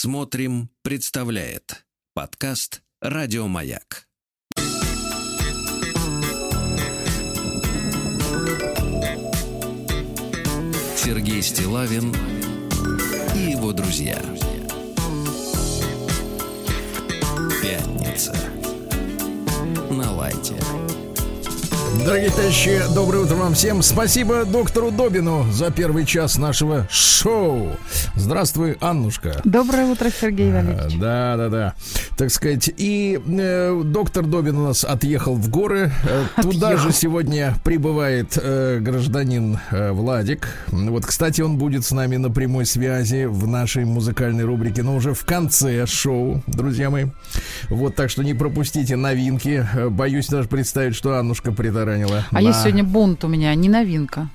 Смотрим, представляет подкаст Радиомаяк. Сергей Стилавин и его друзья. Пятница. На лайте. Дорогие товарищи, доброе утро вам всем. Спасибо доктору Добину за первый час нашего шоу. Здравствуй, Аннушка. Доброе утро, Сергей Валерьевич. Да, да, да. Так сказать, и э, доктор Добин у нас отъехал в горы. Э, Туда же сегодня прибывает э, гражданин э, Владик. Вот, кстати, он будет с нами на прямой связи в нашей музыкальной рубрике, но уже в конце шоу, друзья мои. Вот, так что не пропустите новинки. Э, Боюсь даже представить, что Аннушка притаранила. А есть сегодня бунт у меня, не новинка.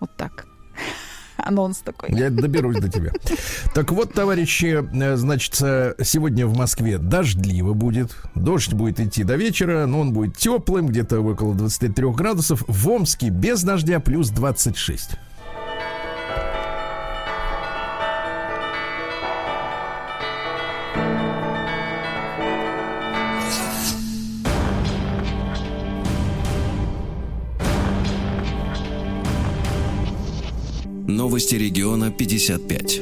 Вот так. Анонс такой. Я доберусь до тебя. Так вот, товарищи, э, значит, э, сегодня в Москве дождливо будет. Дождь будет идти до вечера, но он будет теплым, где-то около 23 градусов. В Омске без дождя плюс 26. Новости региона 55.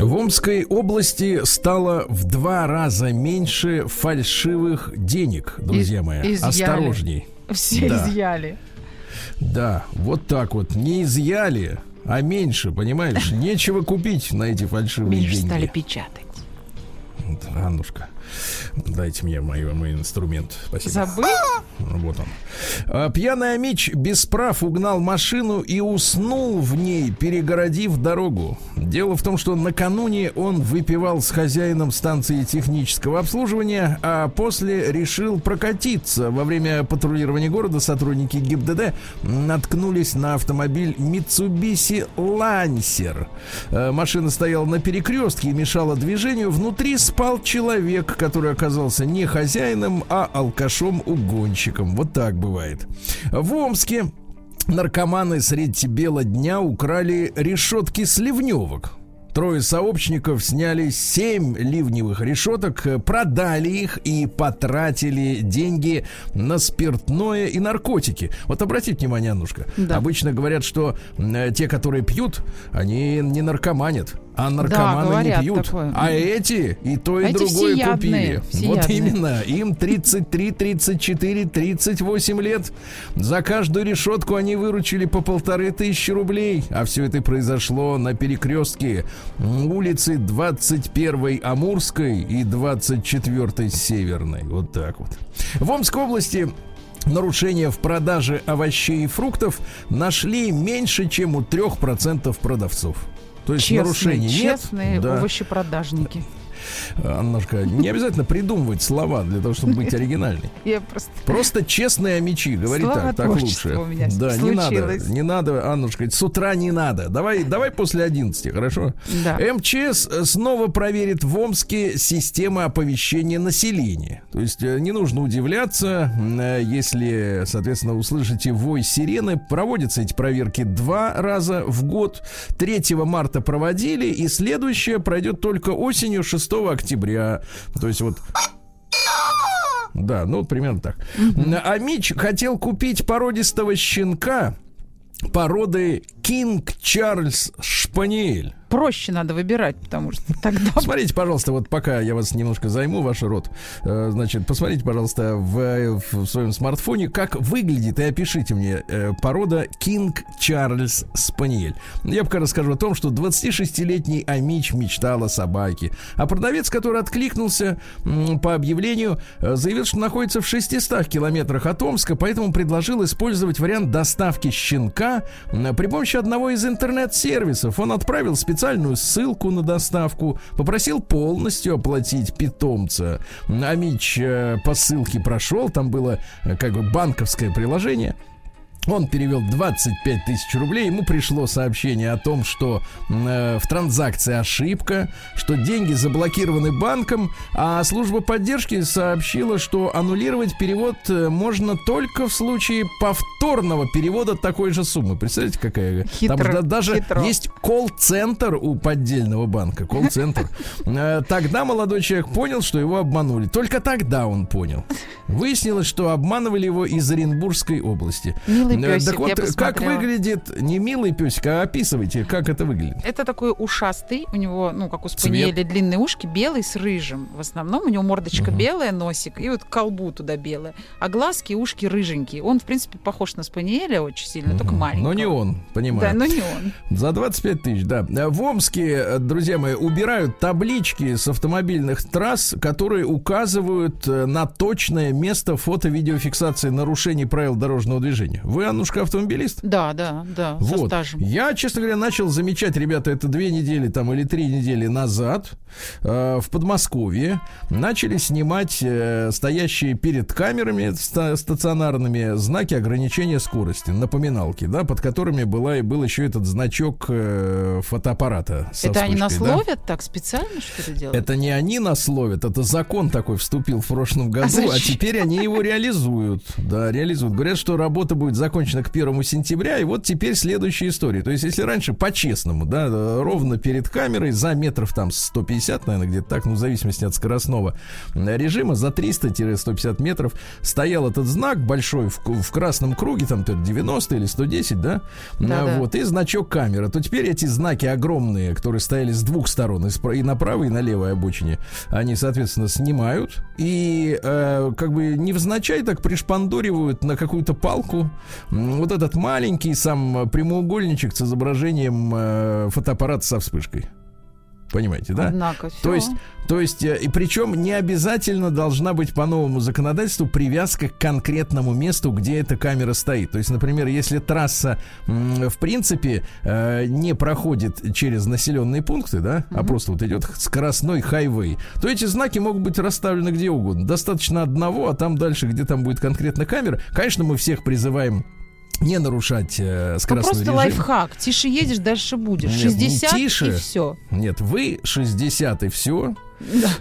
В Омской области стало в два раза меньше фальшивых денег, друзья Из- мои. изъяли. Осторожней. Все Да. изъяли. Да, вот так вот. Не изъяли, а меньше, понимаешь? Нечего купить на эти фальшивые Меньше деньги. стали печатать. Аннушка, дайте мне мой, мой инструмент. Спасибо. Забыл? Вот он. А, Пьяный Амич без прав угнал машину и уснул в ней, перегородив дорогу. Дело в том, что накануне он выпивал с хозяином станции технического обслуживания, а после решил прокатиться. Во время патрулирования города сотрудники ГИБДД наткнулись на автомобиль Mitsubishi Lancer. Э, Машина стояла на перекрестке и мешала движению. Внутри спал человек, который оказался не хозяином, а алкашом-угонщиком. Вот так бывает. В Омске наркоманы средь бела дня украли решетки сливневок. Трое сообщников сняли семь ливневых решеток, продали их и потратили деньги на спиртное и наркотики. Вот обратите внимание, Аннушка. Да. Обычно говорят, что э, те, которые пьют, они не наркоманят. А наркоманы говорят не пьют. такое. А эти и то, и А другое всеядные, купили. Вот всеядные. именно. Им 33, 34, 38 лет. За каждую решетку они выручили по полторы тысячи рублей. А все это произошло на перекрестке улицы 21 Амурской и 24 Северной. Вот так вот. В Омской области нарушения в продаже овощей и фруктов нашли меньше, чем у 3% продавцов. То есть Честные, нарушений нет. честные Да. овощепродажники. Аннушка, не обязательно придумывать слова для того, чтобы быть оригинальной. Я просто... Просто честные амичи, говори так, так лучше. у меня да, не надо, случилось. не надо, Аннушка, с утра не надо. Давай, давай после 11, хорошо? Да. МЧС снова проверит в Омске систему оповещения населения. То есть э, не нужно удивляться, э, если, соответственно, услышите вой сирены. Проводятся эти проверки два раза в год. 3 марта проводили, и следующее пройдет только осенью 6 октября. То есть вот да, ну вот примерно так. А Мич хотел купить породистого щенка породы Кинг Чарльз Шпаниель. Проще надо выбирать, потому что тогда... Посмотрите, пожалуйста, вот пока я вас немножко займу, ваш рот, э, значит, посмотрите, пожалуйста, в, в своем смартфоне, как выглядит, и опишите мне э, порода Кинг Чарльз Спаниель. Я пока расскажу о том, что 26-летний Амич мечтал о собаке, а продавец, который откликнулся по объявлению, э, заявил, что находится в 600 километрах от Омска, поэтому предложил использовать вариант доставки щенка при помощи одного из интернет-сервисов. Он отправил специальную ссылку на доставку, попросил полностью оплатить питомца. Амич э, по ссылке прошел, там было э, как бы банковское приложение. Он перевел 25 тысяч рублей. Ему пришло сообщение о том, что э, в транзакции ошибка, что деньги заблокированы банком, а служба поддержки сообщила, что аннулировать перевод э, можно только в случае повторного перевода такой же суммы. Представляете, какая? Хитро, Там да- даже хитро. есть колл-центр у поддельного банка. Колл-центр. Э, Тогда молодой человек понял, что его обманули. Только тогда он понял. Выяснилось, что обманывали его из Оренбургской области. Милый Э, песик, Так вот, как посмотрела. выглядит не милый песик, а описывайте, как это выглядит. Это такой ушастый, у него, ну, как у спаниеля, Цвет. длинные ушки, белый с рыжим. В основном у него мордочка Мгм. белая, носик, и вот колбу туда белая. А глазки, ушки рыженькие. Он, в принципе, похож на спаниеля очень сильно, только Мгм. маленький. Но не он, Да, понимаю. но не он. За 25 тысяч, да. В Омске, друзья мои, убирают таблички с автомобильных трасс, которые указывают э, на точное место фото-видеофиксации нарушений правил дорожного движения. Вы, Аннушка, автомобилист? Да, да, да, со Вот. стажем. Я, честно говоря, начал замечать, ребята, это две недели там или три недели назад э, в Подмосковье начали снимать э, стоящие перед камерами ста- стационарными знаки ограничения скорости, напоминалки, да, под которыми была и был еще этот значок э, фотоаппарата. со Это они нас вспышкой, да. ловят так специально, что ли, делают? Это не они нас ловят, это закон такой вступил в прошлом году, а, зачем? теперь они его реализуют. Да, реализуют. Говорят, что работа будет закончена к первому сентября, и вот теперь следующая история. То есть, если раньше по-честному, да, э, ровно перед камерой, за метров там 150, наверное, где-то так, ну, в зависимости от скоростного э, режима, за 300-150 метров стоял этот знак большой в, в красном круге, там то 90 или 110, да? Да-да. А, Вот, и значок камера. То теперь эти знаки огромные, которые стояли с двух сторон, и, на правой, и на левой обочине, они, соответственно, снимают и э, как бы невзначай так пришпандоривают на какую-то палку вот этот маленький сам э, прямоугольничек с изображением э, фотоаппарата со вспышкой. Понимаете, да? Однако, То всё. есть, то есть, э, и причем не обязательно должна быть по новому законодательству привязка к конкретному месту, где эта камера стоит. То есть, например, если трасса, в принципе, э, не проходит через населенные пункты, да, а просто вот идет скоростной хайвей, то эти знаки могут быть расставлены где угодно. Достаточно одного, а там дальше, где там будет конкретно камера. Конечно, мы всех призываем не нарушать э, Ну, скоростной просто режим. лайфхак. Тише едешь, дальше будешь. Нет, не 60 тише. и все. Нет, вы 60 и все.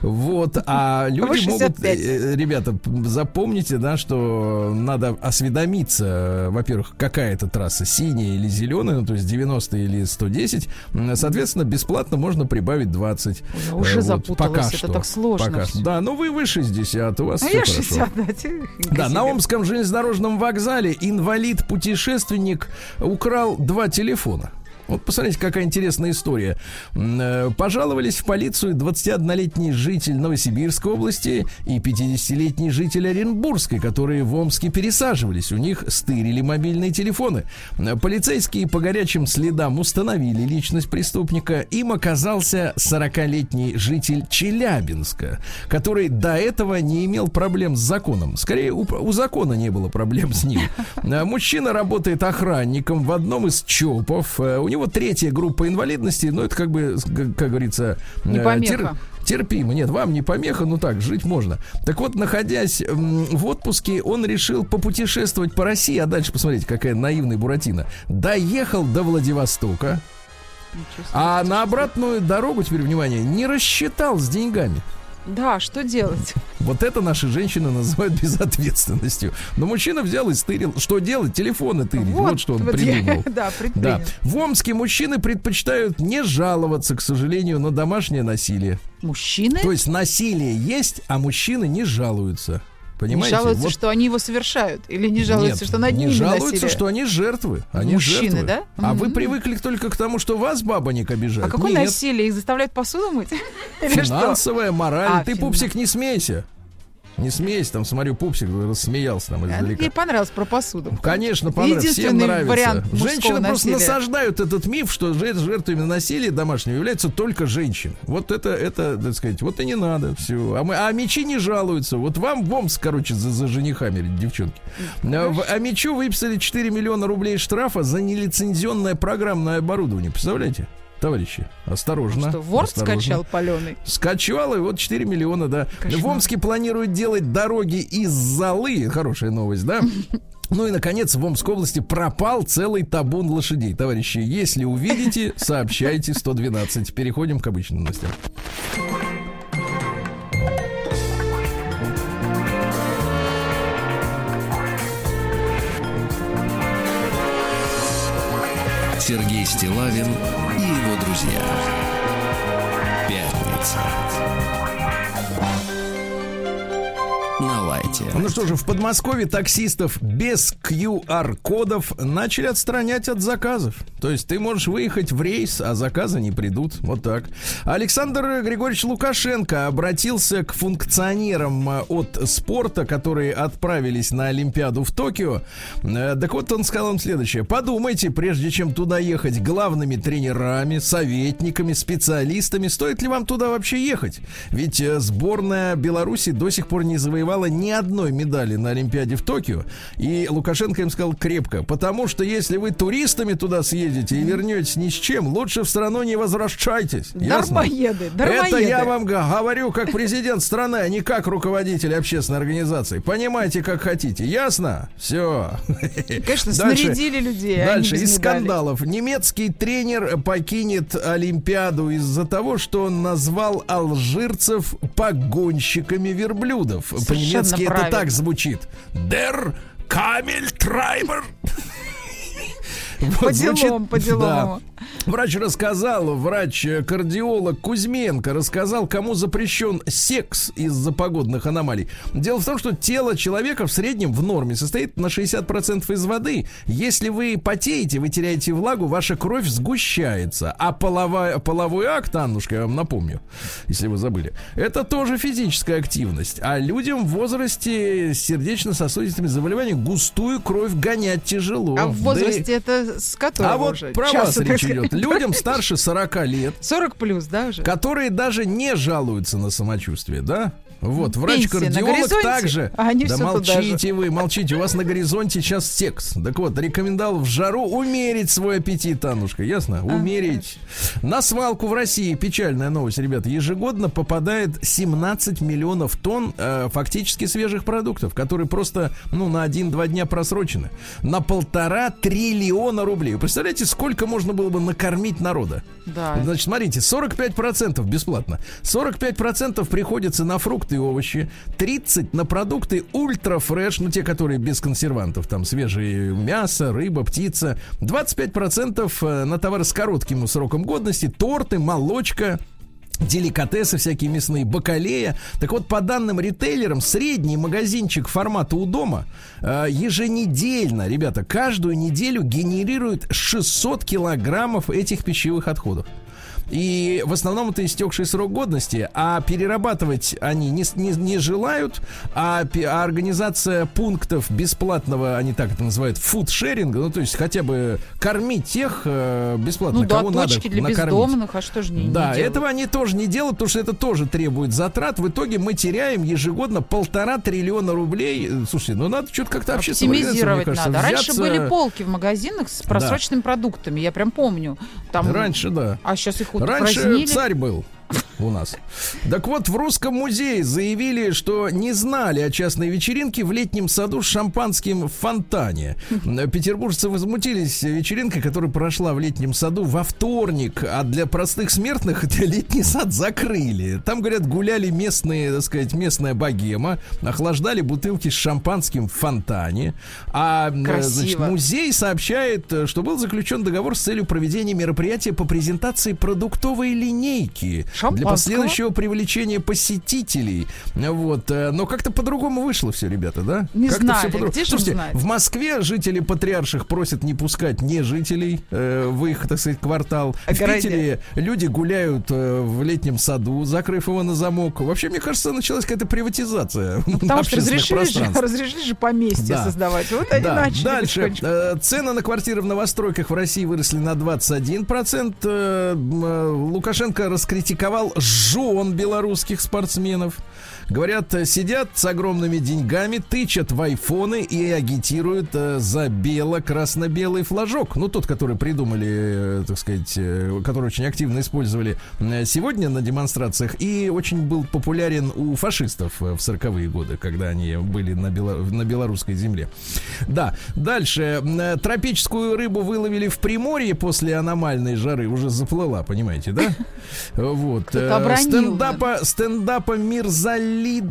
Вот, а люди могут, 65. э, ребята, запомните, да, что надо осведомиться, во-первых, какая это трасса, синяя или зеленая, ну, то есть 90 или 110. М, Соответственно, бесплатно можно прибавить 20. Я уже Э, запуталась, пока это что. так сложно Пока. всё. Да, ну вы, вы 60, у вас А все я хорошо. 60, да, Да, на. Омском железнодорожном вокзале инвалид-путешественник украл два телефона. Вот посмотрите, какая интересная история. Э, Пожаловались в полицию 21-летний житель Новосибирской области и 50-летний житель Оренбургской, которые в Омске пересаживались. У них стырили мобильные телефоны. Э, Полицейские по горячим следам установили личность преступника. Им оказался 40-летний житель Челябинска, который до этого не имел проблем с законом. Скорее, у, у закона не было проблем с ним. Э, Мужчина работает охранником в одном из ЧОПов. У него третья группа инвалидности, но это как бы, как, как говорится... э, Не помеха. терпимо. Нет, вам не помеха, ну так, жить можно. Так вот, находясь в отпуске, он решил попутешествовать по России, а дальше посмотрите, какая наивная Буратино. Доехал до Владивостока, а на обратную дорогу, теперь внимание, не рассчитал с деньгами. Да, что делать? Вот это наши женщины называют безответственностью. Но мужчина взял и стырил. Что делать? Телефоны тырить. Вот, что он вот я- придумал. Да, Да. предпринял. В Омске мужчины предпочитают не жаловаться, к сожалению, на домашнее насилие. Мужчины То есть насилие есть, а мужчины не жалуются. Не Понимаете? жалуются, Вот- что они его совершают? Или не жалуются, Нет, что над не ними жалуются, насилие? что они жертвы. Они Мужчины, жертвы. да? А вы Мгм. привыкли только к тому, что вас бабонек обижает. А какое Нет. насилие? Их заставляют посуду мыть? Финансовая, мораль. А, Ты, пупсик, не смейся. Не смейся, там, смотрю, пупсик рассмеялся там издалека. Ей понравилось про посуду. Конечно, понравится. Всем нравится. Женщины просто насилия. насаждают этот миф, что жер- жертвами насилия домашнего являются только женщины. Вот это, это, так сказать, вот и не надо. Все. А, мы, а мечи не жалуются. Вот вам в Омск, короче, за, за женихами, девчонки. А, в- А мечу выписали 4 миллиона рублей штрафа за нелицензионное программное оборудование. Представляете? Товарищи, осторожно. Что, ворд осторожно. скачал паленый? Скачал, и вот 4 миллиона, да. Кошмар. В Омске планируют делать дороги из золы. Хорошая новость, да? Ну и, наконец, в Омской области пропал целый табун лошадей. Товарищи, если увидите, сообщайте 112. Переходим к обычным новостям. Сергей Стилавин друзья. Пятница. На лайте. Ну что же, в Подмосковье таксистов без QR-кодов начали отстранять от заказов. То есть ты можешь выехать в рейс, а заказы не придут. Вот так. Александр Григорьевич Лукашенко обратился к функционерам э, от спорта, которые отправились на Олимпиаду в Токио. Э, Так вот, он сказал им следующее. Подумайте, прежде чем туда ехать, главными тренерами, советниками, специалистами, стоит ли вам туда вообще ехать? Ведь э, сборная Беларуси до сих пор не завоевала ни одной медали на Олимпиаде в Токио. И Лукашенко им сказал крепко, потому что если вы туристами туда съедете и вернетесь ни с чем, лучше в страну не возвращайтесь. Ясно? Дармоеды, дармоеды. Это я вам говорю как президент страны, а не как руководитель общественной организации. Понимаете, как хотите. Ясно? Все. Конечно, снарядили людей. а Дальше из скандалов. Немецкий тренер покинет Олимпиаду из-за того, что он назвал алжирцев погонщиками верблюдов. Совершенно По-немецки это правильно. так звучит. Der Камельтрайбер. По делам, по делам. Врач рассказал, врач-кардиолог Кузьменко рассказал, кому запрещен секс из-за погодных аномалий. Дело в том, что тело человека в среднем в норме состоит на 60% из воды. Если вы потеете, вы теряете влагу, ваша кровь сгущается. А половая, половой акт, Аннушка, я вам напомню, если вы забыли, это тоже физическая активность. А людям в возрасте с сердечно-сосудистыми заболеваниями густую кровь гонять тяжело. А в Да и- возрасте это с которого а вот про вас речь идет. Людям старше 40 лет, 40 плюс, да, уже? которые даже не жалуются на самочувствие, да? Вот, врач-кардиолог также. а они да молчите вы, молчите, у вас на горизонте сейчас секс. Так вот, рекомендовал в жару умерить свой аппетит, Аннушка, ясно? Умерить. На свалку в России, печальная новость, ребята, ежегодно попадает 17 миллионов тонн э, фактически свежих продуктов, которые просто, ну, на 1-2 дня просрочены. На полтора триллиона рублей. Вы представляете, сколько можно было бы накормить народа? Да. Значит, смотрите, 45% бесплатно. 45% приходится на фрукты и овощи. 30% на продукты ультра фреш, ну те, которые без консервантов. Там свежее мясо, рыба, птица. 25% э, на товары с коротким сроком годности. Торты, молочка, деликатесы всякие мясные, бакалея. Так вот, по данным ритейлерам, средний магазинчик формата у дома э, еженедельно, ребята, каждую неделю генерирует 600 килограммов этих пищевых отходов. И в основном это истекший срок годности, а перерабатывать они не, не, не желают, а, а организация пунктов бесплатного, они так это называют, фудшеринга, ну то есть хотя бы кормить тех э, бесплатно, Ну да, кого надо точки для накормить. бездомных, а что же не, не Да, делают? этого они тоже не делают, потому что это тоже требует затрат. В итоге мы теряем ежегодно полтора триллиона рублей. Слушайте, ну надо что-то как-то Оптимизировать мне надо. кажется, Раньше взяться- были полки в магазинах с просроченными продуктами, я прям помню. Там... Раньше, да. А сейчас их Раньше упразднили. царь был у нас. Так вот, в Русском музее заявили, что не знали о частной вечеринке в летнем саду с шампанским в фонтане. Петербуржцы возмутились вечеринкой, которая прошла в летнем саду во вторник, а для простых смертных летний сад закрыли. Там, говорят, гуляли местные, так сказать, местная богема, охлаждали бутылки с шампанским в фонтане. А э, значит, музей сообщает, что был заключен договор с целью проведения мероприятия по презентации продуктовой линейки для Шампанского? Последующего привлечения посетителей. Вот. э, Но как-то по-другому вышло все, ребята, да? Не Как-то знали. по-другому. Где Слушайте, знать? в Москве жители патриарших просят не пускать не жителей э, в их, так сказать, квартал. В Огородят. Питере люди гуляют э, в летнем саду, закрыв его на замок. Вообще, мне кажется, началась какая-то приватизация Ну, Потому что разрешили же, разрешили же поместье Да. создавать. Вот они Да, начали дальше. Э, Цены на квартиры в новостройках в России выросли на 21%. Э, э, Лукашенко раскритиковал жен белорусских спортсменов. Говорят, сидят с огромными деньгами, тычат в айфоны и агитируют э, за бело-красно-белый флажок. Ну, тот, который придумали, э, так сказать, э, который очень активно использовали сегодня на демонстрациях и очень был популярен у фашистов в 40-е годы, когда они были на, бело- на белорусской земле. Да, дальше. Тропическую рыбу выловили в Приморье после аномальной жары. Уже заплыла, понимаете, да? Вот. Стендапа, стендапа اللي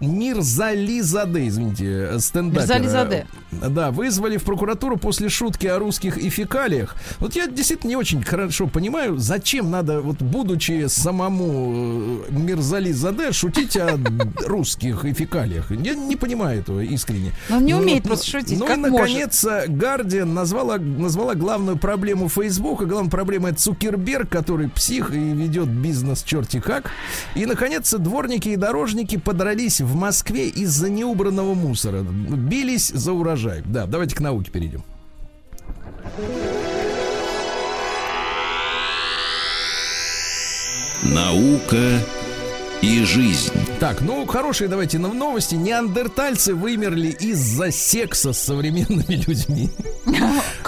Мирзализаде, извините, э, стендапера. Мирзализаде. Да, вызвали в прокуратуру после шутки о русских и фекалиях. Вот я действительно не очень хорошо понимаю, зачем надо, вот будучи самому э, Мирзализаде, шутить о русских и фекалиях. Я не понимаю этого искренне. Но он не Ну, умеет ну, просто шутить, Ну как и, может. наконец, Гардиан назвала, назвала главную проблему Фейсбука. Главная проблема это Цукерберг, который псих и ведет бизнес черти как. И, наконец, дворники и дорожники подрались в Москве из-за неубранного мусора. Бились за урожай. Да, давайте к науке перейдем. Наука и жизнь. Так, ну, хорошие давайте нов- новости. Неандертальцы вымерли из-за секса с современными людьми.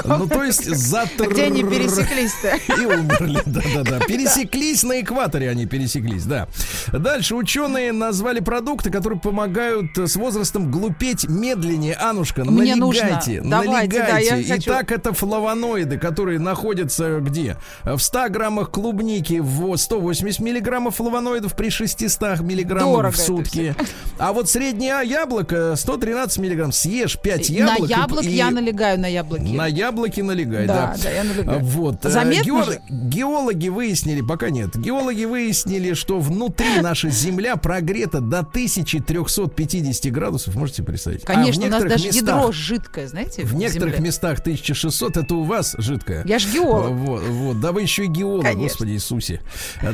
Ну, то есть за А Где они пересеклись-то? И умерли, да-да-да. Пересеклись на экваторе, они пересеклись, да. Дальше ученые назвали продукты, которые помогают с возрастом глупеть медленнее. Анушка, Мне налегайте, нужно. Давайте, да, я налегайте. Итак, это флавоноиды, которые находятся где? В 100 граммах клубники, в 180 миллиграммов флавоноидов при 600 миллиграммах Дорого в сутки. А вот среднее яблоко 113 миллиграмм. Съешь 5 На яблок. и- яблок и- я налегаю на яблоки. на яблоки налегай, да. Да, да, я налегаю. Вот. э, Заметно гео- же? Геологи выяснили, пока нет, геологи выяснили, что внутри наша Земля прогрета до 1350 градусов, можете представить? А Конечно, у нас даже местах- ядро жидкое, знаете, В некоторых Земле. местах 1600, это у вас жидкое. Я ж геолог. Вот, вот, да вы еще и геолог, Конечно. господи Иисусе.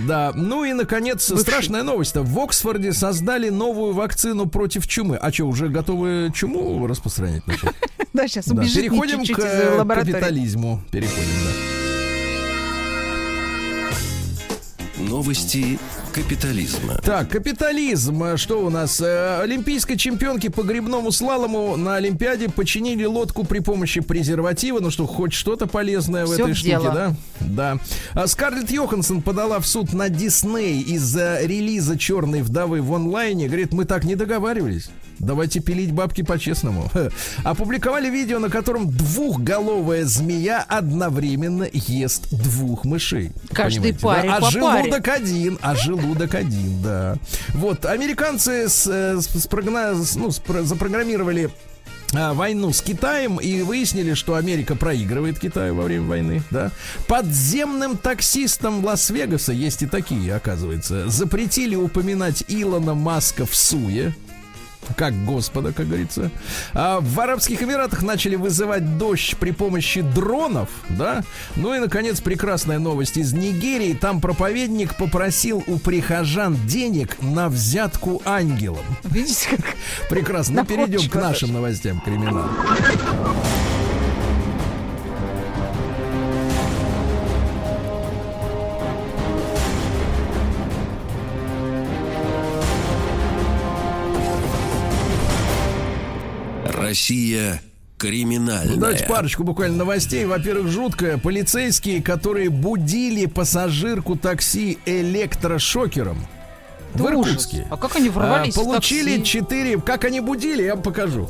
Да, ну и, наконец, Бывший. страшная новость-то. В Оксфорде создали новую вакцину против чумы. А что, уже готовы чуму распространять начать? Да, сейчас Да, убежит переходим к э, капитализму. Переходим, да. Новости капитализма. Так, капитализм. Что у нас? Э, Олимпийской чемпионке по грибному слалому на Олимпиаде починили лодку при помощи презерватива. Ну что, хоть что-то полезное в Всё этой в штуке, дело. да? Да. А Скарлетт Йоханссон подала в суд на Дисней из-за релиза «Черной вдовы» в онлайне. Говорит, мы так не договаривались. Давайте пилить бабки по-честному. Опубликовали видео, на котором двухголовая змея одновременно ест двух мышей. Каждый Понимаете, паре да? А по паре. желудок один, а желудок один, да. Вот, американцы с, э, с- с прогна- с- ну, спро- запрограммировали а, войну с Китаем и выяснили, что Америка проигрывает Китаю во время войны, да. Подземным таксистам Лас-Вегаса, есть и такие, оказывается, запретили упоминать Илона Маска в суе, как Господа, как говорится. А в Арабских Эмиратах начали вызывать дождь при помощи дронов, да. Ну и, наконец, прекрасная новость из Нигерии. Там проповедник попросил у прихожан денег на взятку ангелам. Видите, как Прекрасно. Ну, перейдем к нашим новостям криминала. Россия криминальная. Ну, Давайте парочку буквально новостей. Во-первых, жуткое. Полицейские, которые будили пассажирку такси электрошокером. В это ужас. Иркутске. А как они ворвались А, в получили такси? четыре. Как они будили, я вам покажу.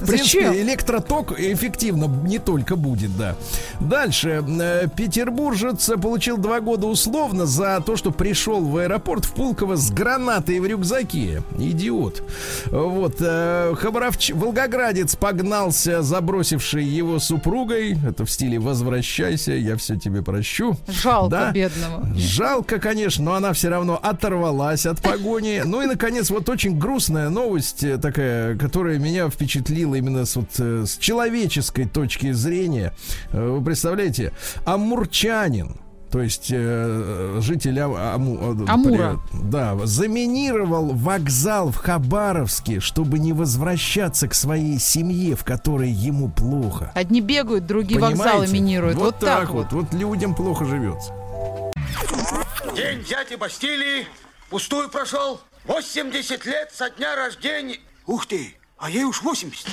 Зачем? электроток эффективно не только будет, да. Дальше. Э, Петербуржец получил два года условно за то, что пришел в аэропорт в Пулково с гранатой в рюкзаке. Идиот. Вот. э, Хабаровч... Волгоградец погнался, забросивший его супругой. Это в стиле «Возвращайся, я все тебе прощу». Жалко Да. бедного. Жалко, конечно, но она все равно оторвалась от погони. Ну и, наконец, вот очень грустная новость э, такая, которая меня впечатлила именно с, вот, э, с человеческой точки зрения. Э, Вы представляете, амурчанин, то есть э, житель Ам- Аму- э, Амура. при- да, заминировал вокзал в Хабаровске, чтобы не возвращаться к своей семье, в которой ему плохо. Одни бегают, другие Понимаете? вокзалы минируют. Вот, Вот, так вот. вот. Вот людям плохо живется. День дяди Бастилии пустую прошел. 80 лет со дня рождения. Ух ты, а ей уж 80.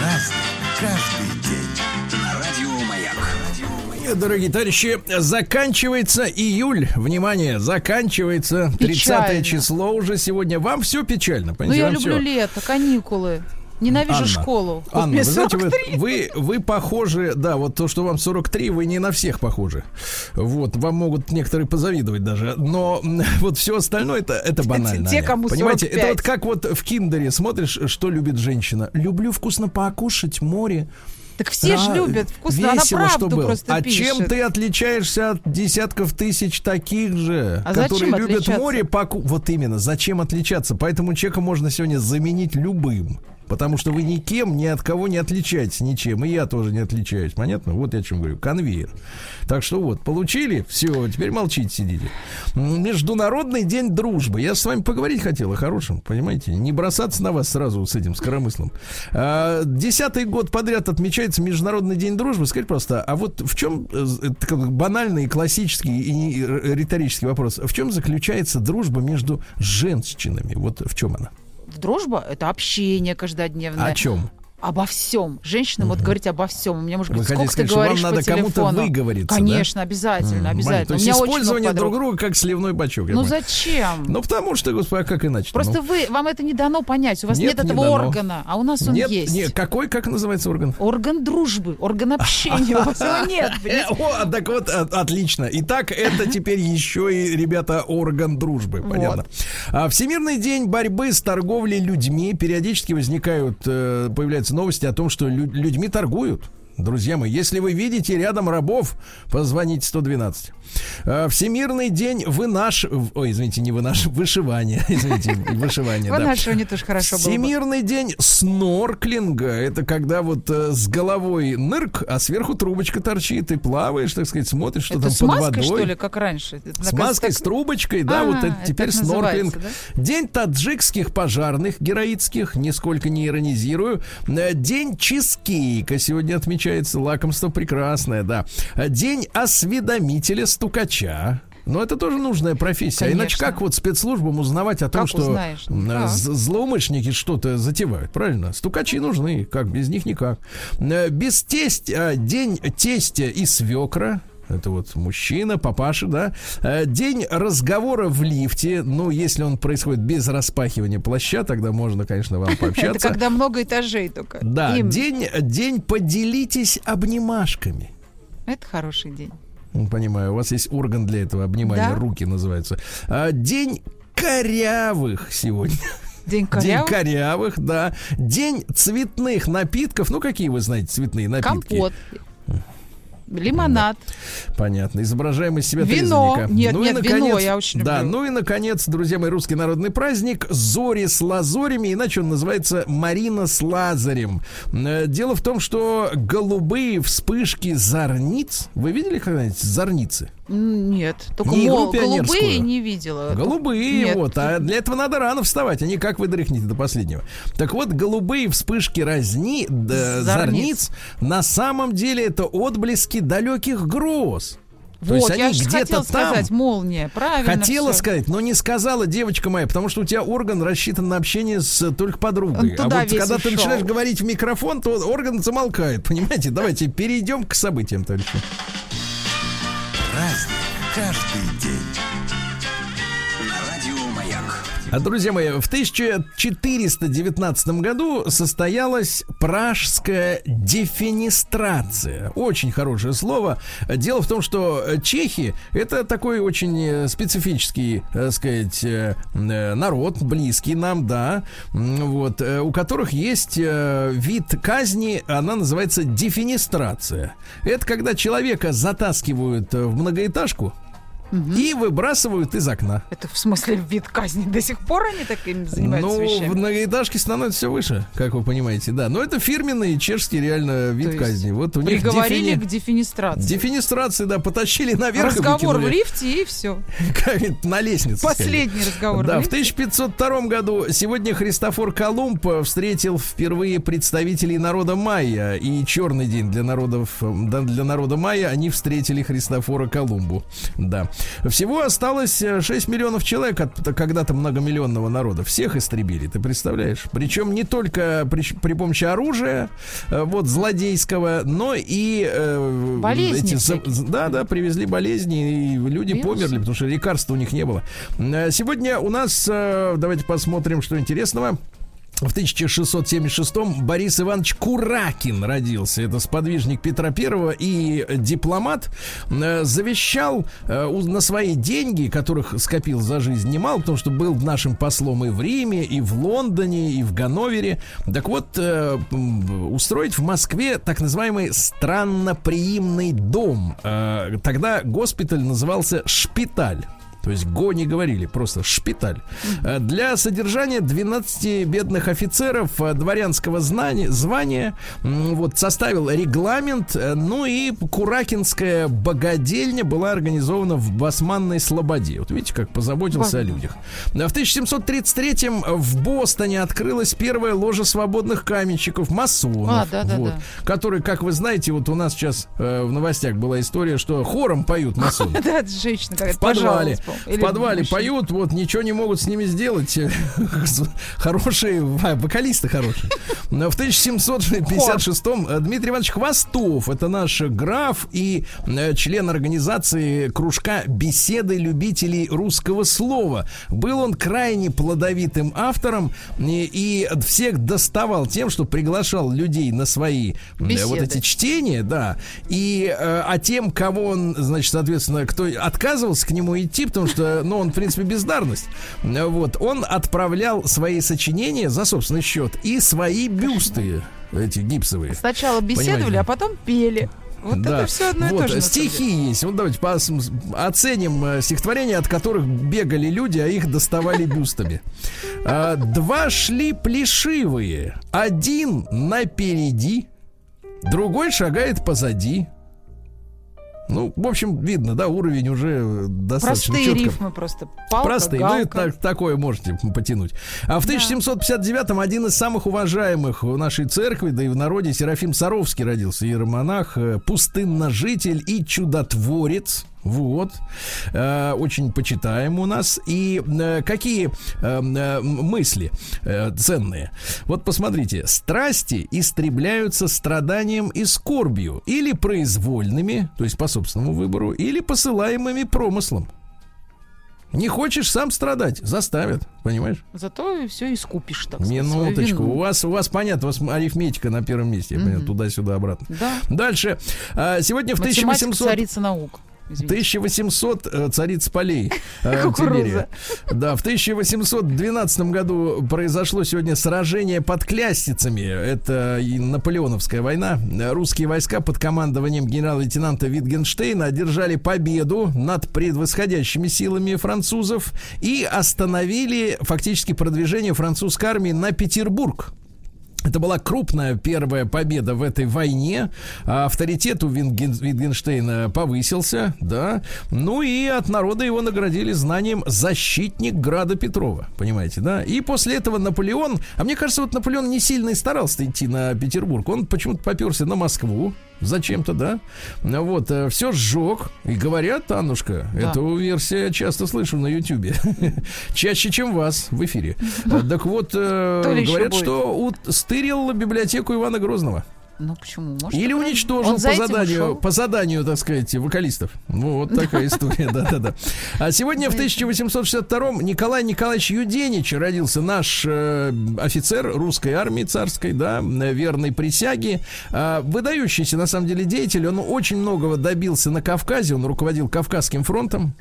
Разный, каждый день. На радио Маяк. Дорогие товарищи, заканчивается июль. Внимание, заканчивается 30 Печально. число уже сегодня. Вам все печально, Ну, понимаете? я Вам люблю всё. лето, каникулы. Ненавижу Анна, школу. Вот Анна, вы знаете, вы, 43. вы, вы похожи, да, вот то, что вам 43, вы не на всех похожи. Вот, вам могут некоторые позавидовать даже. Но вот все остальное это, это банально. те, Аня. кому Понимаете, 45. это вот как вот в киндере смотришь, что любит женщина. Люблю вкусно покушать, море. Так все же Ра- любят вкусно. Она весело, правду что было. просто А пишет. чем ты отличаешься от десятков тысяч таких же, А которые любят отличаться? море? Поку... Вот именно, зачем отличаться? Поэтому человека можно сегодня заменить любым. Потому что вы никем, ни от кого не отличаетесь ничем. И я тоже не отличаюсь. Понятно? Вот я о чем говорю. Конвейер. Так что вот, получили. Все, теперь молчите, сидите. Международный день дружбы. Я с вами поговорить хотел о хорошем, понимаете? Не бросаться на вас сразу с этим, с коромыслом. А, Десятый год подряд отмечается Международный день дружбы. Скажите просто, а вот в чем, э, банальный, классический и риторический вопрос, в чем заключается дружба между женщинами? Вот в чем она? Дружба — это общение каждодневное. О чем? Обо всем. Женщина может говорить обо всем. У меня быть, хотите сколько сказать, ты что вам говоришь надо по кому-то выговориться, да? Конечно, обязательно, М, обязательно. То есть использование друг друга как сливной бачок. Ну зачем? Ну, потому что, господи, а как иначе? Просто вы, вам это не дано понять. У вас Нет, нет, не этого дано. органа, а у нас он нет, есть. нет, какой, как называется орган? Орган дружбы, орган общения. У вас его нет. О, так вот, от- отлично. Итак, это теперь еще и, ребята, орган дружбы. Понятно. А, Всемирный день борьбы с торговлей людьми. Периодически возникают, э, появляются новости о том, что лю- людьми торгуют. Друзья мои, если вы видите рядом рабов, позвоните 112. А, Всемирный день вынаш... Ой, извините, не вынаш... Вышивания. Извините, вышивания, да. Вынашивание тоже хорошо было бы. Всемирный день снорклинга. Это когда вот э, с головой нырк, а сверху трубочка торчит, и плаваешь, так сказать, смотришь, что Это там с под маской, водой. что ли, как раньше? Это, С маской, так- с трубочкой, да, А, вот это это теперь снорклинг. День таджикских пожарных героических, нисколько не иронизирую. Э, День чизкейка сегодня отмечается, лакомство прекрасное, да. Э, День осведомителя стукача. Но это тоже нужная профессия. А Иначе Конечно. как вот спецслужбам узнавать о том, Как что узнаешь? з- злоумышленники что-то затевают, правильно? Стукачи нужны, как без них никак. Э, Без тесть, день тестя и свекра. Это вот мужчина, папаша, да. Э, День разговора в лифте. Ну, если он происходит без распахивания плаща, тогда можно, конечно, вам Это пообщаться. когда много этажей только. Да, Им. день, день поделитесь обнимашками. Это хороший день. Ну, Понимаю, у вас есть орган для этого обнимания, Да. руки называются. А, День корявых сегодня. День День корявых. корявых, да. День цветных напитков. Ну, какие вы знаете цветные напитки? Компот. Лимонад. Понятно. Изображаем из себя Вино. трезвенника. Нет, ну и нет, наконец, вино я очень Да, люблю. ну и наконец, друзья мои, русский народный праздник Зори с лазорями, иначе он называется Марина с Лазарем. Э, Дело в том, что голубые вспышки зорниц. Вы видели когда-нибудь зорницы? Нет, только Не мол, голубые не видела. Голубые, Нет. вот. А для этого надо рано вставать, а не как вы дрыхнете до последнего. Так вот, голубые вспышки разни, да, Зорниц. зорниц, на самом деле это отблески далеких гроз. То Вот, есть я они же где-то там. сказать, молния, правильно. Хотела всё. сказать, но не сказала девочка моя, потому что у тебя орган рассчитан на общение с э, только подругой. Он а туда вот когда ты ушел. начинаешь говорить в микрофон, то орган замолкает. Понимаете? Давайте перейдем к событиям, товарищи. Праздник каждый день. Друзья мои, в 1419 году состоялась пражская дефенестрация. Очень хорошее слово. Дело в том, что э, чехи это такой очень э, специфический, так сказать, э, э, народ, близкий нам, да, вот, э, у которых есть э, вид казни, она называется дефенестрация. Это когда человека затаскивают э, в многоэтажку, и выбрасывают из окна. Это в смысле вид казни. До сих пор они такими занимаются Ну, вещами? в многоэтажке становится все выше, как вы понимаете, да. Но это фирменный чешский реально вид казни. Вот у них Приговорили дефини- к дефинистрации. Дефинистрации, да, потащили наверх Разговор в лифте и все. На лестнице. Последний разговор Да, в в лифте. 1502 году сегодня Христофор Колумб э, встретил впервые представителей народа майя. И черный день для народов для народа майя они встретили Христофора Колумбу. Да. Всего осталось э, 6 миллионов человек от когда-то многомиллионного народа. Всех истребили, ты представляешь? Причем не только при, при помощи оружия, э, вот, злодейского, но и... э, Болезни всякие. да, да, привезли болезни, и люди Вирусы. померли, потому что лекарств у них не было. Э, Сегодня у нас, э, давайте посмотрим, что интересного. В 1676-м Борис Иванович Куракин родился. Это сподвижник Петра Первого и дипломат. Э, Завещал э, на свои деньги, которых скопил за жизнь немало, потому что был нашим послом и в Риме, и в Лондоне, и в Ганновере. Так вот, э, устроить в Москве так называемый странноприимный дом. Тогда госпиталь назывался «Шпиталь». То есть ГО не говорили, просто шпиталь. Э, Для содержания 12 бедных офицеров э, дворянского знания, звания вот, составил регламент. э, Ну и Куракинская богадельня была организована в Басманной Слободе. Вот видите, как позаботился о людях. В 1733-м в Бостоне открылась первая ложа свободных каменщиков, масонов. А, да-да-да. вот, которые, как вы знаете, вот у нас сейчас э, в новостях была история, что хором поют масоны. Да, это женщина какая-то. В подвале, по-моему. в Или подвале мужчина. поют, вот ничего не могут с ними сделать. Хорошие, вокалисты хорошие. Но В 1756-м э, Дмитрий Иванович Хвостов, это наш граф и э, член организации кружка беседы любителей русского слова. Был он крайне плодовитым автором и, и всех доставал тем, что приглашал людей на свои э, вот Беседы. эти чтения, да. И э, а тем, кого он, значит, соответственно, кто отказывался к нему идти, потому что, ну, он, в принципе, бездарность. Вот, он отправлял свои сочинения за собственный счет и свои бюсты эти гипсовые. Сначала беседовали, Понимаете? а потом пели. Вот Да. это все одно и вот, то же. стихи есть. Вот давайте пос- оценим э, стихотворения, от которых бегали люди, а их доставали бюстами. А, Два шли плешивые. Один напереди, другой шагает позади. Ну, в общем, видно, да, уровень уже достаточно Простые четко. рифмы просто. Палка, Простые, ну это галка. так- такое можете потянуть. А в 1759-м один из самых уважаемых в нашей церкви, да и в народе, Серафим Саровский родился, иеромонах, э, пустынножитель и чудотворец. Вот. Э, очень почитаем у нас. И э, какие э, э, мысли э, ценные. Вот посмотрите. Страсти истребляются страданием и скорбью. Или произвольными, то есть по собственному выбору, или посылаемыми промыслом. Не хочешь сам страдать, заставят, понимаешь? Зато все искупишь, так сказать, Минуточку. У вас, у вас понятно, у вас арифметика на первом месте, понимаю, туда-сюда, обратно. Да. Дальше. А, Сегодня в Математика 1800... царица наук. Извините. 1800 э, цариц полей. э. Да, в 1812 году произошло сегодня сражение под Клястицами. Это и Наполеоновская война. Русские войска под командованием генерал-лейтенанта Витгенштейна одержали победу над предвосходящими силами французов и остановили фактически продвижение французской армии на Петербург. Это была крупная первая победа в этой войне. А Авторитет у Винген- Витгенштейна повысился, да. Ну и от народа его наградили знанием защитник Града Петрова, понимаете, да. И после этого Наполеон, а мне кажется, вот Наполеон не сильно и старался идти на Петербург. Он почему-то поперся на Москву. Зачем-то, да? Вот, все сжег. И говорят, Аннушка, Да. эту версию я часто слышу на Ютьюбе. Чаще, чем вас в эфире. Так вот, э, говорят, что стырил библиотеку Ивана Грозного. Ну почему? Может, Или уничтожил по заданию, ушел? по заданию, так сказать, вокалистов. Вот такая история, да-да-да. А сегодня в 1862-м Николай Николаевич Юденич родился наш э, офицер русской армии царской, да, верной присяги. А, выдающийся, на самом деле, деятель. Он очень многого добился на Кавказе. Он руководил Кавказским фронтом.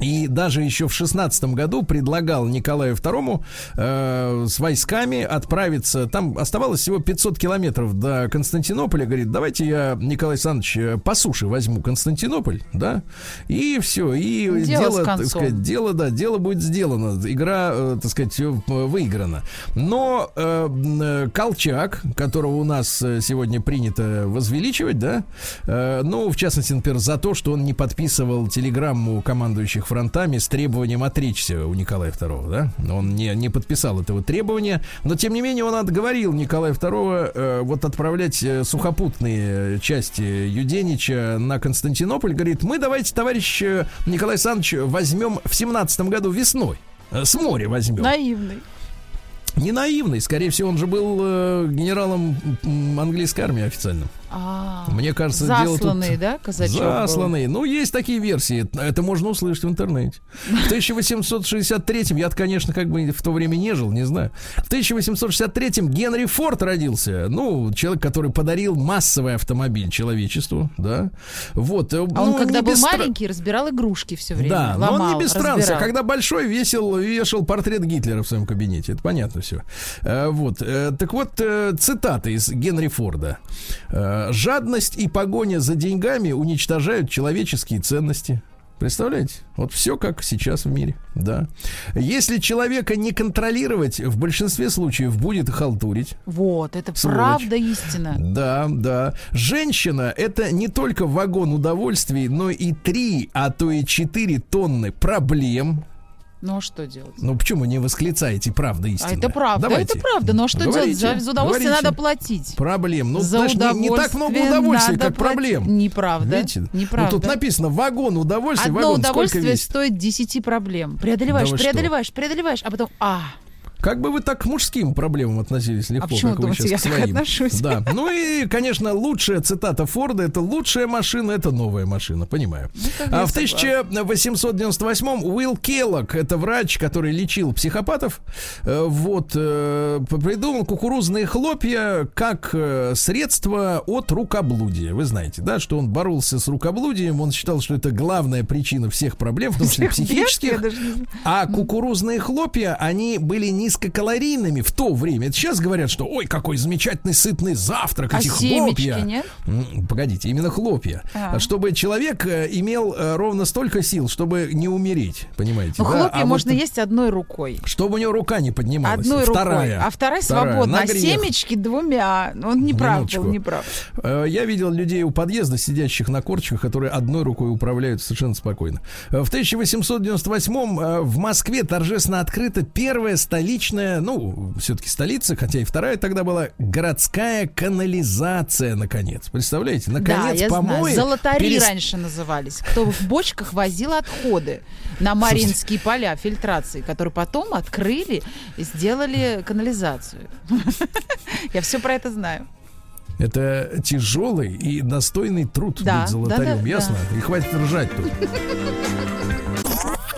И даже еще в шестнадцатом году предлагал Николаю II э, с войсками отправиться. Там оставалось всего 500 километров до Константинополя. Говорит, давайте я, Николай Александрович, э, по суше возьму Константинополь, да, и все. И Дело дело, так сказать, дело, да, дело будет сделано. Игра, э, так сказать, э, выиграна. Но э, э, Колчак, которого у нас сегодня принято возвеличивать, да, э, ну, в частности, например, за то, что он не подписывал телеграмму командующих фронтами с требованием отречься у Николая II, да, он не, не подписал этого требования, но, тем не менее, он отговорил Николая II э, вот отправлять э, сухопутные части Юденича на Константинополь, говорит, мы давайте, товарищ э, Николай Александрович, возьмем в семнадцатом году весной. Э, С моря возьмем. Наивный. Не наивный, скорее всего, он же был э, генералом английской армии официальным. А, Мне кажется, дело тут- да, казачок был? Засланный. Ну, есть такие версии. Это можно услышать в интернете. В 1863-м, я конечно, как бы в то время не жил, не знаю. В 1863-м Генри Форд родился. Ну, человек, который подарил массовый автомобиль человечеству, да. Вот. А он, когда был маленький, разбирал игрушки все время. Да, но он ломал, не без. А разбирал. когда большой весил, вешал портрет Гитлера в своем кабинете. Это понятно все. Вот. Э, Так вот, э, цитата из Генри Форда. Э, Жадность и погоня за деньгами уничтожают человеческие ценности. Представляете? Вот все как сейчас в мире, да. Если человека не контролировать, в большинстве случаев будет халтурить. Вот, это Сволочь. правда истина. Да, да. Женщина это не только вагон удовольствий, но и три, а то и четыре тонны проблем. Ну а что делать? Ну почему не восклицаете правда истина? А это правда, Давайте. это правда. Но что Говорите, делать? За, удовольствие говорите. надо платить. Проблем. Ну, За знаешь, не, не так много удовольствия, как платить. проблем. Неправда. Видите? Неправда. Ну, тут написано вагон удовольствия. Одно вагон удовольствие стоит 10 проблем. Преодолеваешь, Да вы что? преодолеваешь, преодолеваешь, а потом, а, Как бы вы так к мужским проблемам относились легко, А почему как вы думаете, сейчас я к своим? отношусь? Да. Ну и, конечно, лучшая цитата Форда это лучшая машина, это новая машина, понимаю. как а в согласна. 1898-м Уилл Келлог, это врач, который лечил психопатов, э, вот, э, придумал кукурузные хлопья как э, средство от рукоблудия. Вы знаете, да, что он боролся с рукоблудием, он считал, что это главная причина всех проблем, в том числе психических. не. А кукурузные хлопья, они были низкокалорийными в то время. Сейчас говорят, что ой, какой замечательный сытный завтрак, А эти семечки хлопья. нет? Погодите, именно хлопья. А. Чтобы человек э, имел э, ровно столько сил, чтобы не умереть, понимаете? Ну, да? хлопья А вот можно есть одной рукой. Чтобы у него рука не поднималась. Одной Вторая. рукой, а вторая Вторая. свободна. На А семечки двумя. Ну, Он не прав Минуточку. был, не прав. Э, Я видел людей у подъезда, сидящих на корчиках, которые одной рукой управляют совершенно спокойно. В 1898 э, в Москве торжественно открыта первая столичная, ну, все-таки столица, хотя и вторая тогда была, городская канализация, наконец. Представляете? да, Наконец, я знаю. помои Золотари перес- раньше назывались. Кто в бочках возил отходы на Маринские поля фильтрации, которые потом открыли и сделали канализацию. Я все про это знаю. Это тяжелый и достойный труд Да, быть золотарем, да, да, ясно? И хватит ржать тут.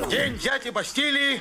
День дяди Бастилии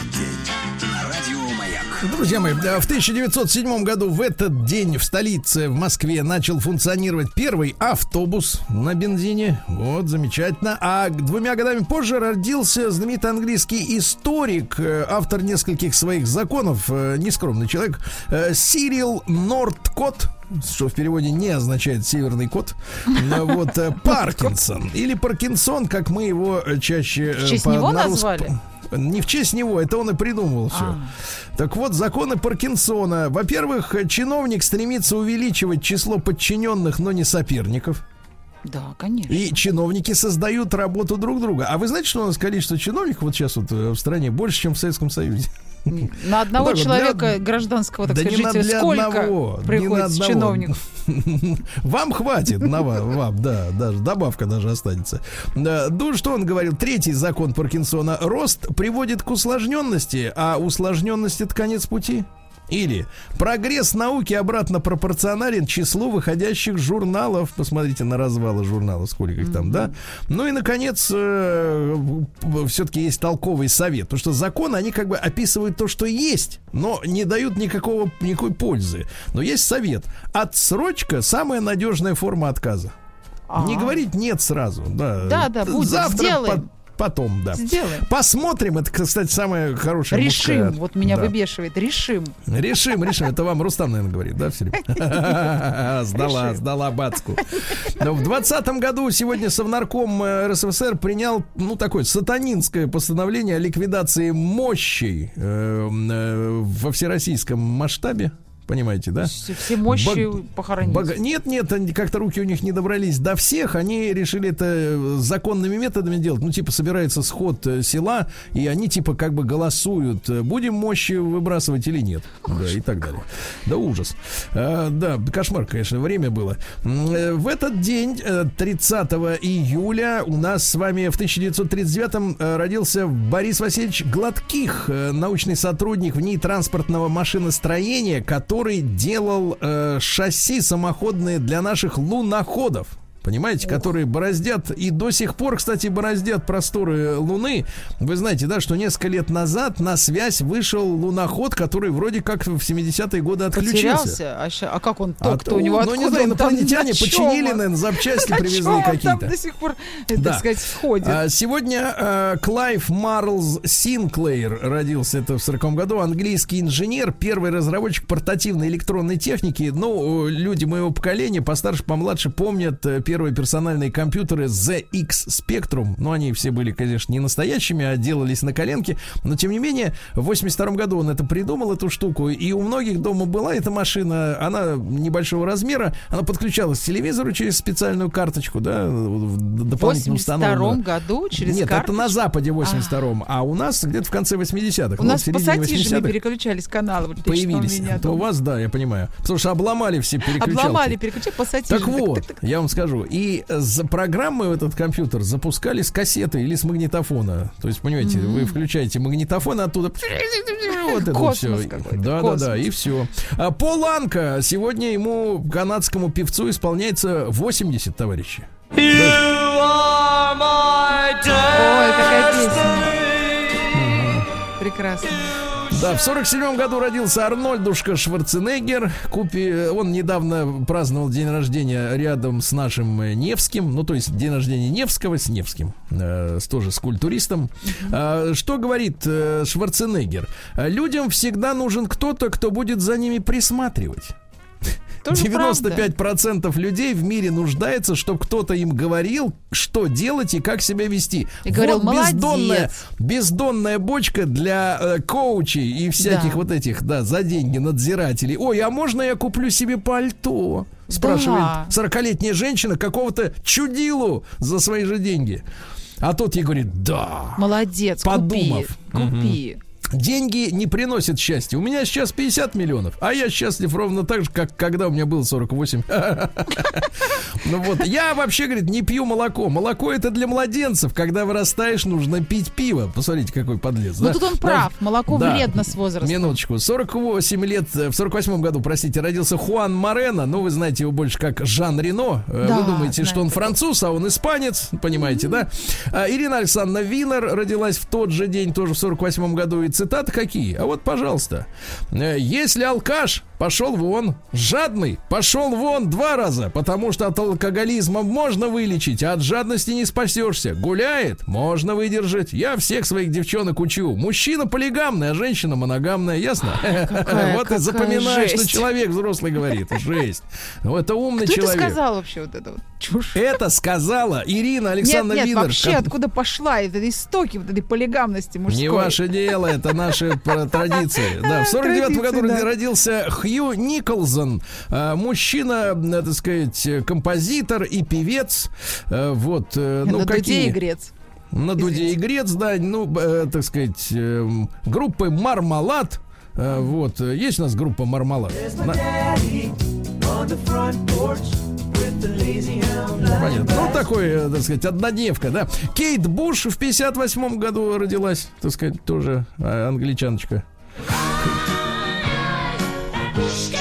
Друзья мои, в 1907 году в этот день в столице, в Москве, начал функционировать первый автобус на бензине. Вот, замечательно. А двумя годами позже родился знаменитый английский историк, э, автор нескольких своих законов, э, нескромный человек, э, Сирил Нордкот, что в переводе не означает северный кот. Вот Паркинсон или Паркинсон, как мы его чаще В честь по- него назвали? Не в честь него, это он и придумал все. А. Так вот, законы Паркинсона. Во-первых, чиновник стремится увеличивать число подчиненных, но не соперников. Да, конечно. И чиновники создают работу друг друга. А вы знаете, что у нас количество чиновников вот сейчас вот э, в стране больше, чем в Советском Союзе? На одного так человека для- гражданского, так Да сказать, жителя, для сколько одного, приходится одного. чиновников? Вам хватит, на ва- вам, да, даже добавка даже останется. Да, Ну, что он говорил? Третий закон Паркинсона. Рост приводит к усложненности, а усложненность это конец пути. Или прогресс науки обратно пропорционален числу выходящих журналов. Посмотрите на развалы журналов, сколько их там, да? Ну и, наконец, все-таки есть толковый совет. Потому что законы, они как бы описывают то, что есть, но не дают никакого, никакой пользы. Но есть совет. Отсрочка – самая надежная форма отказа. Не говорить нет сразу. Да, Да, да, будет, Завтра сделаем. по- потом, да. Сделаем. Посмотрим. Это, кстати, самая хорошая Решим. мужская- Вот меня да. выбешивает. Решим. Решим, решим. Это вам Рустам, наверное, говорит, да, все время? Сдала, сдала бацку. Но в двадцатом году сегодня Совнарком э, РСФСР принял, ну, такое сатанинское постановление о ликвидации мощей э, э, во всероссийском масштабе. Понимаете, да? Все, все мощи Баг- похоронить. Бога- Нет, нет, они как-то руки у них не добрались до всех. Они решили это э, законными методами делать. Ну, типа, собирается сход э, села, и они, типа, как бы голосуют, э, будем мощи выбрасывать или нет. Да, и так далее. Да, ужас. А, да, кошмар, конечно, время было. В этот день, э, 30 июля, у нас с вами в 1939 э, родился Борис Васильевич Гладких, научный сотрудник в НИИ транспортного машиностроения, который делал э, шасси самоходные для наших луноходов. Понимаете, которые бороздят и до сих пор, кстати, бороздят просторы Луны. Вы знаете, да, что несколько лет назад на связь вышел луноход, который вроде как в 70-е годы отключился. Потерялся. А, а как он А ток-то у него ну, не знаю, там, инопланетяне на чём починили, наверное, запчасти привезли там какие-то. до сих пор, э, так сказать, сходит. А, Сегодня э, Клайв Марлз Синклейр родился это в 40 году. Английский инженер, первый разработчик портативной электронной техники. Ну, люди моего поколения, постарше, помладше, помнят э, первые персональные компьютеры ZX Spectrum. Ну, они все были, конечно, не настоящими, а делались на коленке. Но, тем не менее, в 82 году он это придумал, эту штуку. И у многих дома была эта машина. Она небольшого размера. Она подключалась к телевизору через специальную карточку, да, в В дополнительно 82 установленную. году через Нет, карточку? это на Западе в 82-м, а у нас где-то в конце 80-х. У ну, нас в пассатижами 80-х переключались каналы. Вот появились. у меня То у дома. вас, да, я понимаю. Потому что обломали все переключалки. Обломали, переключали пассатижи. Так вот, я вам скажу, и за программы в этот компьютер запускали с кассеты или с магнитофона. То есть, понимаете, вы включаете магнитофон оттуда. Вот это все. Да, да, да, и все. А Пол Анка сегодня ему канадскому певцу исполняется 80, товарищи. Ой, какая песня. Прекрасно. Да, в сорок седьмом году родился Арнольдушка Шварценеггер. Купи, он недавно праздновал день рождения рядом с нашим э, Невским. Ну, то есть день рождения Невского с Невским. э, тоже с культуристом. А, что говорит э, Шварценеггер? «А Людям всегда нужен кто-то, кто будет за ними присматривать. Тоже правда. 95% людей в мире нуждается, чтобы кто-то им говорил, что делать и как себя вести. И говорил, бездонная, «Молодец». бездонная бочка для э, коучей и всяких Да. вот этих, да, за деньги надзирателей. Ой, а можно я куплю себе пальто? Спрашивает Да. 40-летняя женщина какого-то чудилу за свои же деньги. А тот ей говорит, да. Молодец, Подумав. купи. Купи. Деньги не приносят счастья. У меня сейчас 50 миллионов, а я счастлив ровно так же, как когда у меня было 48. Ну вот, я вообще, говорит, не пью молоко. Молоко это для младенцев. Когда вырастаешь, нужно пить пиво. Посмотрите, какой подлец. Ну тут он прав. Молоко вредно с возрастом. Минуточку. 48 лет, э, в 48 году, простите, родился Хуан Морено. Ну, вы знаете его больше как Жан Рено. Э, вы думаете, что он француз, а он испанец. Понимаете, да? А, Ирина Александровна Винер родилась в тот же день, тоже в 48 году. И цитаты какие? А вот, пожалуйста. Э, Если алкаш, пошел вон. Жадный, пошел вон два раза. Потому что от алкоголизма можно вылечить, а от жадности не спасешься. Гуляет, можно выдержать. Я всех своих девчонок учу. Мужчина полигамный, а женщина моногамная. Ясно? какая- Вот и какая запоминай, что жесть. человек взрослый говорит. Жесть. Ну, это умный Кто это человек. сказал вообще вот это вот чушь? Это сказала Ирина Нет, Александровна нет, Винер. вообще, Как- откуда пошла это истоки вот этой полигамности мужской? Не ваше дело, это наши традиции. Да, в 49 Традиции, году да. родился Хью Николсон. А, Мужчина, э, так сказать, э, композитор и певец. Э, Вот, э, ну На дуде какие... и грец. На дуде и грец, да, ну, э, так сказать, эм, группы Мармалад. Э, Вот, э, есть у нас группа Мармалад. На- Понятно. Ну, такой, э, так сказать, однодневка, да. Кейт Буш в 58 году родилась, так сказать, тоже э, англичаночка. Ну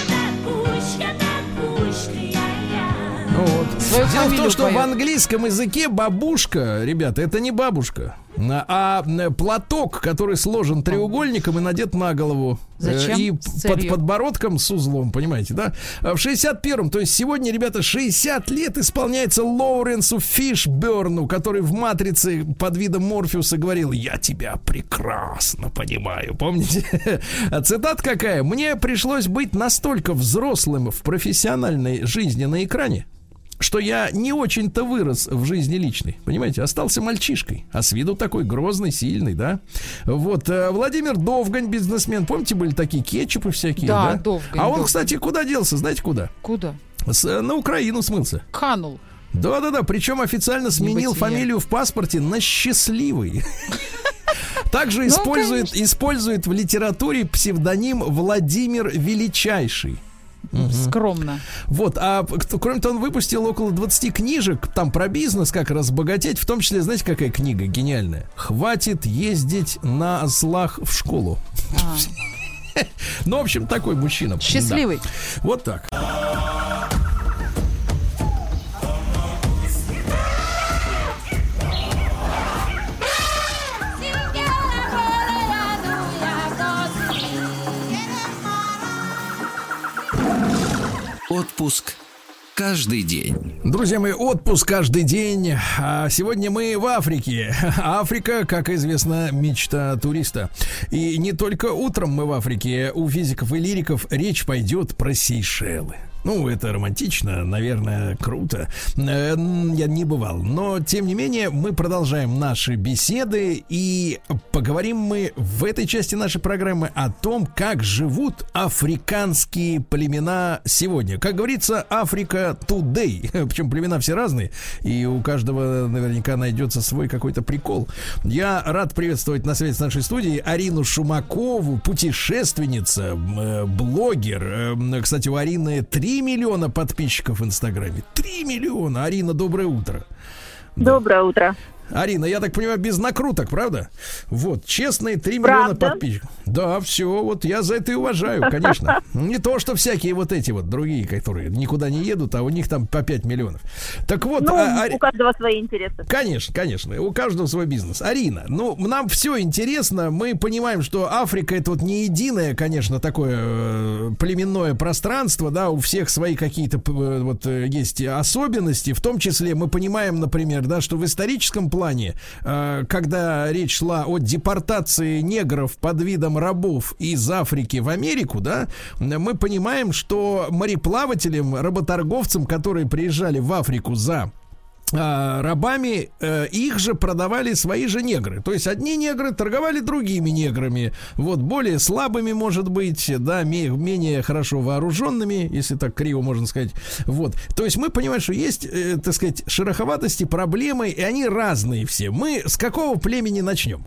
вот. Свою Дело в том, что в поет. английском языке бабушка, ребята, это не бабушка, а м, платок, который сложен треугольником и надет на голову. Зачем? Э, И С под подбородком с узлом, понимаете, да? А В 61-м, то есть сегодня, ребята, 60 лет исполняется Лоуренсу Фишберну, который в «Матрице» под видом Морфеуса говорил «Я тебя прекрасно понимаю». Помните? А цитат какая? «Мне пришлось быть настолько взрослым в профессиональной жизни на экране, что я не очень-то вырос в жизни личной. Понимаете, остался мальчишкой. А с виду такой грозный, сильный, да? Вот, э, Владимир Довгань, бизнесмен. Помните, были такие кетчупы всякие, Да, да? Довгань, А он, Довгань. кстати, куда делся? Знаете, куда? Куда? С- э, на Украину смылся. Канул. Да-да-да, причем официально сменил фамилию в паспорте на счастливый. Также использует, использует в литературе псевдоним Владимир Величайший. Скромно. Вот, а кроме того, он выпустил около 20 книжек там про бизнес, как разбогатеть, в том числе, знаете, какая книга гениальная? Хватит ездить на злах в школу. А, Ну, в общем, такой мужчина. Счастливый. Да. Вот так. Отпуск каждый день. Друзья мои, отпуск каждый день. А сегодня мы в Африке. Африка, как известно, мечта туриста. И не только утром мы в Африке. У физиков и лириков речь пойдет про Сейшелы. Ну, это романтично, наверное, круто. Э, м, Я не бывал. Но, тем не менее, мы продолжаем наши беседы и поговорим мы в этой части нашей программы о том, как живут африканские племена сегодня. Как говорится, Африка today. Причем племена все разные, и у каждого наверняка найдется свой какой-то прикол. Я рад приветствовать на связи с нашей студией Арину Шумакову, путешественница, э, блогер. Э, Кстати, у Арины 3 миллиона подписчиков в Инстаграме. 3 миллиона. Арина, доброе утро. Доброе утро. Арина, я так понимаю, без накруток, правда? Вот, честные 3 миллиона Правда. подписчиков. Да, все, вот я за это и уважаю, конечно. Не то, что всякие вот эти вот другие, которые никуда не едут, а у них там по 5 миллионов. Так вот, Ну, а- а- у каждого свои интересы. Конечно, конечно. У каждого свой бизнес. Арина, ну, нам все интересно. Мы понимаем, что Африка это вот не единое, конечно, такое э, племенное пространство, да, у всех свои какие-то э, вот э, есть особенности. В том числе мы понимаем, например, да, что в историческом плане, э, когда речь шла о депортации негров под видом рабов из Африки в Америку, да, мы понимаем, что мореплавателям, работорговцам, которые приезжали в Африку за рабами э, их же продавали свои же негры. То есть одни негры торговали другими неграми. Вот более слабыми, может быть, да, ме- менее хорошо вооруженными, если так криво можно сказать. Вот. То есть мы понимаем, что есть, э, так сказать, шероховатости, проблемы, и они разные все. Мы с какого племени начнем?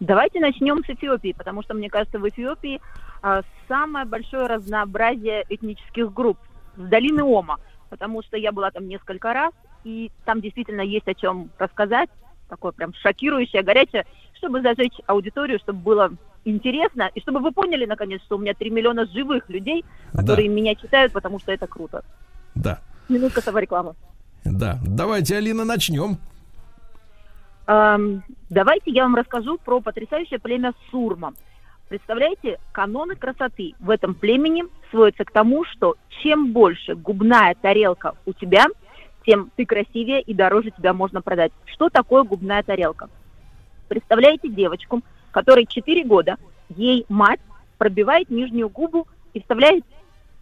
Давайте начнем с Эфиопии, потому что, мне кажется, в Эфиопии а, самое большое разнообразие этнических групп с долины Ома, потому что я была там несколько раз, и там действительно есть о чем рассказать, такое прям шокирующее, горячее, чтобы зажечь аудиторию, чтобы было интересно, и чтобы вы поняли, наконец, что у меня 3 миллиона живых людей, Да. которые меня читают, потому что это круто. Да, Минутка саморекламы. да. Давайте, Алина, начнем. Эм, давайте я вам расскажу про потрясающее племя Сурма. Представляете, каноны красоты в этом племени сводятся к тому, что чем больше губная тарелка у тебя, тем ты красивее и дороже тебя можно продать. Что такое губная тарелка? Представляете девочку, которой 4 года, ей мать пробивает нижнюю губу и вставляет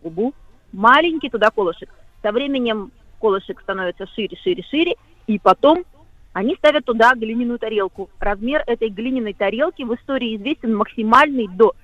губу маленький туда колышек. Со временем колышек становится шире, шире, шире, и потом они ставят туда глиняную тарелку. Размер этой глиняной тарелки в истории известен максимальный до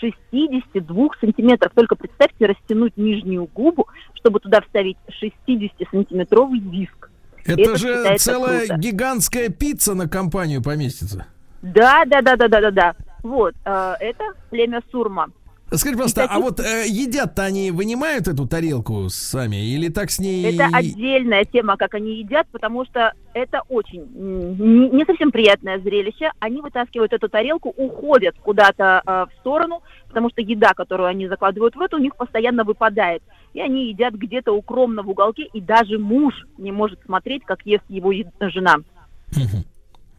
62 сантиметров. Только представьте растянуть нижнюю губу, чтобы туда вставить 60-сантиметровый диск. Это, Это же целая круто. гигантская пицца на компанию поместится. Да, да, да, да, да, да, да. Вот, э, это племя Сурма. Скажи, пожалуйста, И таких- а вот э, едят-то они вынимают эту тарелку сами или так с ней... Это отдельная тема, как они едят, потому что это очень не совсем приятное зрелище. Они вытаскивают эту тарелку, уходят куда-то э, в сторону, потому что еда, которую они закладывают в эту, у них постоянно выпадает. И они едят где-то укромно в уголке, и даже муж не может смотреть, как ест его жена.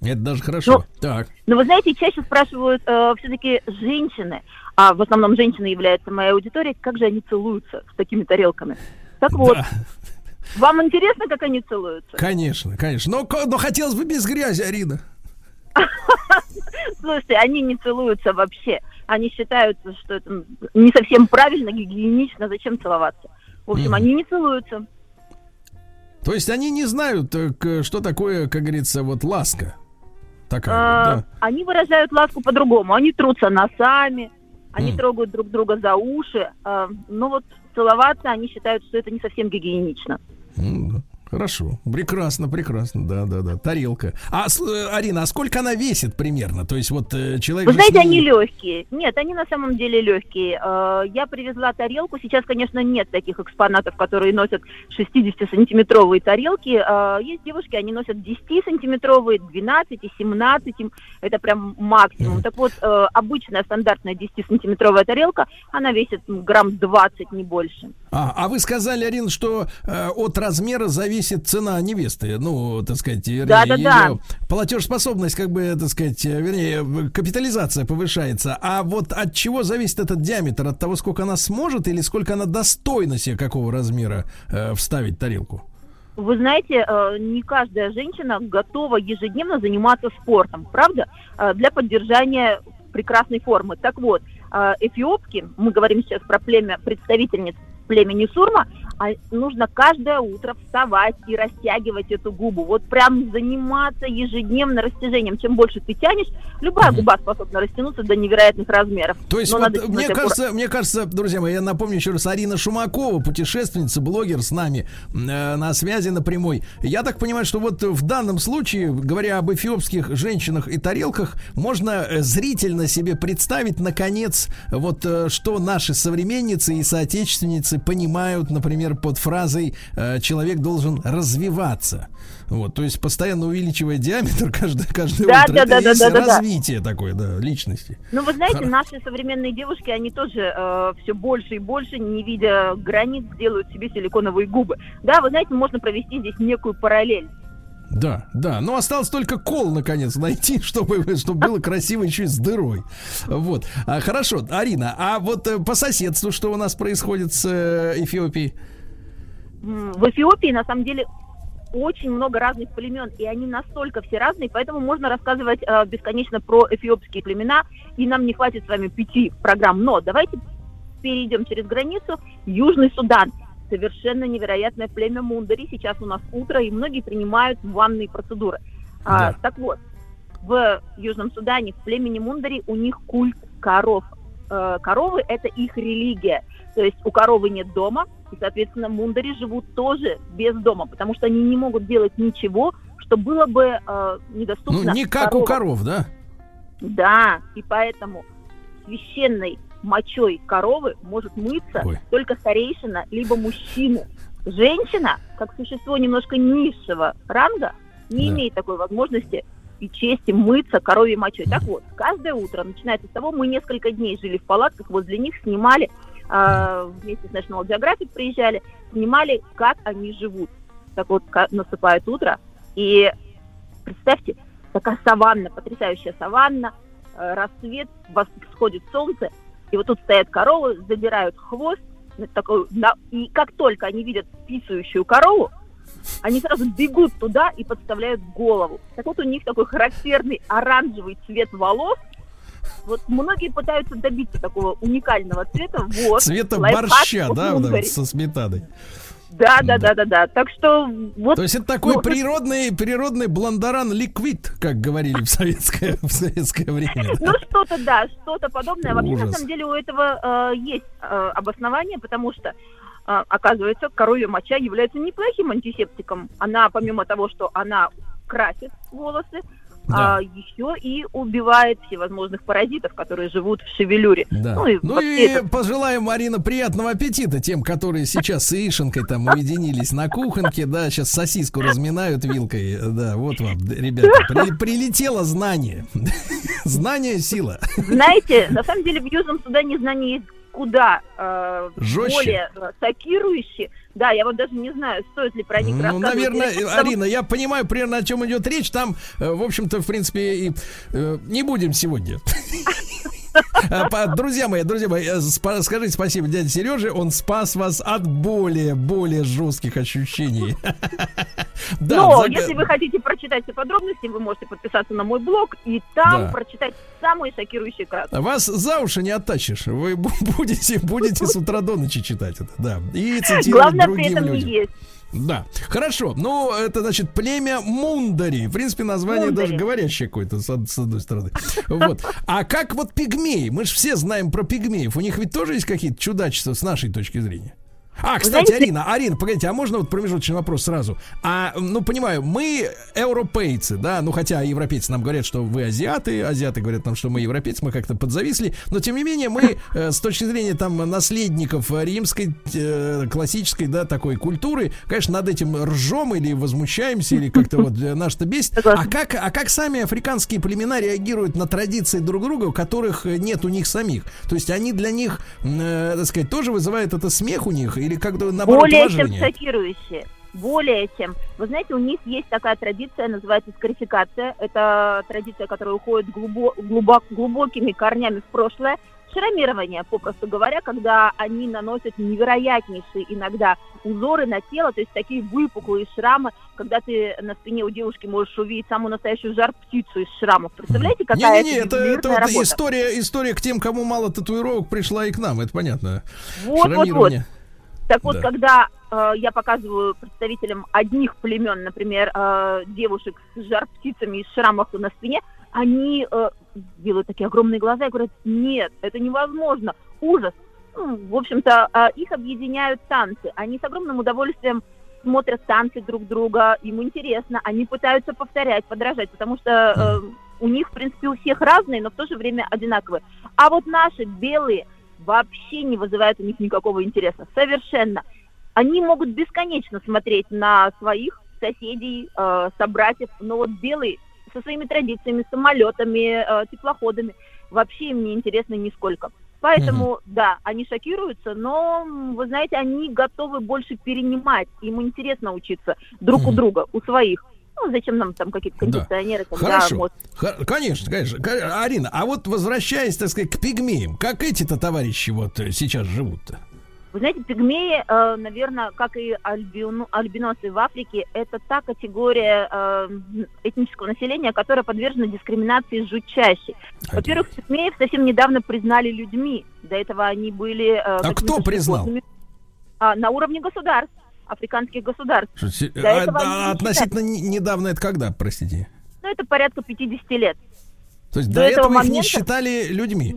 Это даже хорошо. Ну, так. Но вы знаете, чаще спрашивают все-таки женщины, а в основном женщины являются моей аудиторией, как же они целуются с такими тарелками. Так вот, Да, вам интересно, как они целуются? конечно, конечно. Но, ко- но хотелось бы без грязи, Арина. Слушайте, они не целуются вообще. Они считают, что это не совсем правильно, гигиенично, зачем целоваться. В общем, они не целуются. То есть они не знают, э, что такое, как говорится, вот ласка. Такая А, да. Они выражают ласку по-другому. Они трутся носами, они Мгм. трогают друг друга за уши. а, но вот целоваться они считают, что это не совсем гигиенично. М, да. Хорошо, прекрасно, прекрасно, да, да, да, тарелка. А, э, Арина, а сколько она весит примерно? То есть вот э, человек... Вы знаете, они легкие. Нет, они на самом деле легкие. Э, Я привезла тарелку. Сейчас, конечно, нет таких экспонатов, которые носят 60-сантиметровые тарелки. Э, Есть девушки, они носят 10-сантиметровые, 12 и 17. Это прям максимум. Так вот, э, обычная стандартная 10-сантиметровая тарелка, она весит грамм 20, не больше. А, а вы сказали, Арина, что э, от размера зависит цена невесты. Ну, так сказать, вернее, Да-да-да. её платежеспособность, как бы, так сказать, э, вернее, капитализация повышается. А вот от чего зависит этот диаметр? От того, сколько она сможет или сколько она достойна себе какого размера э, вставить тарелку? Вы знаете, э, не каждая женщина готова ежедневно заниматься спортом, правда? Э, Для поддержания прекрасной формы. Так вот, эфиопки, мы говорим сейчас про племя представительниц племени Сурма, а нужно каждое утро вставать и растягивать эту губу. Вот прям заниматься ежедневно растяжением. Чем больше ты тянешь, любая Мгм. губа способна растянуться до невероятных размеров. То есть, Но вот, надо мне кажется, мне кажется, друзья мои, я напомню еще раз, Арина Шумакова, путешественница, блогер с нами э, на связи на прямой. Я так понимаю, что вот в данном случае, говоря об эфиопских женщинах и тарелках, можно э, зрительно себе представить, наконец, вот э, что наши современницы и соотечественницы понимают, например, под фразой э, «человек должен развиваться». Вот, то есть постоянно увеличивая диаметр каждое, каждое Да, утро. да, Это да, да, да, да, да. развитие такое, да, личности. Ну, вы знаете, Хоро- наши современные девушки, они тоже все больше и больше, не видя границ, делают себе силиконовые губы. Да, вы знаете, можно провести здесь некую параллель. Да, да. Но осталось только кол, наконец, найти, чтобы, чтобы было красиво еще и с дырой. Вот. А, хорошо, Арина, а вот э, по соседству что у нас происходит с э, Эфиопией? В Эфиопии, на самом деле, очень много разных племен, и они настолько все разные, поэтому можно рассказывать э, бесконечно про эфиопские племена, и нам не хватит с вами пяти программ. Но давайте перейдем через границу. Южный Судан. Совершенно невероятное племя Мундари. Сейчас у нас утро, и многие принимают ванные процедуры. А, Да. так вот, в Южном Судане, в племени Мундари, у них культ коров. Э, коровы – это их религия. То есть у коровы нет дома, и, соответственно, мундари живут тоже без дома, потому что они не могут делать ничего, что было бы э, недоступно Ну, не как у коровам. коров, да? Да, и поэтому священной мочой коровы может мыться Ой. только старейшина, либо мужчина. Женщина, как существо немножко низшего ранга, не Да. имеет такой возможности и чести мыться коровьей мочой. Так вот, каждое утро, начинается с того, мы несколько дней жили в палатках, возле них снимали, вместе с National Geographic приезжали, снимали, как они живут. Так вот, наступает утро, и представьте, такая саванна, потрясающая саванна, э, рассвет, восходит солнце, и вот тут стоят коровы, забирают хвост, такой, и как только они видят писающую корову, они сразу бегут туда и подставляют голову. Так вот у них такой характерный оранжевый цвет волос. Вот многие пытаются добиться такого уникального цвета. Вот. Цвета борща, да, вот со сметаной. Да, Да. да, да, да. Так что вот То есть это такой Ну, природный, природный блондаран ликвид, как говорили в советское, в советское время. Ну, что-то, да, что-то подобное. Вообще, на самом деле, у этого э, есть э, обоснование, потому что, э, оказывается, коровья моча является неплохим антисептиком. Она, помимо того, что она красит волосы, Да. а, еще и убивает всевозможных паразитов, которые живут в шевелюре. Да. Ну и Ну и это- пожелаем, Марина, приятного аппетита тем, которые сейчас с Ишенкой там уединились на кухонке, да, сейчас сосиску разминают вилкой. Да, вот вам, ребята, при- прилетело знание. Знание сила. Знаете, на самом деле в Южном Судане знания есть куда э, Жестче. более шокирующие. Да, я вот даже не знаю, стоит ли про них Ну, рассказывать. наверное, или Арина, я понимаю примерно, о чем идет речь. Там, э, в общем-то, в принципе, и э, не будем сегодня. А, Друзья мои, друзья мои, э, скажите спасибо дяде Сереже, он спас вас от более, более жестких ощущений. Да, Но заг- если вы хотите прочитать все подробности, вы можете подписаться на мой блог и там Да. прочитать самые шокирующие краски. Вас за уши не оттащишь. Вы бу- будете, будете с утра до ночи читать это, да. И цитировать Главное при другим этом не людям. есть. Да, хорошо. Ну, это значит племя Мундари. В принципе, название Мундари. даже говорящее какое-то, с, с одной стороны. Вот. А как вот пигмеи? Мы же все знаем про пигмеев. У них ведь тоже есть какие-то чудачества с нашей точки зрения. А, кстати, знаете- Арина, Арина, погодите, а можно вот промежуточный вопрос сразу? А, ну, понимаю, мы европейцы, да, ну, хотя европейцы нам говорят, что вы азиаты, азиаты говорят нам, что мы европейцы, мы как-то подзависли, но, тем не менее, мы э, с точки зрения, там, наследников римской, э, классической, да, такой культуры, конечно, над этим ржем или возмущаемся, или как-то вот э, наш-то бесит. А как, а как сами африканские племена реагируют на традиции друг друга, которых нет у них самих? То есть они для них, э, так сказать, тоже вызывает это смех у них или как-то наоборот Более чем шокирующие. Более чем. Вы знаете, у них есть такая традиция, называется скарификация. Это традиция, которая уходит глубо- глубок- глубокими корнями в прошлое. Шрамирование, попросту говоря, когда они наносят невероятнейшие иногда узоры на тело, то есть такие выпуклые шрамы, когда ты на спине у девушки можешь увидеть самую настоящую жар-птицу из шрамов. Представляете, какая Не-не-не, это, это ювелирная вот работа? история, история к тем, кому мало татуировок, пришла и к нам, это понятно. Вот, вот, вот. Так вот, Да. когда э, я показываю представителям одних племен, например, э, девушек с жар-птицами и с шрамах на спине, они э, делают такие огромные глаза и говорят, нет, это невозможно, ужас. Ну, в общем-то, э, их объединяют танцы. Они с огромным удовольствием смотрят танцы друг друга, им интересно, они пытаются повторять, подражать, потому что э, у них, в принципе, у всех разные, но в то же время одинаковые. А вот наши белые вообще не вызывают у них никакого интереса. Совершенно. Они могут бесконечно смотреть на своих соседей, э, собратьев, но вот белые со своими традициями, самолетами, э, теплоходами, вообще им не интересно нисколько. Поэтому, да, они шокируются, но, вы знаете, они готовы больше перенимать. Им интересно учиться друг у Мгм. друга, у своих. Ну, зачем нам там какие-то Да. кондиционеры, когда Хорошо. вот Х- конечно, конечно. Арина, а вот возвращаясь, так сказать, к пигмеям, как эти-то товарищи вот э, сейчас живут-то? Вы знаете, пигмеи, э, наверное, как и альбину- альбиносы в Африке, это та категория э, этнического населения, которая подвержена дискриминации жутчайшей. Во-первых, пигмеев совсем недавно признали людьми. До этого они были... э, А кто признал? А, на уровне государств, африканских государств. Что, се- а- этого а относительно не- недавно это когда, простите? Ну, это порядка 50 лет. То есть До до, этого этого их не момента- считали людьми?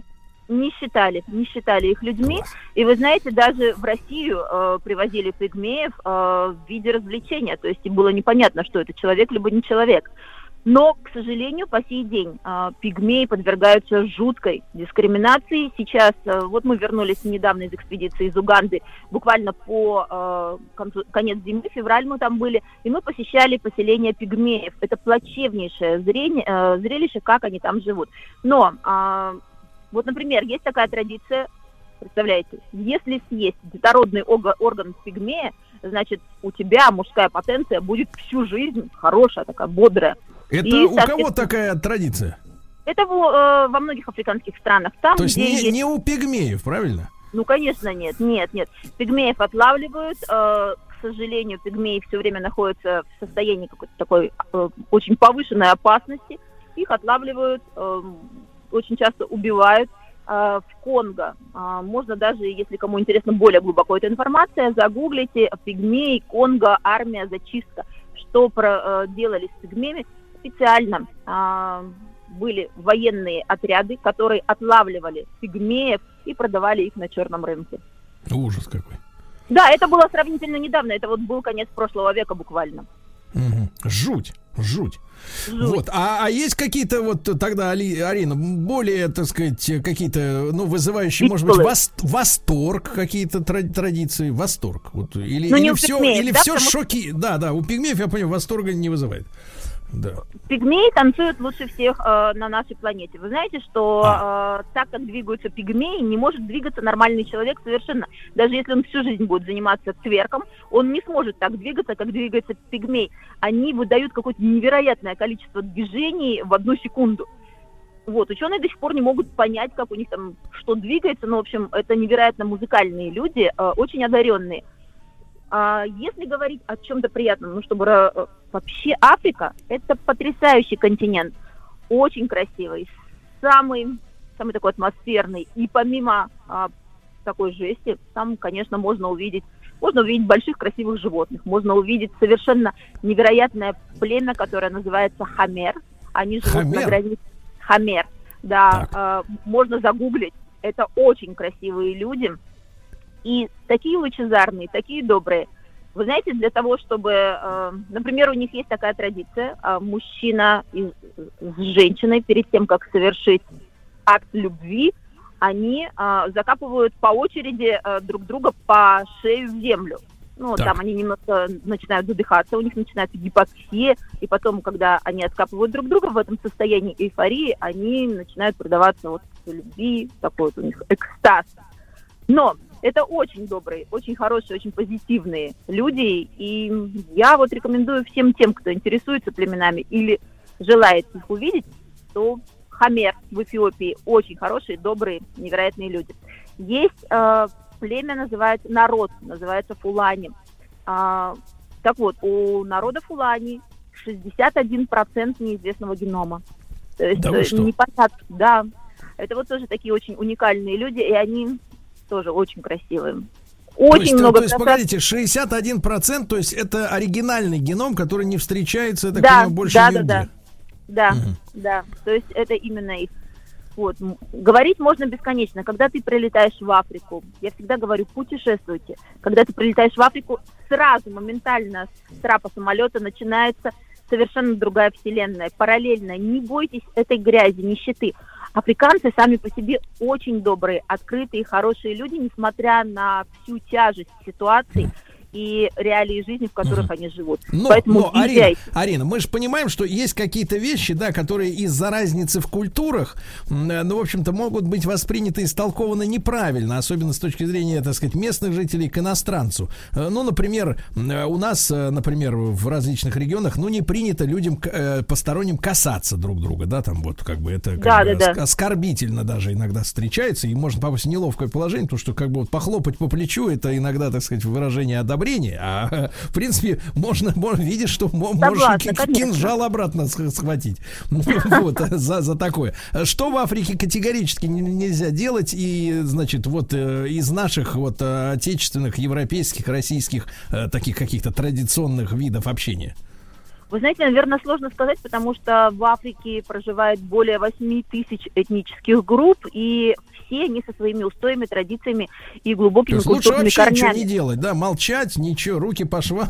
Не считали, не считали их людьми. И вы знаете, даже в Россию э, привозили пигмеев э, в виде развлечения. То есть и было непонятно, что это человек либо не человек. Но, к сожалению, по сей день э, пигмеи подвергаются жуткой дискриминации. Сейчас, э, вот мы вернулись недавно из экспедиции из Уганды, буквально по э, концу- конец зимы, февраль мы там были, и мы посещали поселение пигмеев. Это плачевнейшее зрение, э, зрелище, как они там живут. Но а, вот, например, есть такая традиция, представляете, если съесть детородный орган пигмея, значит, у тебя мужская потенция будет всю жизнь хорошая, такая бодрая. Это И, у кого такая традиция? Это во, э, во многих африканских странах. Там, То есть не, есть... не у пигмеев, правильно? Ну, конечно, нет, нет, нет. Пигмеев отлавливают. э, к сожалению, пигмеи все время находятся в состоянии какой-то такой э, очень повышенной опасности. Их отлавливают, э, очень часто убивают. Э, в Конго э, можно даже, если кому интересна более глубоко эта информация, загуглите пигмеи, Конго, армия, зачистка. Что про, э, делали с пигмеями специально. э, были военные отряды, которые отлавливали пигмеев и продавали их на черном рынке. Ужас какой. Да, это было сравнительно недавно, это вот был конец прошлого века буквально. Мгм. Жуть, жуть. Жуть. Вот. А, а есть какие-то вот тогда, Али, Арина, более, так сказать, какие-то, ну, вызывающие, может быть, вос- восторг, какие-то тра- традиции, восторг. Вот, или Ну, или все, пигмеев, или да, все потому- шоки. Да, да, у пигмеев, я понимаю, восторга не вызывает. Да. Пигмеи танцуют лучше всех э, на нашей планете. Вы знаете, что А. э, так как двигаются пигмеи, не может двигаться нормальный человек совершенно. Даже если он всю жизнь будет заниматься цверком, он не сможет так двигаться, как двигается пигмей. Они выдают какое-то невероятное количество движений в одну секунду. Вот, ученые до сих пор не могут понять, как у них там что двигается, но, в общем, это невероятно музыкальные люди, э, очень одаренные. А если говорить о чем-то приятном, ну, чтобы э, вообще Африка – это потрясающий континент, очень красивый, самый, самый такой атмосферный. И помимо а, такой жести, там, конечно, можно увидеть можно увидеть больших красивых животных, можно увидеть совершенно невероятное племя, которое называется хамер. Они живут Хамер? на границе. Хамер, да, Так. а, можно загуглить. Это очень красивые люди. И такие лучезарные, такие добрые. Вы знаете, для того, чтобы, э, например, у них есть такая традиция, э, мужчина с женщиной перед тем, как совершить акт любви, они э, закапывают по очереди э, друг друга по шею в землю. Ну, Так. там они немножко начинают задыхаться, у них начинается гипоксия, и потом, когда они откапывают друг друга в этом состоянии эйфории, они начинают продаваться вот любви, такой вот у них экстаз. Но это очень добрые, очень хорошие, очень позитивные люди, и я вот рекомендую всем тем, кто интересуется племенами или желает их увидеть, то Хамер в Эфиопии очень хорошие, добрые, невероятные люди. Есть э, племя, называется народ, называется Фулани. А, так вот, у народа Фулани 61% неизвестного генома. То есть Да э, непонятно, да. Это вот тоже такие очень уникальные люди, и они тоже очень красивые. То Очень есть, много то есть, погодите, 61%, то есть это оригинальный геном, который не встречается, так Да, понимаю, больше да, нигде. да, да. Да, Мгм. да. То есть это именно их. Вот. Говорить можно бесконечно. Когда ты прилетаешь в Африку, я всегда говорю, путешествуйте. Когда ты прилетаешь в Африку, сразу, моментально с трапа самолета начинается совершенно другая вселенная, параллельно. Не бойтесь этой грязи, нищеты. Африканцы сами по себе очень добрые, открытые, хорошие люди, несмотря на всю тяжесть ситуации и реалии жизни, в которых они живут. Но, Поэтому но Арина. Арина, мы же понимаем, что есть какие-то вещи, да, которые из-за разницы в культурах, э, ну, в общем-то, могут быть восприняты и истолкованы неправильно, особенно с точки зрения, так сказать, местных жителей к иностранцу. Э, Ну, например, э, у нас, например, в различных регионах, ну, не принято людям посторонним касаться друг друга, да, там вот как бы это как Да, бы да, да. оскорбительно даже иногда встречается, и можно попасть в неловкое положение, потому что как бы вот похлопать по плечу, это иногда, так сказать, выражение одобрения, а в принципе можно, можно видишь, что можешь Согласна, конечно. кинжал обратно сх- схватить вот, за, за такое. Что в Африке категорически нельзя делать, и, значит, вот э, из наших вот отечественных, европейских, российских э, таких каких-то традиционных видов общения? Вы знаете, наверное, сложно сказать, потому что в Африке проживает более 8 тысяч этнических групп, и все они со своими устоями, традициями и То глубокими есть лучше вообще ничего корнями. не делать, да, молчать, ничего, руки по швам.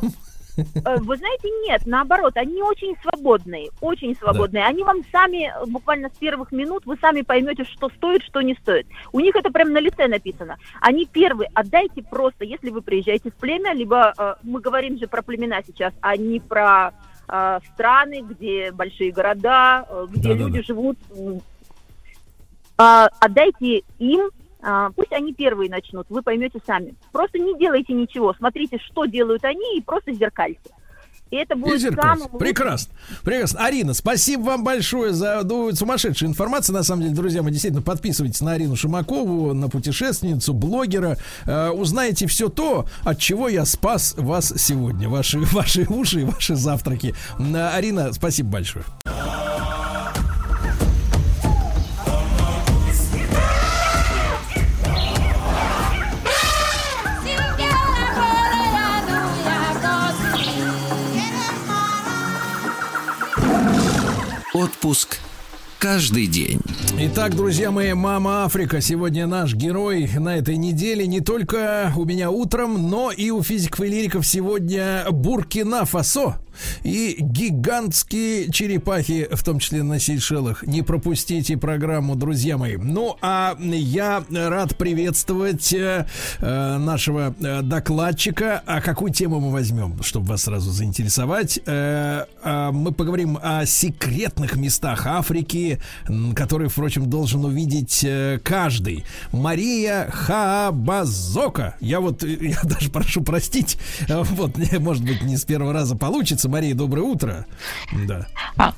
Э, Вы знаете, нет, наоборот, они очень свободные, очень свободные. Они вам сами, э, буквально с первых минут, вы сами поймете, что стоит, что не стоит. У них это прям на лице написано. Они первые, отдайте просто, если вы приезжаете в племя, либо э, мы говорим же про племена сейчас, а не про э, страны, где большие города, э, где Да-да-да. люди живут. А, отдайте им, а, пусть они первые начнут, вы поймете сами. Просто не делайте ничего, смотрите, что делают они, и просто зеркальте. И это И будет зеркальце. самым. Прекрасно. Прекрасно. Арина, спасибо вам большое за ну, сумасшедшую информацию. На самом деле, друзья, мы действительно подписывайтесь на Арину Шимакову, на путешественницу, блогера. Э, узнаете все то, от чего я спас вас сегодня. Ваши, ваши уши и ваши завтраки. М, Арина, спасибо большое. Отпуск каждый день. Итак, друзья мои, Мама Африка сегодня наш герой на этой неделе. Не только у меня утром, но и у физиков и лириков сегодня Буркина Фасо. И гигантские черепахи, в том числе на Сейшелах. Не пропустите программу, друзья мои. Ну, а я рад приветствовать э, э, нашего э, докладчика. А какую тему мы возьмем, чтобы вас сразу заинтересовать? Э, э, мы поговорим о секретных местах Африки, которые, впрочем, должен увидеть э, каждый. Мария Хабазока. Я вот, я даже прошу простить, вот, может быть, не с первого раза получится. Мария, доброе утро. Да. А,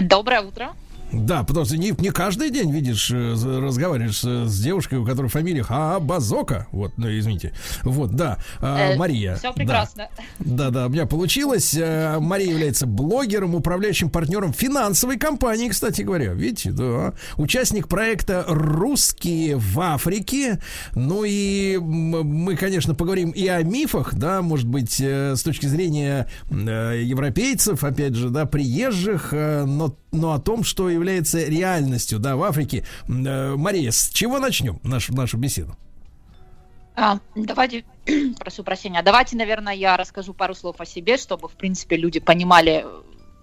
доброе утро. Да, потому что не, не каждый день видишь, э, разговариваешь с, с девушкой, у которой фамилия Хабазока. Вот, ну, извините. Вот, да. А, Э, Мария. Все да. прекрасно. Да, да, у меня получилось. Э, Мария является блогером, управляющим партнером финансовой компании, кстати говоря. Видите, да. Участник проекта «Русские в Африке». Ну и мы, конечно, поговорим и о мифах, да, может быть, э, с точки зрения э, европейцев, опять же, да, приезжих, э, но, но о том, что является реальностью, да, в Африке. Э, Мария, с чего начнем нашу, нашу беседу? А, давайте, прошу прощения, давайте, наверное, я расскажу пару слов о себе, чтобы, в принципе, люди понимали,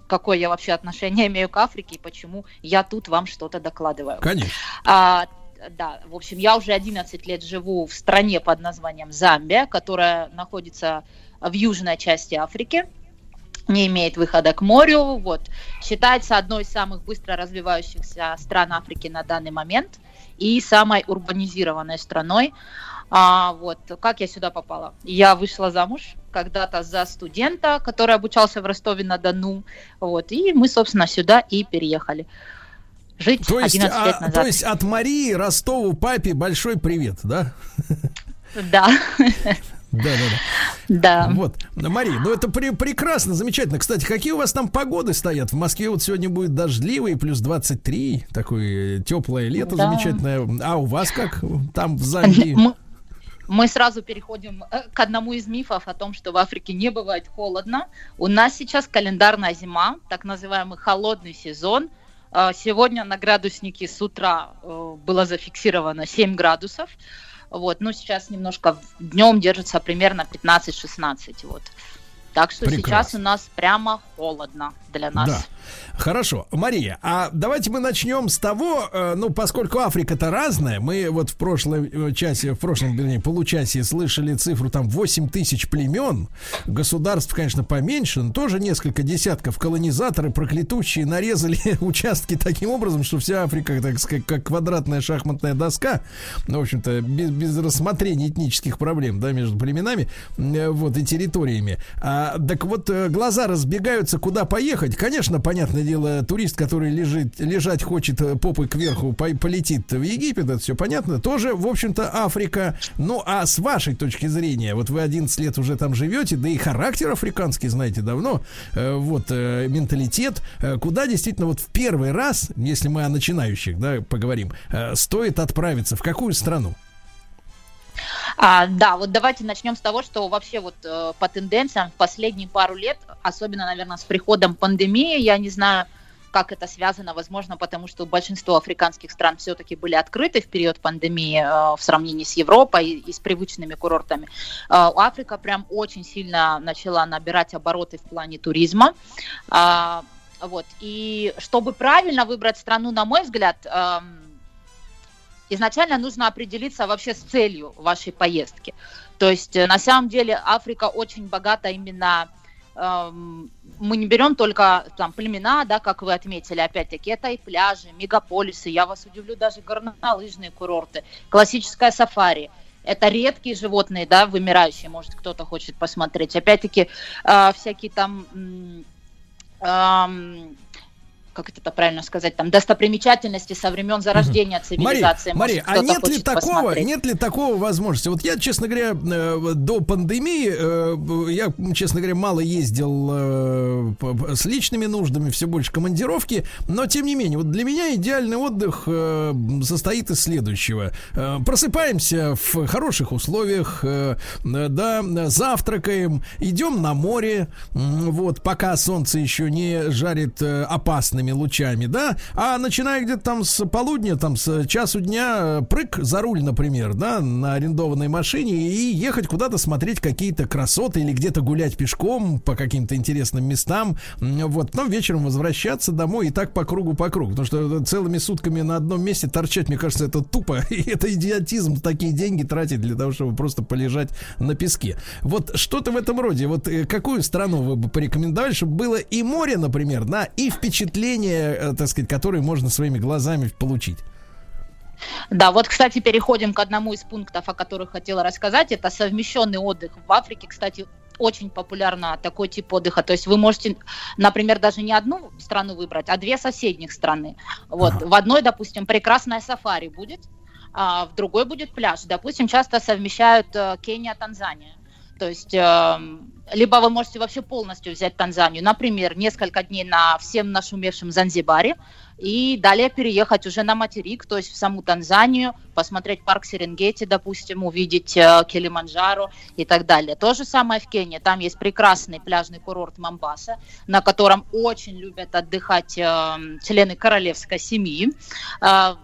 какое я вообще отношение имею к Африке и почему я тут вам что-то докладываю. Конечно. А, да, в общем, я уже 11 лет живу в стране под названием Замбия, которая находится в южной части Африки, не имеет выхода к морю, вот, считается одной из самых быстро развивающихся стран Африки на данный момент и самой урбанизированной страной. А, вот, как я сюда попала? Я вышла замуж когда-то за студента, который обучался в Ростове-на-Дону, вот, и мы, собственно, сюда и переехали. Жить То есть, 11 лет а, назад. то есть от Марии Ростову папе большой привет, да? Да, Да, да, да. да. Вот, Мария, ну это пре- прекрасно, замечательно. Кстати, какие у вас там погоды стоят? В Москве вот сегодня будет дождливый, плюс 23, такое теплое лето Да. замечательное. А у вас как там в Замбии? Мы, мы сразу переходим э, к одному из мифов о том, что в Африке не бывает холодно. У нас сейчас календарная зима, так называемый холодный сезон. Э, Сегодня на градуснике с утра э, было зафиксировано 7 градусов. Вот, ну сейчас немножко днем держится примерно 15-16. Вот. Так что сейчас Прекрасно. у нас прямо холодно для нас. Да. Хорошо. Мария, а давайте мы начнем с того, э, ну, поскольку Африка-то разная, мы вот в прошлом э, часе, в прошлом, вернее, получасе слышали цифру там 8 тысяч племен, государств, конечно, поменьше, но тоже несколько десятков колонизаторы проклятущие нарезали участки таким образом, что вся Африка, так сказать, как квадратная шахматная доска, ну, в общем-то, без, без рассмотрения этнических проблем, да, между племенами, э, вот, и территориями. А, так вот, глаза разбегаются, куда поехать. Конечно, понятное дело, турист, который лежит, лежать хочет э, попой кверху, по- полетит в Египет, это все понятно. Тоже, в общем-то, Африка. Ну, а с вашей точки зрения, вот вы 11 лет уже там живете, да и характер африканский знаете давно, э, вот, э, менталитет, куда действительно вот в первый раз, если мы о начинающих, да, поговорим, стоит отправиться, в какую страну? А, да, вот давайте начнем с того, что вообще вот э, по тенденциям в последние пару лет, особенно, наверное, с приходом пандемии, я не знаю, как это связано, возможно, потому что большинство африканских стран все-таки были открыты в период пандемии э, в сравнении с Европой и, и с привычными курортами. Э, Африка прям очень сильно начала набирать обороты в плане туризма. А, вот. И чтобы правильно выбрать страну, на мой взгляд, эм, изначально нужно определиться вообще с целью вашей поездки. То есть э, на самом деле Африка очень богата именно эм, мы не берем только там племена, да, как вы отметили, опять-таки, это и пляжи, мегаполисы, я вас удивлю, даже горнолыжные курорты, классическое сафари. Это редкие животные, да, вымирающие, может, кто-то хочет посмотреть. Опять-таки, э, всякие там эм, как это правильно сказать, там достопримечательности со времен зарождения цивилизации. Мария, Мария, а нет ли такого, посмотреть. нет ли такого возможности? Вот я, честно говоря, э, до пандемии, э, я, честно говоря, мало ездил э, с личными нуждами, все больше командировки, но тем не менее, вот для меня идеальный отдых состоит из следующего: просыпаемся в хороших условиях, да, завтракаем, идем на море, вот, пока солнце еще не жарит опасными солнечными лучами, да, а начиная где-то там с полудня, там с часу дня, прыг за руль, например, да, на арендованной машине и ехать куда-то смотреть какие-то красоты или где-то гулять пешком по каким-то интересным местам, вот, потом вечером возвращаться домой и так по кругу по кругу, потому что целыми сутками на одном месте торчать, мне кажется, это тупо, и это идиотизм, такие деньги тратить для того, чтобы просто полежать на песке. Вот что-то в этом роде, вот э, какую страну вы бы порекомендовали, чтобы было и море, например, да, и впечатление, э, так сказать, которые можно своими глазами получить? Да, вот, кстати, переходим к одному из пунктов, о которых хотела рассказать. Это совмещенный отдых. В Африке, кстати, очень популярно такой тип отдыха. То есть вы можете, например, даже не одну страну выбрать, а две соседних страны. Вот. Ага. В одной, допустим, прекрасная сафари будет, а в другой будет пляж. Допустим, часто совмещают э, Кения, Танзания. То есть э, либо вы можете вообще полностью взять Танзанию, например, несколько дней на всем нашумевшем Занзибаре, и далее переехать уже на материк, то есть в саму Танзанию, посмотреть парк Серенгети, допустим, увидеть э, Килиманджаро и так далее. То же самое в Кении, там есть прекрасный пляжный курорт Мамбаса, на котором очень любят отдыхать э, члены королевской семьи, э,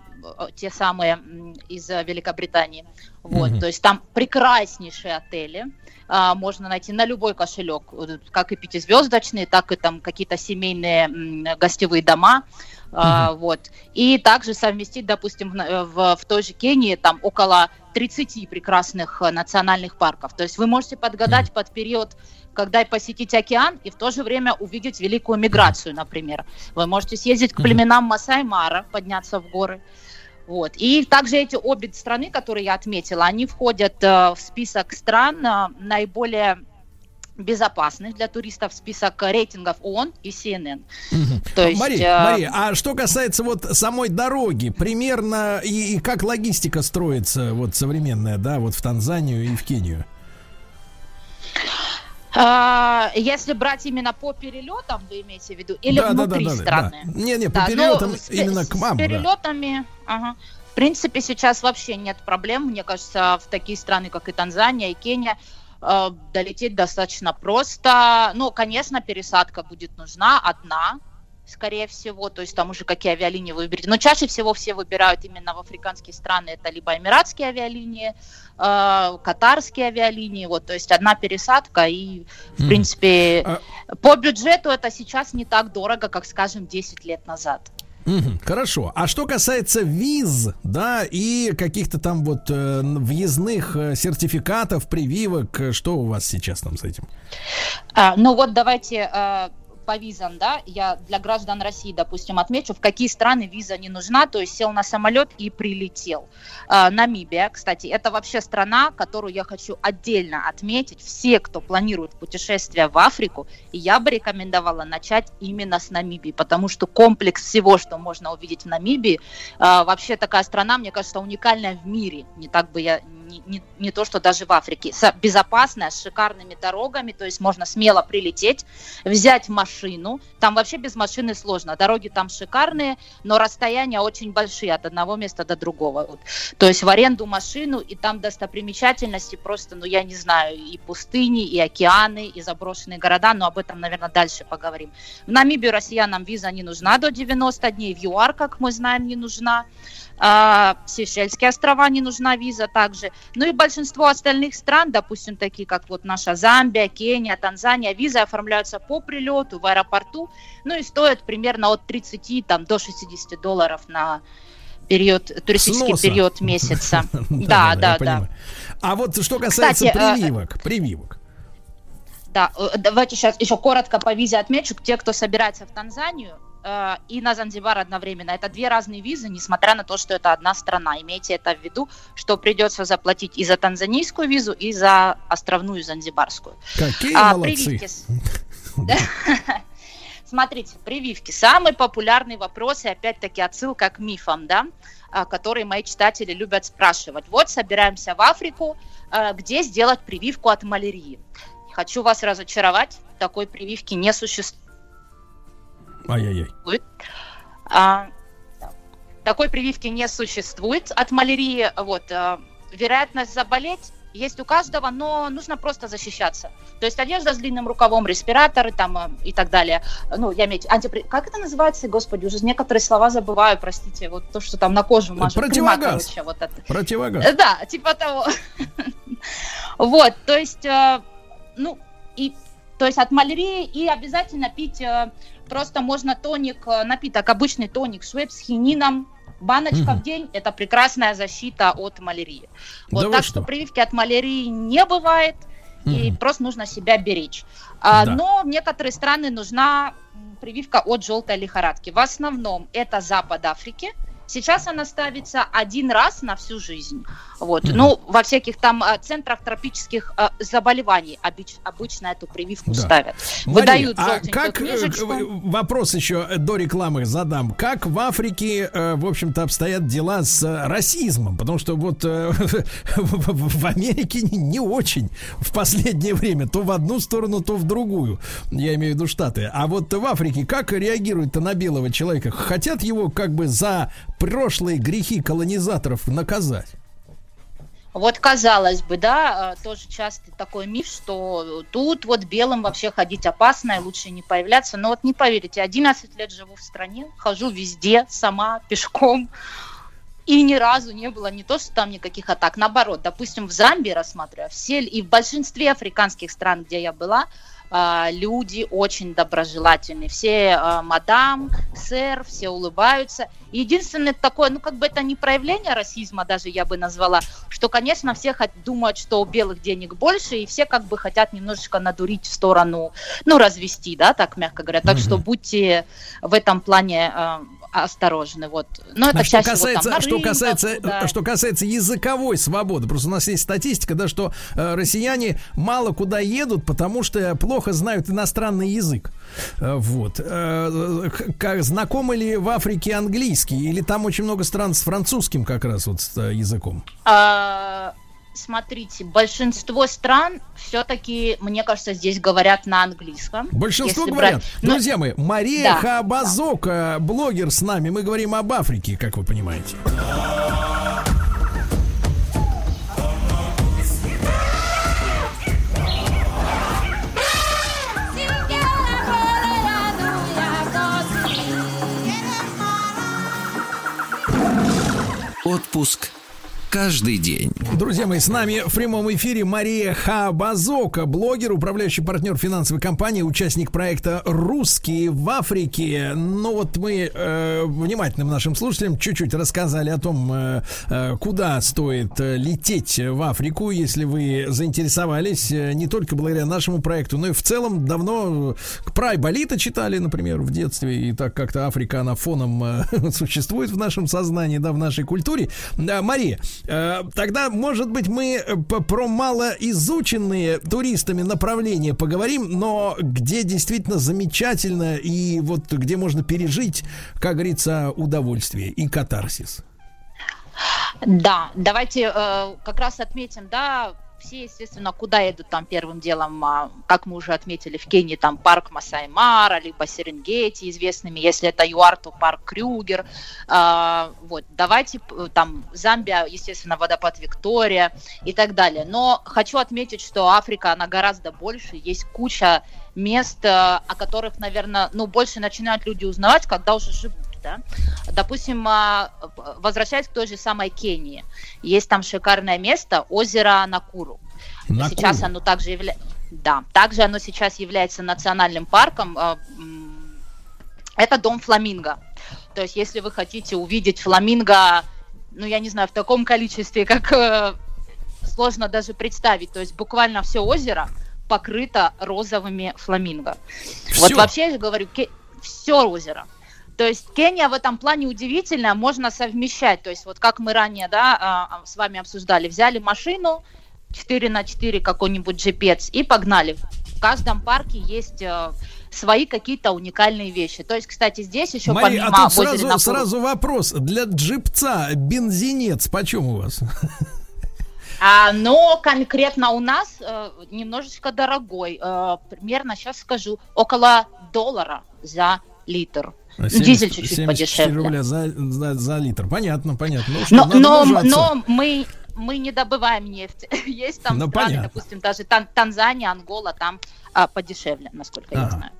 те самые из Великобритании. Вот, mm-hmm. то есть там прекраснейшие отели, а, можно найти на любой кошелек, как и пятизвездочные, так и там какие-то семейные гостевые дома. Uh-huh. вот. И также совместить, допустим, в, в, в той же Кении там около 30 прекрасных э, национальных парков. То есть вы можете подгадать под период, когда посетить океан и в то же время увидеть великую миграцию, например. Вы можете съездить к племенам Масай-Мара, подняться в горы. Вот. И также эти обе страны, которые я отметила, они входят э, в список стран э, наиболее безопасных для туристов список рейтингов ООН и CNN. То есть, Мария, э... Мария, а что касается вот самой дороги, примерно и, и как логистика строится вот современная, да, вот в Танзанию и в Кению? А, если брать именно по перелетам, вы имеете в виду, или да, внутри да, да, страны? Да, Не, не, по да, перелетам ну, именно к вам. С перелетами, да. ага. В принципе, сейчас вообще нет проблем. Мне кажется, в такие страны, как и Танзания, и Кения, э, долететь достаточно просто. Ну, конечно, пересадка будет нужна одна, скорее всего, то есть там уже какие авиалинии вы выберете. Но чаще всего все выбирают именно в африканские страны, это либо эмиратские авиалинии, э, катарские авиалинии, вот, то есть одна пересадка, и, в принципе, а по бюджету это сейчас не так дорого, как, скажем, 10 лет назад. Угу, хорошо. А что касается виз, да, и каких-то там вот э, въездных э, сертификатов, прививок, э, что у вас сейчас там с этим? А, ну вот давайте э, по визам, да, я для граждан России, допустим, отмечу, в какие страны виза не нужна, то есть сел на самолет и прилетел. А, Намибия, кстати, это вообще страна, которую я хочу отдельно отметить. Все, кто планирует путешествие в Африку, я бы рекомендовала начать именно с Намибии, потому что комплекс всего, что можно увидеть в Намибии, а, вообще такая страна, мне кажется, уникальная в мире. Не так бы я не, не, то, что даже в Африке. Безопасная, с шикарными дорогами, то есть можно смело прилететь, взять машину. Там вообще без машины сложно. Дороги там шикарные, но расстояния очень большие от одного места до другого. Вот. То есть в аренду машину, и там достопримечательности просто, ну я не знаю, и пустыни, и океаны, и заброшенные города, но об этом, наверное, дальше поговорим. В Намибию россиянам виза не нужна до 90 дней, в ЮАР, как мы знаем, не нужна. А, Сейшельские острова не нужна виза также. Ну и большинство остальных стран, допустим, такие как вот наша Замбия, Кения, Танзания, визы оформляются по прилету в аэропорту, ну и стоят примерно от 30 там, до 60 долларов на период, туристический Сноса. период месяца. Да, да, да. А вот что касается э, прививок, прививок. Да, э, давайте сейчас еще коротко по визе отмечу. Те, кто собирается в Танзанию, Э, и на Занзибар одновременно. Это две разные визы, несмотря на то, что это одна страна. Имейте это в виду, что придется заплатить и за танзанийскую визу, и за островную занзибарскую. Какие а, молодцы! Смотрите, прививки. Самый популярный вопрос, и опять-таки отсылка к мифам, да, а, которые мои читатели любят спрашивать. Вот собираемся в Африку, а, где сделать прививку от малярии. Хочу вас разочаровать, такой прививки не существует Ай-яй-яй. А, такой прививки не существует от малярии. Вот, а, вероятность заболеть есть у каждого, но нужно просто защищаться. То есть одежда с длинным рукавом, респираторы там э, и так далее. Ну, я имею в виду, антипри... как это называется, господи, уже некоторые слова забываю, простите, вот то, что там на кожу мажут. Противогаз. Крема, короче, вот это. Противогаз. Э, Да, типа того. Вот, то есть, э, ну, и, то есть от малярии и обязательно пить э, просто можно тоник, э, напиток, обычный тоник Швепс с хинином, баночка Мгм. в день, это прекрасная защита от малярии. Вот Да так что? что прививки от малярии не бывает, и Мгм. просто нужно себя беречь. А, Да. Но в некоторые страны нужна прививка от желтой лихорадки. В основном это Запад Африки. Сейчас она ставится один раз на всю жизнь. Вот. Мгм. Ну, во всяких там э, центрах тропических э, заболеваний обыч- обычно эту прививку Да. ставят. Мария, Выдают а как, э, книжечку. вопрос еще до рекламы задам. Как в Африке, в общем-то, обстоят дела с расизмом? Потому что вот в Америке не- не очень в последнее время. То в одну сторону, то в другую. Я имею в виду Штаты. А вот в Африке как реагируют на белого человека? Хотят его как бы за прошлые грехи колонизаторов наказать? Вот казалось бы, да, э, тоже часто такой миф, что тут вот белым вообще ходить опасно и лучше не появляться. Но вот не поверите, 11 лет живу в стране, хожу везде сама, пешком. И ни разу не было не то, что там никаких атак. Наоборот, допустим, в Замбии, рассматривая, все и в большинстве африканских стран, где я была, а, люди очень доброжелательные. Все а, мадам, сэр, все улыбаются. Единственное такое, ну как бы это не проявление расизма, даже я бы назвала, что, конечно, все думают, что у белых денег больше, и все как бы хотят немножечко надурить в сторону, ну, развести, да, так мягко говоря. Так что Мгм. будьте в этом плане э, осторожны. Вот. Но это А что там касается, на что рынках, касается, да. что касается языковой свободы, просто у нас есть статистика, да, что э, россияне мало куда едут, потому что плохо знают иностранный язык. Э, вот. Э, как, знакомы ли в Африке английский? Или там очень много стран с французским как раз вот с, э, языком? А, смотрите, большинство стран все-таки, мне кажется, здесь говорят на английском. Большинство говорят. брать- ну, Друзья мои, Мария да, Хабазока, блогер с нами. Мы говорим об Африке, как вы понимаете. Отпуск каждый день. Друзья мои, с нами в прямом эфире Мария Хабазока, блогер, управляющий партнер финансовой компании, участник проекта «Русские в Африке». Ну вот мы э, внимательным нашим слушателям чуть-чуть рассказали о том, э, э, куда стоит э, лететь в Африку, если вы заинтересовались э, не только благодаря нашему проекту, но и в целом давно про Айболита читали, например, в детстве, и так как-то Африка, она фоном э, существует в нашем сознании, да, в нашей культуре. Да, Мария, тогда, может быть, мы э, про малоизученные туристами направления поговорим, но где действительно замечательно и вот где можно пережить, как говорится, удовольствие и катарсис. Да, давайте э, как раз отметим, да, все, естественно, куда едут там первым делом, а, как мы уже отметили, в Кении там парк Масай-Мара, либо Серенгети известными, если это ЮАР, то парк Крюгер, А, вот, давайте там Замбия, естественно, водопад Виктория и так далее. Но хочу отметить, что Африка, она гораздо больше, есть куча мест, э, о которых, наверное, ну, больше начинают люди узнавать, когда уже живут, да. Допустим, а, возвращаясь к той же самой Кении, есть там шикарное место, озеро Накуру. Накуру. Сейчас оно также является... Да, также оно сейчас является национальным парком. а, Это дом фламинго. То есть, если вы хотите увидеть фламинго, ну, я не знаю, в таком количестве, как э, сложно даже представить. То есть, буквально все озеро покрыто розовыми фламинго. Вот Всё. вообще, я же говорю, все озеро. То есть Кения в этом плане удивительная, можно совмещать. То есть вот как мы ранее да, а, а, с вами обсуждали, взяли машину 4 на 4 какой-нибудь GPS и погнали. В каждом парке есть э, свои какие-то уникальные вещи. То есть, кстати, здесь еще Мария, помимо а тут сразу, Накуру- сразу вопрос. Для джипца бензинец почем у вас? А, но конкретно у нас э, немножечко дорогой. Э, примерно, сейчас скажу, около доллара за литр. Ну, Дизель чуть-чуть 74 подешевле. рубля за, за, за литр. Понятно, понятно. Ну, что, Но, но, но мы, мы не добываем нефть. Есть там Ну, страны, понятно. допустим, даже Тан- Танзания, Ангола, там а, подешевле, насколько я Ага. знаю.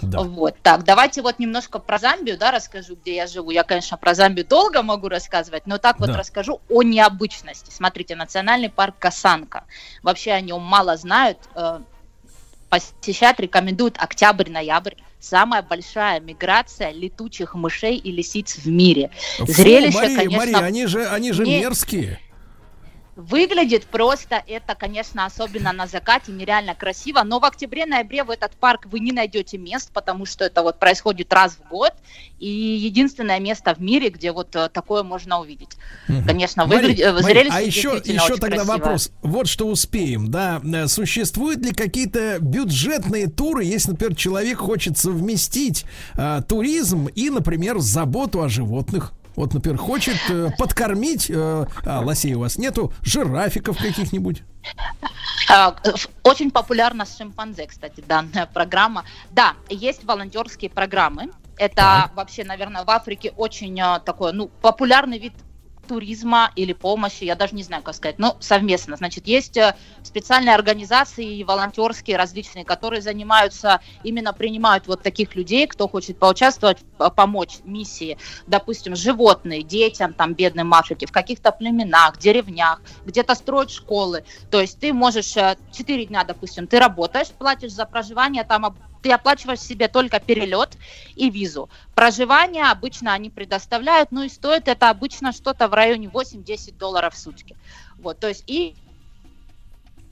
Да. Вот, так, давайте вот немножко про Замбию, да, расскажу, где я живу. Я, конечно, про Замбию долго могу рассказывать, но так вот Да. расскажу о необычности. Смотрите, национальный парк Касанка. Вообще о нем мало знают. э, Посещать рекомендуют октябрь-ноябрь. Самая большая миграция летучих мышей и лисиц в мире. Фу, Зрелище, Мария, конечно, Мария, они же, они же не- мерзкие. Выглядит просто это, конечно, особенно на закате, нереально красиво. Но в октябре-ноябре в этот парк вы не найдете мест, потому что это вот происходит раз в год. И единственное место в мире, где вот э, такое можно увидеть. Конечно, выглядит, э, Мария, зрелище а еще, еще тогда красивое. вопрос. Вот что успеем, да. Э, Существуют ли какие-то бюджетные туры, если, например, человек хочет совместить э, туризм и, например, заботу о животных? Вот, например, хочет э, подкормить, э, а лосей у вас нету, жирафиков каких-нибудь. А, Очень популярна с шимпанзе, кстати, данная программа. Да, есть волонтерские программы. Это Так. вообще, наверное, в Африке очень а, такой, ну, популярный вид туризма или помощи, я даже не знаю, как сказать, но совместно. Значит, есть э, специальные организации и волонтерские различные, которые занимаются, именно принимают вот таких людей, кто хочет поучаствовать, помочь миссии, допустим, животные, детям, там, бедным Африки, в каких-то племенах, деревнях, где-то строят школы. То есть ты можешь э, 4 дня, допустим, ты работаешь, платишь за проживание, там ты оплачиваешь себе только перелет и визу. Проживание обычно они предоставляют, ну и стоит это обычно что-то в районе 8-10 долларов в сутки. Вот, то есть и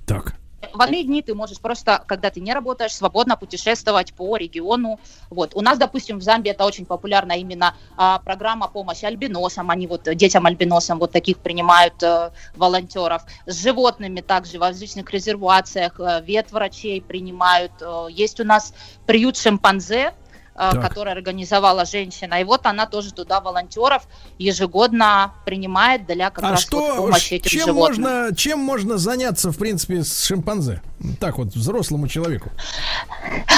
Так. В одни дни ты можешь просто, когда ты не работаешь, свободно путешествовать по региону. Вот. У нас, допустим, в Замбии это очень популярна именно а, программа помощи альбиносам. Они вот э, детям альбиносам вот таких принимают э, волонтеров. С животными также в различных резервациях э, ветврачей принимают. Э, есть у нас приют шимпанзе, Так. который организовала женщина. И вот она тоже туда волонтеров ежегодно принимает для как А раз что, вот помощи этим чем животным. можно, чем можно заняться, в принципе, с шимпанзе? Так вот, взрослому человеку.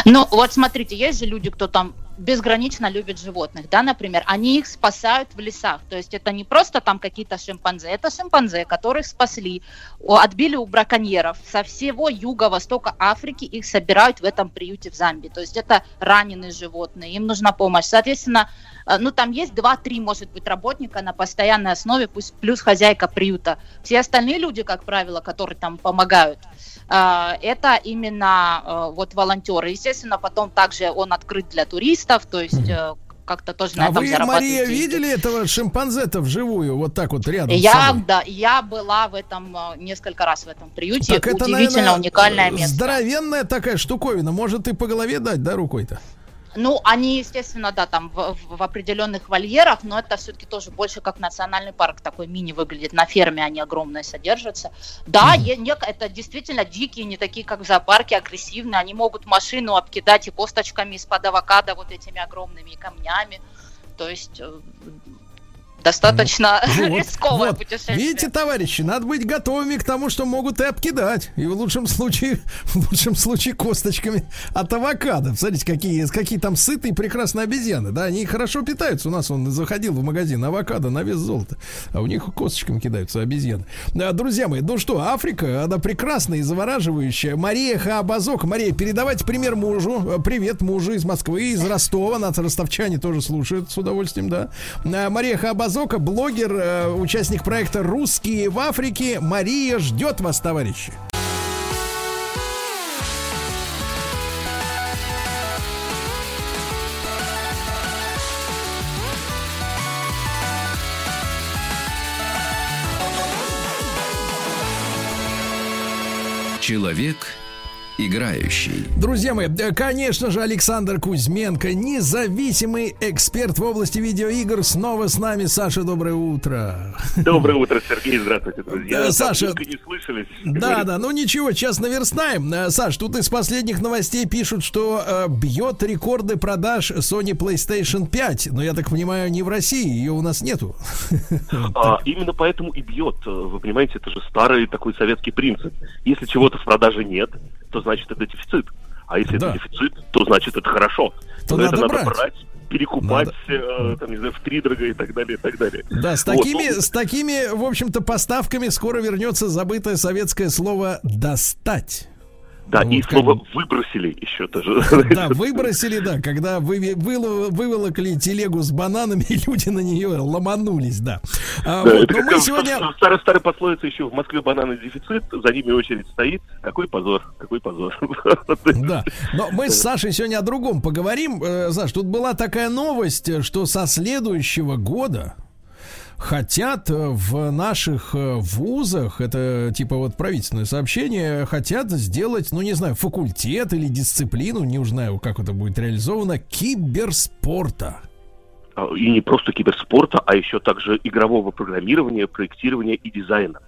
Ну, вот смотрите, есть же люди, кто там безгранично любит животных, да, например, они их спасают в лесах, то есть это не просто там какие-то шимпанзе, это шимпанзе, которых спасли, отбили у браконьеров, со всего юго-востока Африки их собирают в этом приюте в Замбии, то есть это раненые животные, им нужна помощь, соответственно, э, ну там есть 2-3, может быть, работника на постоянной основе, пусть плюс хозяйка приюта, все остальные люди, как правило, которые там помогают, это именно э, вот волонтеры. Естественно, потом также он открыт для туристов, то есть э, как-то тоже на А этом вы, зарабатывают Мария, деньги. видели этого шимпанзе-то вживую, вот так вот рядом Я, да, я была в этом э, несколько раз в этом приюте. Так это, Удивительно наверное, уникальное место. Здоровенная такая штуковина. Может и по голове дать, да, рукой-то? Ну, они, естественно, да, там в, в- определенных вольерах, но это все-таки тоже больше как национальный парк, такой мини выглядит. На ферме они огромные содержатся. Да, не- это действительно дикие, не такие, как в зоопарке, агрессивные. Они могут машину обкидать и косточками из-под авокадо, вот этими огромными камнями. То есть э, достаточно Вот, рисковое вот. путешествие. Видите, товарищи, надо быть готовыми к тому, что могут и обкидать. И в лучшем случае, в лучшем случае косточками от авокадо. Смотрите, какие, какие там сытые прекрасные обезьяны. Да, они хорошо питаются. У нас он заходил в магазин авокадо на вес золота. А у них косточками кидаются обезьяны. А, Друзья мои, ну что, Африка, она прекрасная и завораживающая. Мария Хаабазок. Мария, передавайте пример мужу. Э, Привет мужу из Москвы, из Ростова. Нас ростовчане тоже слушают с удовольствием, да. А, Мария Хаабазока, блогер, э, участник проекта «Русские в Африке». Мария ждет вас, товарищи. Человек играющий. Друзья мои, э, конечно же, Александр Кузьменко, независимый эксперт в области видеоигр, снова с нами. Саша, доброе утро. Доброе утро, Сергей. Здравствуйте, друзья. Саша, не слышались. Да, да, ну ничего, сейчас наверстаем. Э, Саш, тут из последних новостей пишут, что э, бьет рекорды продаж Sony PlayStation 5. Но я так понимаю, не в России, ее у нас нету. А, именно поэтому и бьет. Вы понимаете, это же старый такой советский принцип. Если чего-то в продаже нет, то значит это дефицит. А если Да. это дефицит, то значит это хорошо. То Но это надо надо брать. брать перекупать, э, там, не знаю, в три дорога и так далее, и так далее. Да, с Вот, такими, ну, с такими, в общем-то, поставками скоро вернется забытое советское слово «достать». Да, и вот как слово выбросили еще тоже. Да, выбросили, да, когда вы, выло- выволокли телегу с бананами, и люди на нее ломанулись, да. А, Да, вот, это как сегодня... в старой, старой пословице еще в Москве бананы дефицит, за ними очередь стоит. Какой позор, какой позор. Да, но мы с Сашей сегодня о другом поговорим. Э, Саш, тут была такая новость, э, что со следующего года хотят э, в наших э, вузах, это типа вот правительственное сообщение, хотят сделать, ну не знаю, факультет или дисциплину, не знаю, как это будет реализовано, киберспорта. А, И не просто киберспорта, а еще также игрового программирования, проектирования и дизайна.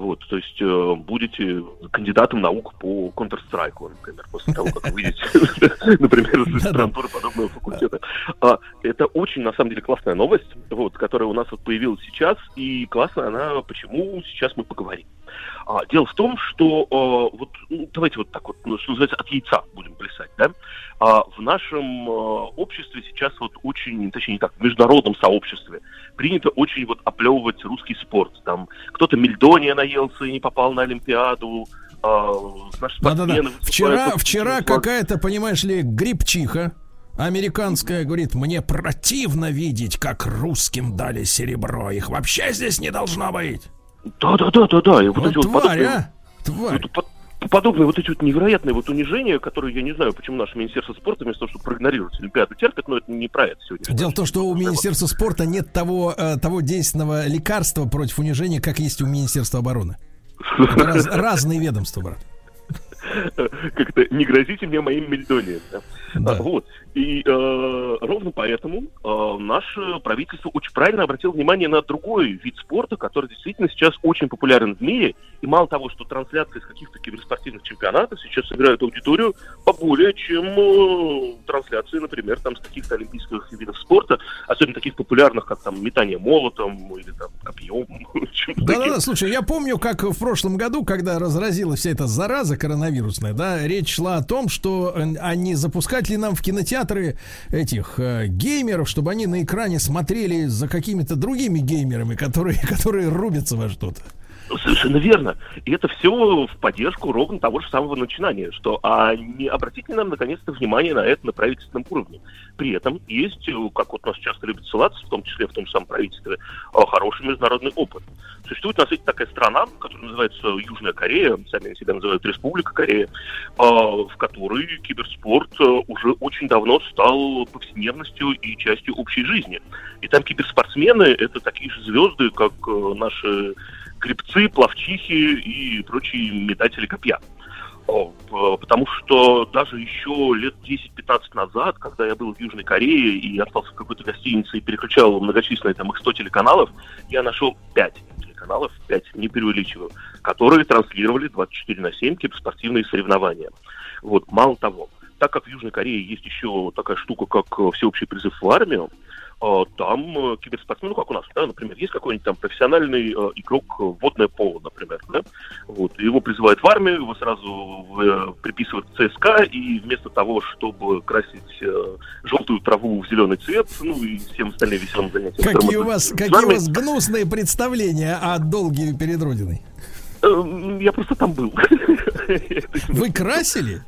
Вот, то есть э, будете кандидатом наук по Counter-Strike, например, после того, как выйдете, например, из аспирантуры подобного факультета. А, Это очень, на самом деле, классная новость, вот, которая у нас вот появилась сейчас, и классная она, почему сейчас мы поговорим. А, Дело в том, что э, вот ну, давайте вот так вот, ну, что называется, от яйца будем плясать, да? А в нашем э, обществе сейчас вот очень, точнее не так, в международном сообществе принято очень вот оплевывать русский спорт. Там кто-то мельдония наелся и не попал на Олимпиаду. а, наши спортсмены Вчера, выступают вчера очень какая-то, понимаешь ли, грибчиха американская говорит, мне противно видеть, как русским дали серебро. Их вообще здесь не должно быть. Да-да-да-да-да. И вот Вот эти вот тварь, подобные- а? Тварь. Вот по- подобные вот эти вот невероятные вот унижения, которые я не знаю, почему наше Министерство спорта вместо того, чтобы проигнорировать Олимпиаду, терпят, но это не про это сегодня. Дело в том, что у Министерства спорта нет того, э, того действенного лекарства против унижения, как есть у Министерства обороны. Раз- разные ведомства, брат. как-то не грозите мне моим мельдонием. да. Да. А, вот. И э, ровно поэтому э, наше правительство очень правильно обратило внимание на другой вид спорта, который действительно сейчас очень популярен в мире. И мало того, что трансляции из каких-то киберспортивных чемпионатов сейчас собирают аудиторию поболее, чем э, трансляции, например, там с каких-то олимпийских видов спорта, особенно таких популярных, как там метание молотом или там копьем. Да-да-да, слушай, я помню, как в прошлом году, когда разразилась вся эта зараза коронавирусная, да, речь шла о том, что э, а запускать ли нам в кинотеатры этих э, геймеров, чтобы они на экране смотрели за какими-то другими геймерами, которые, которые рубятся во что-то. Совершенно верно. И это все в поддержку ровно того же самого начинания, что а не обратите нам наконец-то внимание на это на правительственном уровне. При этом есть, э, как вот нас часто любят ссылаться, в том числе в том же самом правительстве, а, хороший международный опыт. Существует у нас есть такая страна, которая называется Южная Корея, сами себя называют Республика Корея, а, в которой киберспорт э, уже очень давно стал повседневностью и частью общей жизни. И там киберспортсмены — это такие же звезды, как э, наши грибцы, пловчихи и прочие метатели копья. Потому что даже еще лет 10-15 назад, когда я был в Южной Корее и остался в какой-то гостинице и переключал многочисленные там их 100 телеканалов, я нашел 5 телеканалов, 5, не преувеличиваю, которые транслировали 24 на 7 спортивные соревнования. Вот, мало того, так как в Южной Корее есть еще такая штука, как э, всеобщий призыв в армию, там э, киберспортсмен, ну как у нас, да, например, есть какой-нибудь там профессиональный э, игрок э, в водное поло, например, да, вот, его призывают в армию, его сразу э, приписывают к ЦСКА, и вместо того, чтобы красить э, желтую траву в зеленый цвет, ну и всем остальным веселым занятиям. Какие у вас, какие у вами, вас гнусные представления о долге перед Родиной? э, Я просто там был. Вы красили?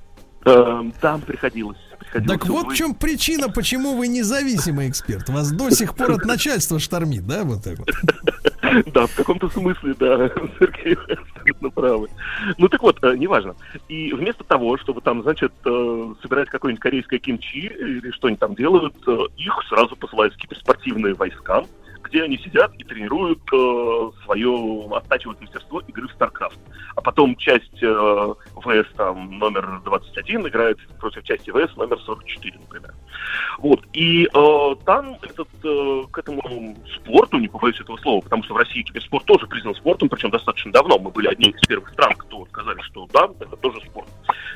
Там приходилось. Приходилось Так вот в чем причина, почему вы независимый эксперт. Вас до сих пор от начальства штормит, да, вот так вот? Да, в каком-то смысле, да, Сергей, абсолютно правы. Ну так вот, э, неважно. И вместо того, чтобы там, значит, э, собирать какое-нибудь корейское кимчи или что-нибудь там делают, э, их сразу посылают в киберспортивные войска, где они сидят и тренируют э, свое, оттачивают мастерство игры в StarCraft. А потом часть э, ВС там номер 21 играет против части ВС номер 44, например. Вот. И э, там этот, э, к этому спорту, не побоюсь этого слова, потому что в России киберспорт тоже признан спортом, причем достаточно давно. Мы были одни из первых стран, кто сказали, что да, это тоже спорт.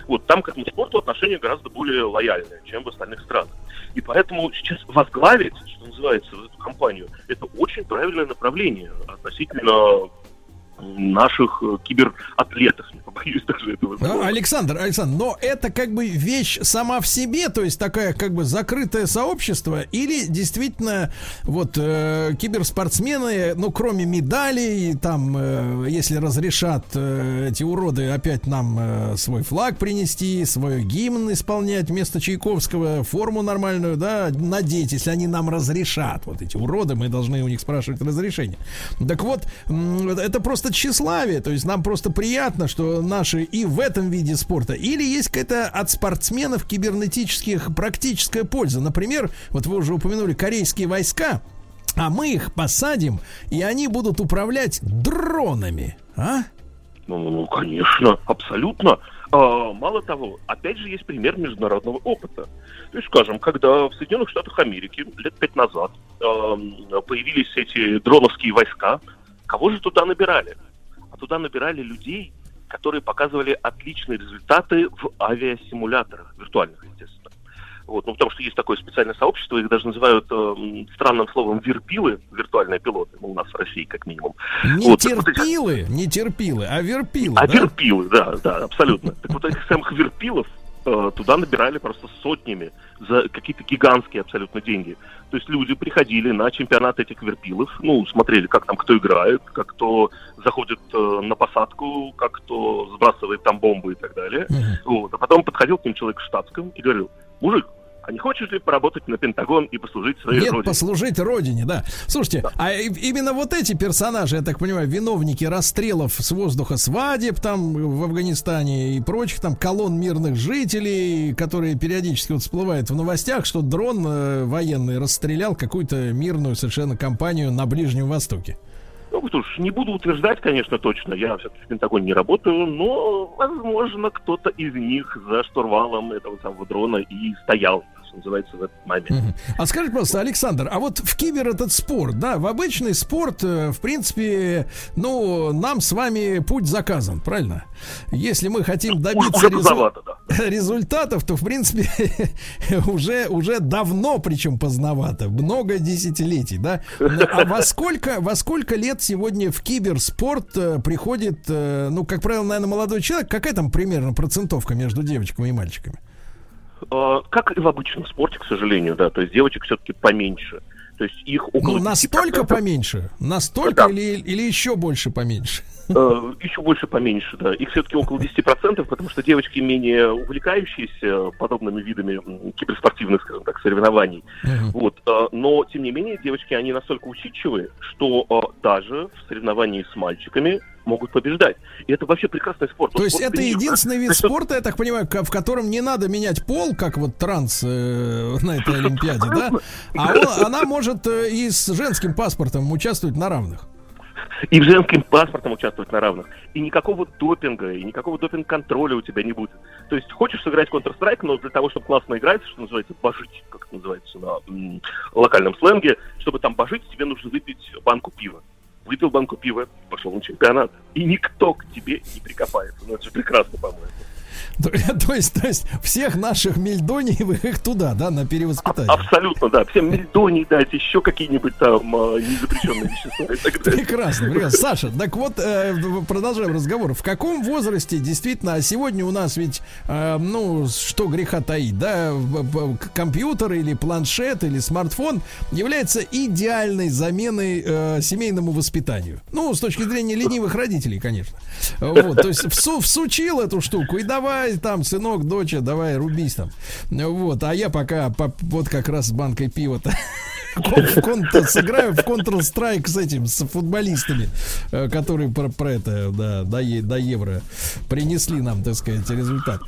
Вот там к этому спорту отношение гораздо более лояльное, чем в остальных странах. И поэтому сейчас возглавить, что называется, эту компанию, это очень правильное направление относительно наших э, кибератлетов, не побоюсь даже этого слова. Да, Александр, Александр, но это как бы вещь сама в себе, то есть такая как бы закрытое сообщество, или действительно вот э, киберспортсмены, ну кроме медалей, там, э, если разрешат э, эти уроды опять нам э, свой флаг принести, свой гимн исполнять вместо Чайковского, форму нормальную, да, надеть, если они нам разрешат, вот эти уроды, мы должны у них спрашивать разрешение. Так вот, это просто тщеславие, то есть нам просто приятно, что наши и в этом виде спорта, или есть какая-то от спортсменов кибернетических практическая польза. Например, вот вы уже упомянули корейские войска, а мы их посадим, и они будут управлять дронами. А? Ну, ну, конечно, абсолютно. А, мало того, опять же, есть пример международного опыта. То есть, скажем, когда в Соединенных Штатах Америки лет пять назад а, появились эти дроновские войска, кого же туда набирали? А туда набирали людей, которые показывали отличные результаты в авиасимуляторах, виртуальных, естественно. Вот, ну, потому что есть такое специальное сообщество, их даже называют э, странным словом верпилы, виртуальные пилоты, ну, у нас в России как минимум. Не Вот, так вот терпилы, не терпилы, а верпилы. а да? верпилы, да, да, абсолютно. Так вот этих самых верпилов туда набирали просто сотнями за какие-то гигантские абсолютно деньги. То есть люди приходили на чемпионат этих верпилов, ну, смотрели, как там кто играет, как кто заходит э, на посадку, как кто сбрасывает там бомбы и так далее. Мгм. Вот. А потом подходил к ним человек в штатском и говорил, мужик, а не хочешь ли поработать на Пентагон и послужить своей Нет, родине? послужить родине, да. Слушайте, а и- именно вот эти персонажи, я так понимаю, виновники расстрелов с воздуха свадеб там в Афганистане и прочих там колонн мирных жителей, которые периодически вот всплывают в новостях, что дрон э, военный расстрелял какую-то мирную совершенно компанию на Ближнем Востоке. Ну, что ж, не буду утверждать, конечно, точно. Я все-таки в Пентагоне не работаю, но, возможно, кто-то из них за штурвалом этого самого дрона и стоял, что называется, в этот момент. А скажи, просто, Александр, а вот в кибер этот спорт, да, в обычный спорт, э, в принципе, ну, нам с вами путь заказан, правильно? Если мы хотим добиться резу- да. результатов, то, в принципе, уже, уже давно, причем поздновато, много десятилетий, да? А во сколько, во сколько лет сегодня в киберспорт э, приходит, э, ну, как правило, наверное, молодой человек? Какая там примерно процентовка между девочками и мальчиками? А, Как и в обычном спорте, к сожалению, да. То есть девочек все-таки поменьше. То есть их около Ну, настолько 10%. поменьше? Настолько Да. или, или еще больше поменьше? Э, Еще больше поменьше, да. Их все-таки около 10%, потому что девочки менее увлекающиеся подобными видами киберспортивных, скажем так, соревнований. Мгм. Вот. э, Но, тем не менее, девочки, они настолько усидчивые, что э, даже в соревновании с мальчиками могут побеждать. И это вообще прекрасный спорт. То Вот есть спорт это них, единственный да. вид вот спорта, я так понимаю, в котором не надо менять пол, как вот транс э, на этой Олимпиаде, да? А он- она может э, и с женским паспортом участвовать на равных. И в женским паспортом участвовать на равных. И никакого допинга, и никакого допинг-контроля у тебя не будет. То есть хочешь сыграть Counter-Strike, но для того, чтобы классно играть, что называется, божить, как это называется на м, локальном сленге, чтобы там божить, тебе нужно выпить банку пива. Выпил банку пива, пошел на чемпионат. И никто к тебе не прикопается. Ну, это же прекрасно, по-моему. То, то есть, то есть всех наших мельдониевых их туда, да, на перевоспитание. Абсолютно, да. Всем мельдоний дать, еще какие-нибудь там а, незапрещенные вещества. Прекрасно, прекрасно. Саша, так вот, э, продолжаем разговор. В каком возрасте действительно, а сегодня у нас ведь, э, ну, что греха таить, да, компьютер или планшет или смартфон является идеальной заменой э, семейному воспитанию. Ну, с точки зрения ленивых родителей, конечно. Вот, то есть всу- всучил эту штуку и давай там, сынок, доча, давай рубись там. Вот, а я пока по- вот как раз с банкой пива-то сыграю в Counter-Strike с этим, с футболистами, э, которые про, про это, да, до, до евро принесли нам, так сказать, результат.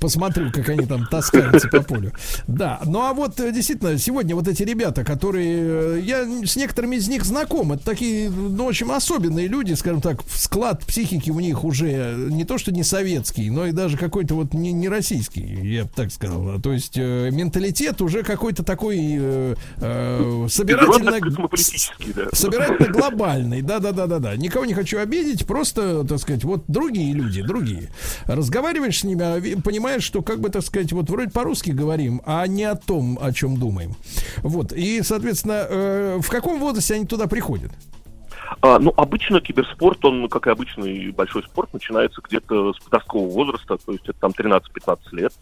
Посмотрю, как они там таскаются по полю. Да, ну а вот э, действительно, сегодня вот эти ребята, которые, э, я с некоторыми из них знаком, это такие, ну, очень особенные люди, скажем так, склад психики у них уже не то, что не советский, но и даже какой-то вот не, не российский, я бы так сказал. То есть э, менталитет уже какой-то такой э, э, собирательно... Международно-космополитический, да. Собирательно глобальный, да-да-да-да-да. Никого не хочу обидеть, просто, так сказать, вот другие люди, другие. Разговариваешь с ними, а понимаешь, что, как бы, так сказать, вот вроде по-русски говорим, а не о том, о чем думаем. Вот, и, соответственно, э, в каком возрасте они туда приходят? А, ну, обычно киберспорт, он, как и обычный большой спорт, начинается где-то с подросткового возраста, то есть это там 13-15 лет.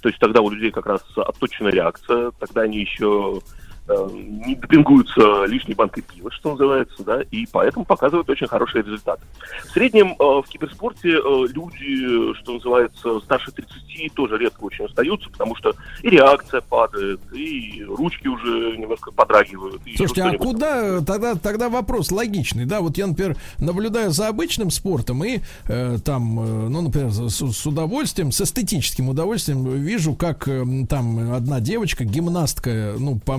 То есть тогда у людей как раз отточена реакция, тогда они еще э, не допингуются лишней банкой пива, что называется, да, и поэтому показывают очень хорошие результаты. В среднем э, в киберспорте э, люди, что называется, старше 30 тоже редко очень остаются, потому что и реакция падает, и ручки уже немножко подрагивают. Слушайте, а куда тогда, тогда вопрос логичный, да? Вот я, например, наблюдаю за обычным спортом и э, там, э, ну, например, с, с удовольствием, с эстетическим удовольствием вижу, как э, там одна девочка, гимнастка, ну, по,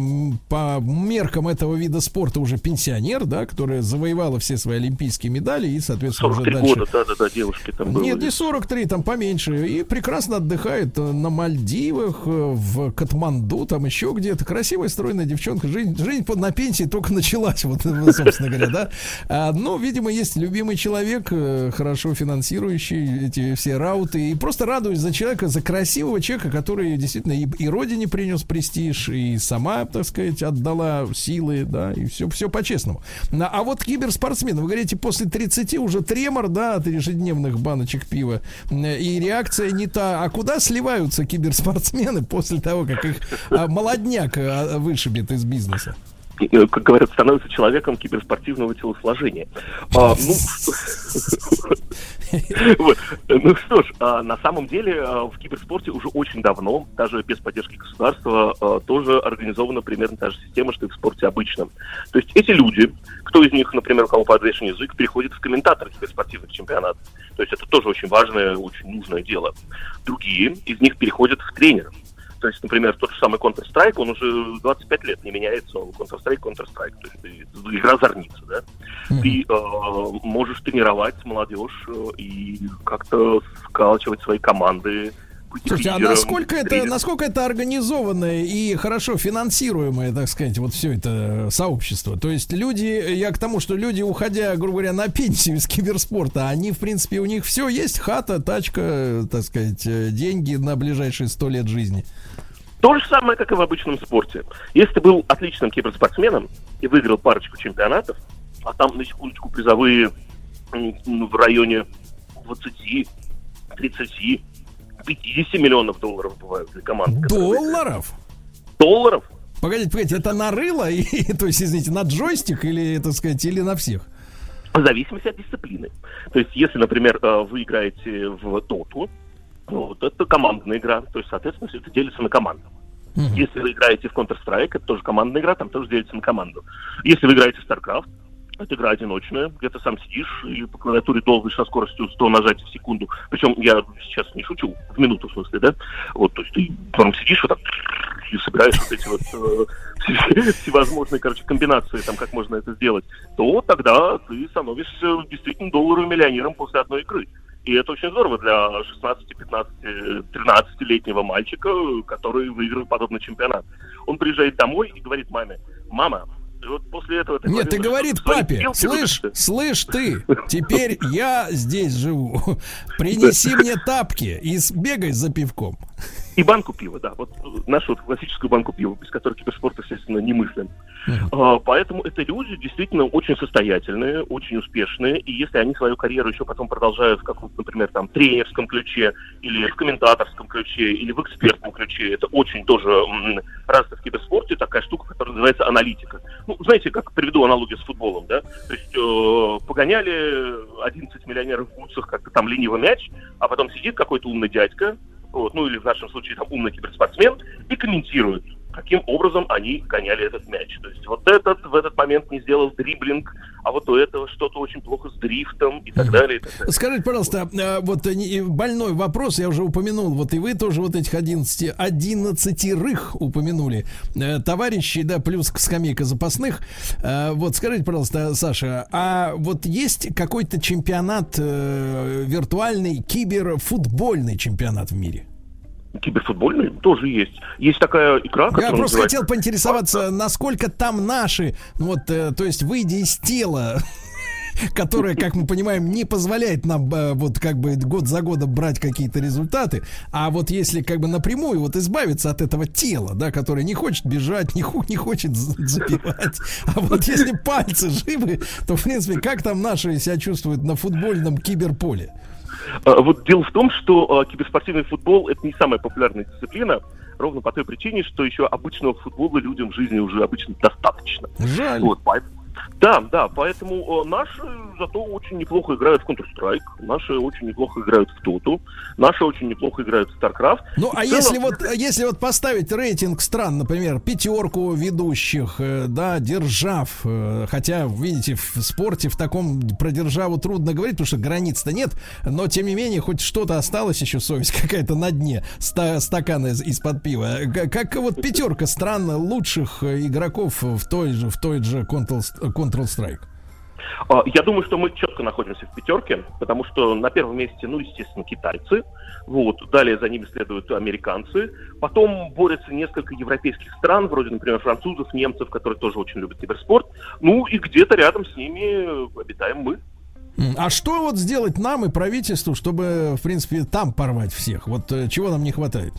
по меркам этого вида спорта уже пенсионер, да, которая завоевала все свои олимпийские медали и, соответственно, уже 43 дальше... года, да-да-да, девушки там было. Нет, не 43, там поменьше. И прекрасно отдыхает э, на Мальдивах, э, в Катманду, там еще где-то. Красивая, стройная девчонка. Жизнь, жизнь на пенсии только началась, вот, собственно говоря, да. А, ну, видимо, есть любимый человек, э, хорошо финансирующий эти все рауты. И просто радуюсь за человека, за красивого человека, который действительно и, и родине принес престиж, и сама, так сказать, отдала силы, да, и все, все по-честному. А вот киберспортсмены, вы говорите, после 30 уже тремор, да, от ежедневных баночек пива, м, и реакция не та. А куда сливаются киберспортсмены после того, как их а, молодняк а, вышибет из бизнеса? Э, как говорят, становится человеком киберспортивного телосложения. А, ну. Ну что ж, а, на самом деле а, в киберспорте уже очень давно, даже без поддержки государства, тоже организована примерно та же система, что и в спорте обычном. То есть эти люди, кто из них, например, у кого подвешен язык, переходит в комментаторы киберспортивных чемпионатов. То есть это тоже очень важное, очень нужное дело. Другие из них переходят в тренеров. То есть, например, тот же самый Counter-Strike, он уже 25 лет не меняется, он Counter-Strike, Counter-Strike. То есть ты- игра зорница, да? Ты э, можешь тренировать молодежь э, и как-то скалчивать свои команды. Слушайте, а насколько это, насколько это организованное и хорошо финансируемое, так сказать, вот все это сообщество? То есть люди, я к тому, что люди, уходя, грубо говоря, на пенсию из киберспорта, они, в принципе, у них все есть, хата, тачка, так сказать, э, деньги на ближайшие сто лет жизни. То же самое, как и в обычном спорте. Если ты был отличным киберспортсменом и выиграл парочку чемпионатов, а там, на секундочку, призовые в районе 20, 30, 50 миллионов долларов бывают для выиграли. Долларов? Долларов? Погодите, погодите, это на рыло, и, то есть, извините, на джойстик или, так сказать, или на всех? В зависимости от дисциплины. То есть, если, например, э, вы играете в доту, ну, вот это командная игра, то есть, соответственно, все это делится на команду. Если вы играете в Counter-Strike, это тоже командная игра, там тоже делится на команду. Если вы играете в StarCraft, это игра одиночная, где ты сам сидишь и по клавиатуре долбишь со скоростью 100 нажатий в секунду. Причем я сейчас не шучу, в минуту в смысле, да? Вот, то есть ты прям сидишь вот так и собираешь вот эти вот э, все- всевозможные, короче, комбинации, там, как можно это сделать, то тогда ты становишься действительно долларовым миллионером после одной игры. И это очень здорово для 16, 15, 13-летнего мальчика, который выиграл подобный чемпионат. Он приезжает домой и говорит маме, мама, вот после этого... ты Нет, ты говорит папе, слышь, это- слышь ты, теперь я здесь живу. Принеси мне тапки и сбегай за пивком. И банку пива, да. Вот нашу классическую банку пива, без которой киберспорт, естественно, немыслим. А, Поэтому это люди действительно очень состоятельные, очень успешные. И если они свою карьеру еще потом продолжают в каком-то, например, там, тренерском ключе, или в комментаторском ключе, или в экспертном ключе, это очень тоже м, развито в киберспорте, такая штука, которая называется аналитика. Ну, знаете, как приведу аналогию с футболом, да? То есть э, погоняли 11 миллионеров в бутсах как-то там ленивый мяч, а потом сидит какой-то умный дядька, вот, ну или в нашем случае там умный киберспортсмен, и комментирует, каким образом они гоняли этот мяч. То есть вот этот в этот момент не сделал дриблинг, а вот у этого что-то очень плохо с дрифтом и так далее. И так далее. Скажите, пожалуйста, вот не- больной вопрос, я уже упомянул, вот и вы тоже вот этих 11, 11 упомянули, Э, товарищи, да, плюс к скамейка запасных. Э, Вот скажите, пожалуйста, Саша, а вот есть какой-то чемпионат э, виртуальный, киберфутбольный чемпионат в мире? Киберфутбольный тоже есть. Есть такая игра, Я которая просто называется- хотел поинтересоваться, насколько там наши, ну вот, э, то есть выйдя из тела которая, как мы понимаем, не позволяет нам э, вот как бы год за годом брать какие-то результаты. А вот если как бы напрямую вот избавиться от этого тела, да, которое не хочет бежать, не, ху- не хочет з- запивать, а вот если пальцы живы, то, в принципе, как там наши себя чувствуют на футбольном киберполе? А, Вот дело в том, что а, киберспортивный футбол это не самая популярная дисциплина, ровно по той причине, что еще обычного футбола людям в жизни уже обычно достаточно. Жаль. Вот, поэт- Да, да, поэтому э, наши зато очень неплохо играют в Counter-Strike, наши очень неплохо играют в Доту, наши очень неплохо играют в StarCraft. Ну, а целом- если вот, если вот поставить рейтинг стран, например, пятерку ведущих, э, да, держав, э, хотя, видите, в спорте в таком про державу трудно говорить, потому что границ-то нет, но, тем не менее, хоть что-то осталось еще, совесть какая-то на дне ста- стакана из- из-под пива. Г- Как вот пятерка стран лучших игроков в той же, в той же Counter- Counter-Strike? А, Я думаю, что мы четко находимся в пятерке, потому что на первом месте, ну, естественно, китайцы, вот, далее за ними следуют американцы, потом борются несколько европейских стран, вроде, например, французов, немцев, которые тоже очень любят киберспорт, ну, и где-то рядом с ними обитаем мы. А что вот сделать нам и правительству, чтобы, в принципе, там порвать всех? Вот э, чего нам не хватает?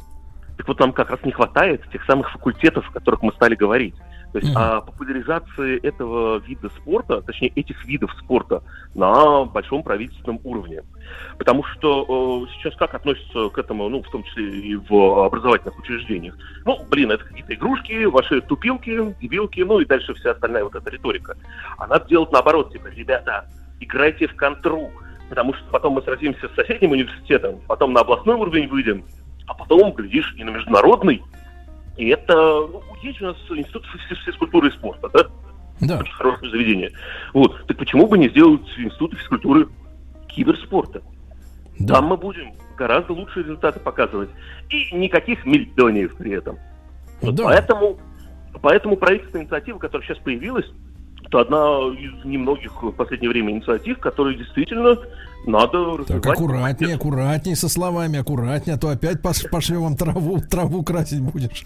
Так вот нам как раз не хватает тех самых факультетов, о которых мы стали говорить. То есть о популяризации этого вида спорта, точнее этих видов спорта на большом правительственном уровне. Потому что э, сейчас как относятся к этому, ну, в том числе и в образовательных учреждениях? Ну, блин, это какие-то игрушки, ваши тупилки, дебилки, ну и дальше вся остальная вот эта риторика. А надо делать наоборот, типа, ребята, играйте в контру, потому что потом мы сразимся с соседним университетом, потом на областной уровень выйдем, а потом, глядишь, и на международный. И это, ну, есть у нас институт физ- физкультуры и спорта, да? Да. Очень хорошее заведение. Вот. Так почему бы не сделать институт физкультуры киберспорта? Да. Там мы будем гораздо лучшие результаты показывать. И никаких миллионов при этом. Вот Да. Поэтому, поэтому правительственная инициатива, которая сейчас появилась, это одна из немногих в последнее время инициатив, которые действительно надо Так, развивать. аккуратнее, аккуратнее со словами, аккуратнее, а то опять пош- пошлем вам траву, траву красить будешь.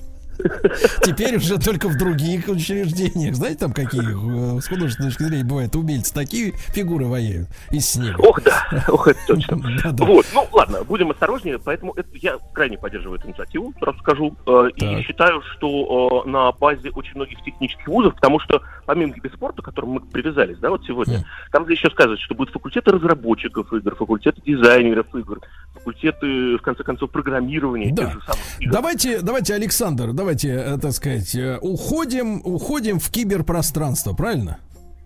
Теперь уже только в других учреждениях. Знаете, там какие э, с художественной точки зрения бывают умельцы, такие фигуры воюют из снега. Ох, да, ох, это точно. Да-да. Вот, ну ладно, будем осторожнее, поэтому это, я крайне поддерживаю эту инициативу, сразу скажу, э, и считаю, что э, на базе очень многих технических вузов, потому что помимо киберспорта, к которому мы привязались, да, вот сегодня, Мгм. там же еще сказывают, что будут факультеты разработчиков игр, факультеты дизайнеров игр, факультеты, в конце концов, программирования Да. Давайте, давайте, Александр, давайте, э, так сказать, э, уходим, уходим в киберпространство, правильно?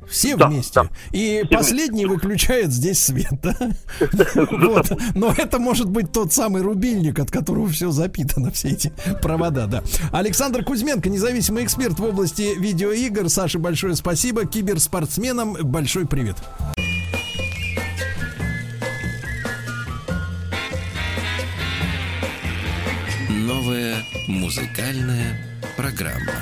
Все Да, вместе. да. И Все последний выключает здесь свет, да? Вот. Но это может быть тот самый рубильник, от которого все запитано, все эти провода, да. Александр Кузьменко, независимый эксперт в области видеоигр. Саше большое спасибо. Киберспортсменам большой привет. Новая музыкальная программа.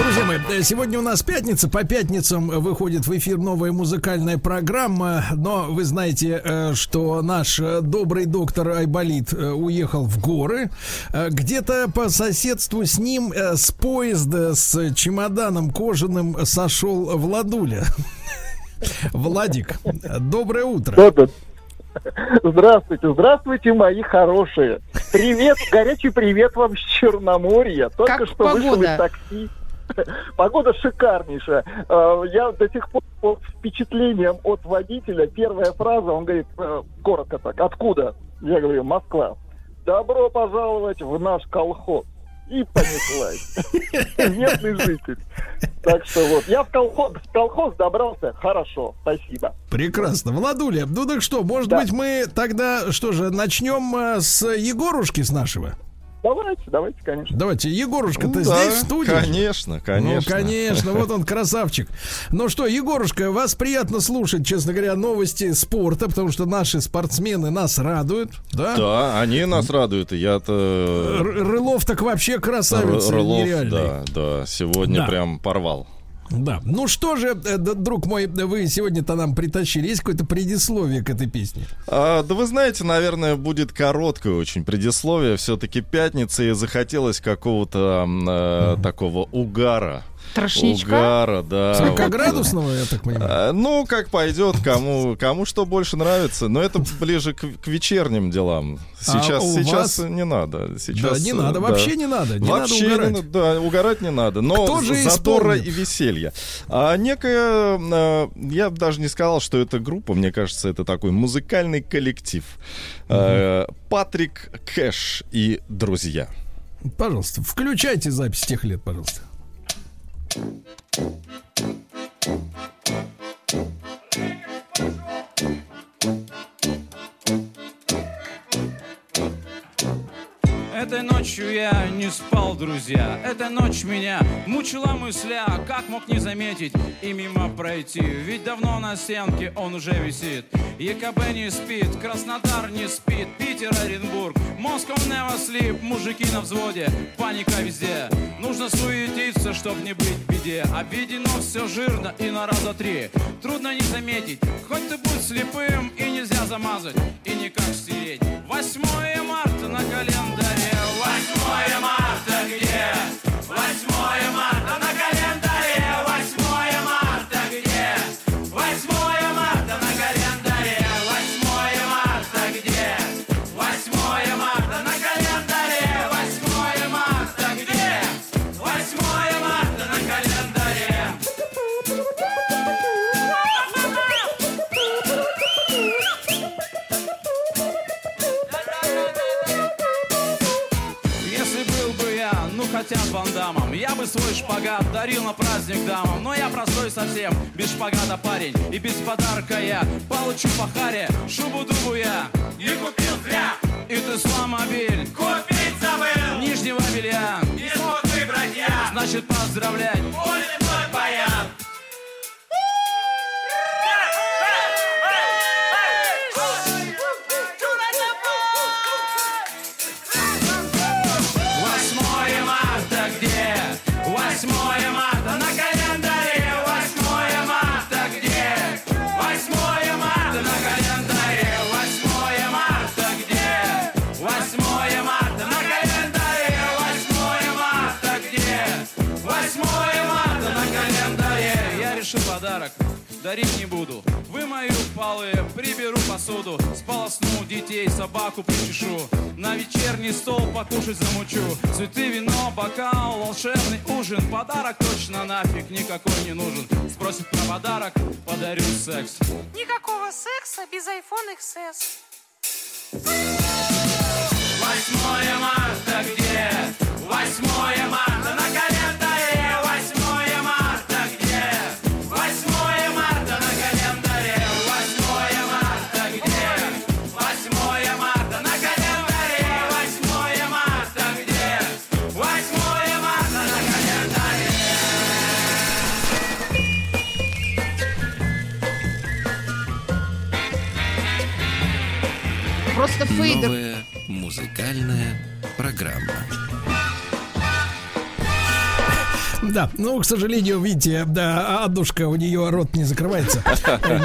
Друзья мои, э, сегодня у нас пятница. По пятницам выходит в эфир новая музыкальная программа. Но вы знаете, э, что наш э, добрый доктор Айболит уехал в горы. Где-то по соседству с ним с поезда с чемоданом кожаным сошел Владуля. Владик, доброе утро. Да-да. Здравствуйте, здравствуйте, мои хорошие. Привет, горячий привет вам с Черноморья. Только Как что вышел погода? из такси. Погода шикарнейшая. Э, Я до сих пор под впечатлением от водителя. Первая фраза, он говорит, э, коротко так, откуда? Я говорю, Москва. Добро пожаловать в наш колхоз. И понеслась. Местный житель. Так что вот, я в колхоз, в колхоз добрался хорошо, спасибо. Прекрасно. Владуля, ну так что, может Да. быть, мы тогда, что же, начнем э, с Егорушки с нашего? Давайте, давайте, конечно. Давайте, Егорушка, ты Ну да, здесь в студии? Конечно, конечно. Ну, конечно, вот он красавчик. Ну что, Егорушка, вас приятно слушать, честно говоря, новости спорта, потому что наши спортсмены нас радуют, да? Да, они нас радуют, и я-то... Р- Рылов так вообще красавец Р- Рылов, нереальный. да, да, сегодня Да. прям порвал. Да. Ну что же, э, друг мой, вы сегодня-то нам притащили. Есть какое-то предисловие к этой песне? А, да вы знаете, наверное, будет короткое очень предисловие. Все-таки пятница, и захотелось какого-то э, такого угара. Трошничка? Угара, да. 40-градусного, я так понимаю. А, Ну, как пойдет, кому, кому что больше нравится. Но это ближе к, к вечерним делам. Сейчас, А сейчас вас? не надо. Сейчас, Да, не э, надо, да. вообще не надо. Не Вообще надо угорать. не надо, да, угорать не надо. Но Кто же задора исполнит? и веселья. А некая, э, я бы даже не сказал, что это группа, мне кажется, это такой музыкальный коллектив. Э, Патрик Кэш и друзья. Пожалуйста, включайте запись тех лет, пожалуйста. Thank you. Этой ночью я не спал, друзья. Эта ночь меня мучила мысля Как мог не заметить и мимо пройти? Ведь давно на стенке он уже висит. ЕКБ не спит, Краснодар не спит Питер, Оренбург, Москва never Мужики на взводе, паника везде. Нужно суетиться, чтоб не быть в беде. Обведено все жирно и на раза три. Трудно не заметить, хоть ты будь слепым И нельзя замазать, и никак стереть. 8 марта на календаре 8 марта хотя бы вандамом Я бы свой шпагат дарил на праздник дамам Но я простой совсем, без шпагата парень И без подарка я. Получу по харе Шубу-дубу я. Не купил зря. И ты сломобиль купить забыл. Нижнего белья. Не смог выбрать я Значит поздравлять. Будет дарить не буду. Вымою полы, приберу посуду, сполосну детей, собаку причешу. На вечерний стол покушать замучу. Цветы, вино, бокал, волшебный ужин. Подарок точно нафиг никакой не нужен. Спросит про подарок, подарю секс. Никакого секса без iPhone XS. 8 марта где? 8 марта на Просто фейдер. Новая музыкальная программа. Да, ну, к сожалению, видите, да, Адушка, у нее рот не закрывается.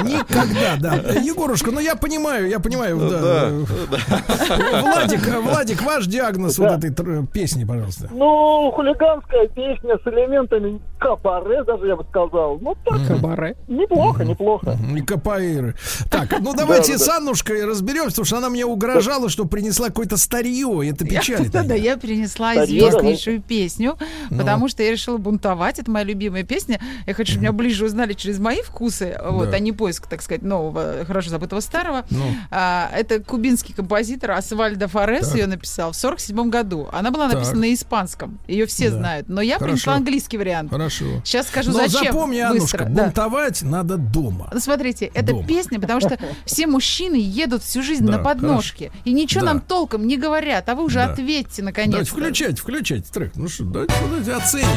Никогда, да. Егорушка, ну я понимаю, я понимаю, да. Владик, Владик, ваш диагноз вот этой песни, пожалуйста. Ну, хулиганская песня с элементами кабаре, даже я бы сказал. Ну, так, Кабаре. неплохо, неплохо. И капоэйры. Так, ну давайте Да, да, с Аннушкой разберемся, потому что она мне угрожала, что принесла какое-то старье. Это печалит. Да, я принесла известнейшую песню, Ну. потому что я решила бунтовать. Это моя любимая песня. Я хочу, чтобы меня ближе узнали через мои вкусы, вот, а не поиск, так сказать, нового, хорошо забытого старого. Ну. А, это кубинский композитор Асвальдо Форес ее написал в 47 году. Она была написана на испанском. Ее все знают. Но я принесла английский вариант. Хорошо. Сейчас скажу, Но зачем. запомни, Аннушка, да. бунтовать надо дома. Ну, смотрите, это Дома. песня, потому что все мужчины едут всю жизнь Да, на подножке. И ничего Да. нам толком не говорят. А вы уже Да. ответьте, наконец. Давайте включайте, включайте трек. Ну что, давайте, давайте оценим.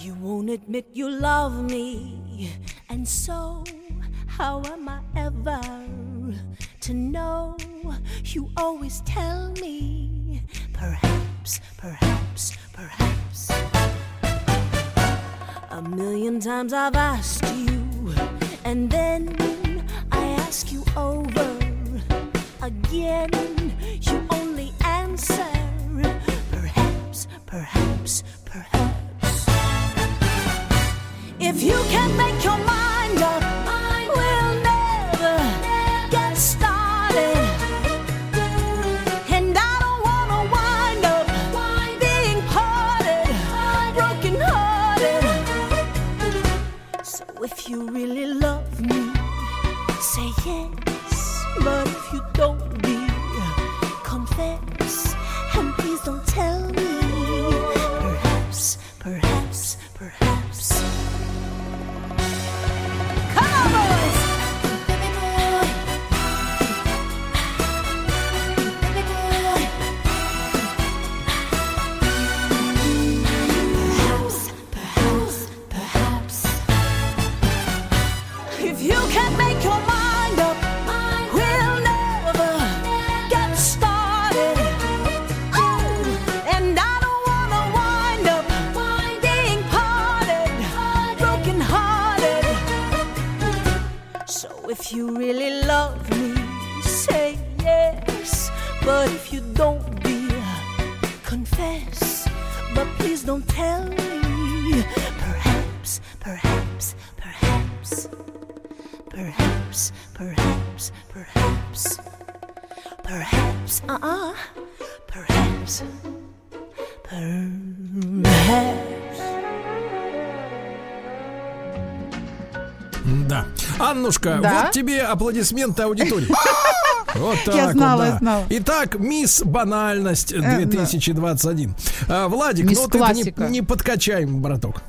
You won't admit you love me, and so how am I ever to know? You always tell me, Perhaps, perhaps, perhaps. A million times I've asked you, and then I ask you over again. You only answer perhaps, perhaps, perhaps. If you can make your mind up. If you really love me, say yes. But if you don't, dear, confess. But please don't tell me. Perhaps, perhaps, perhaps. Perhaps, perhaps, perhaps. Perhaps, uh uh. Да. Аннушка, Да? вот тебе аплодисменты аудитории. Вот так Я вот, знала, да. я знала. Итак, мисс банальность Э, да. 2021. А, Владик, Мисс ну ты не, не подкачаем, браток.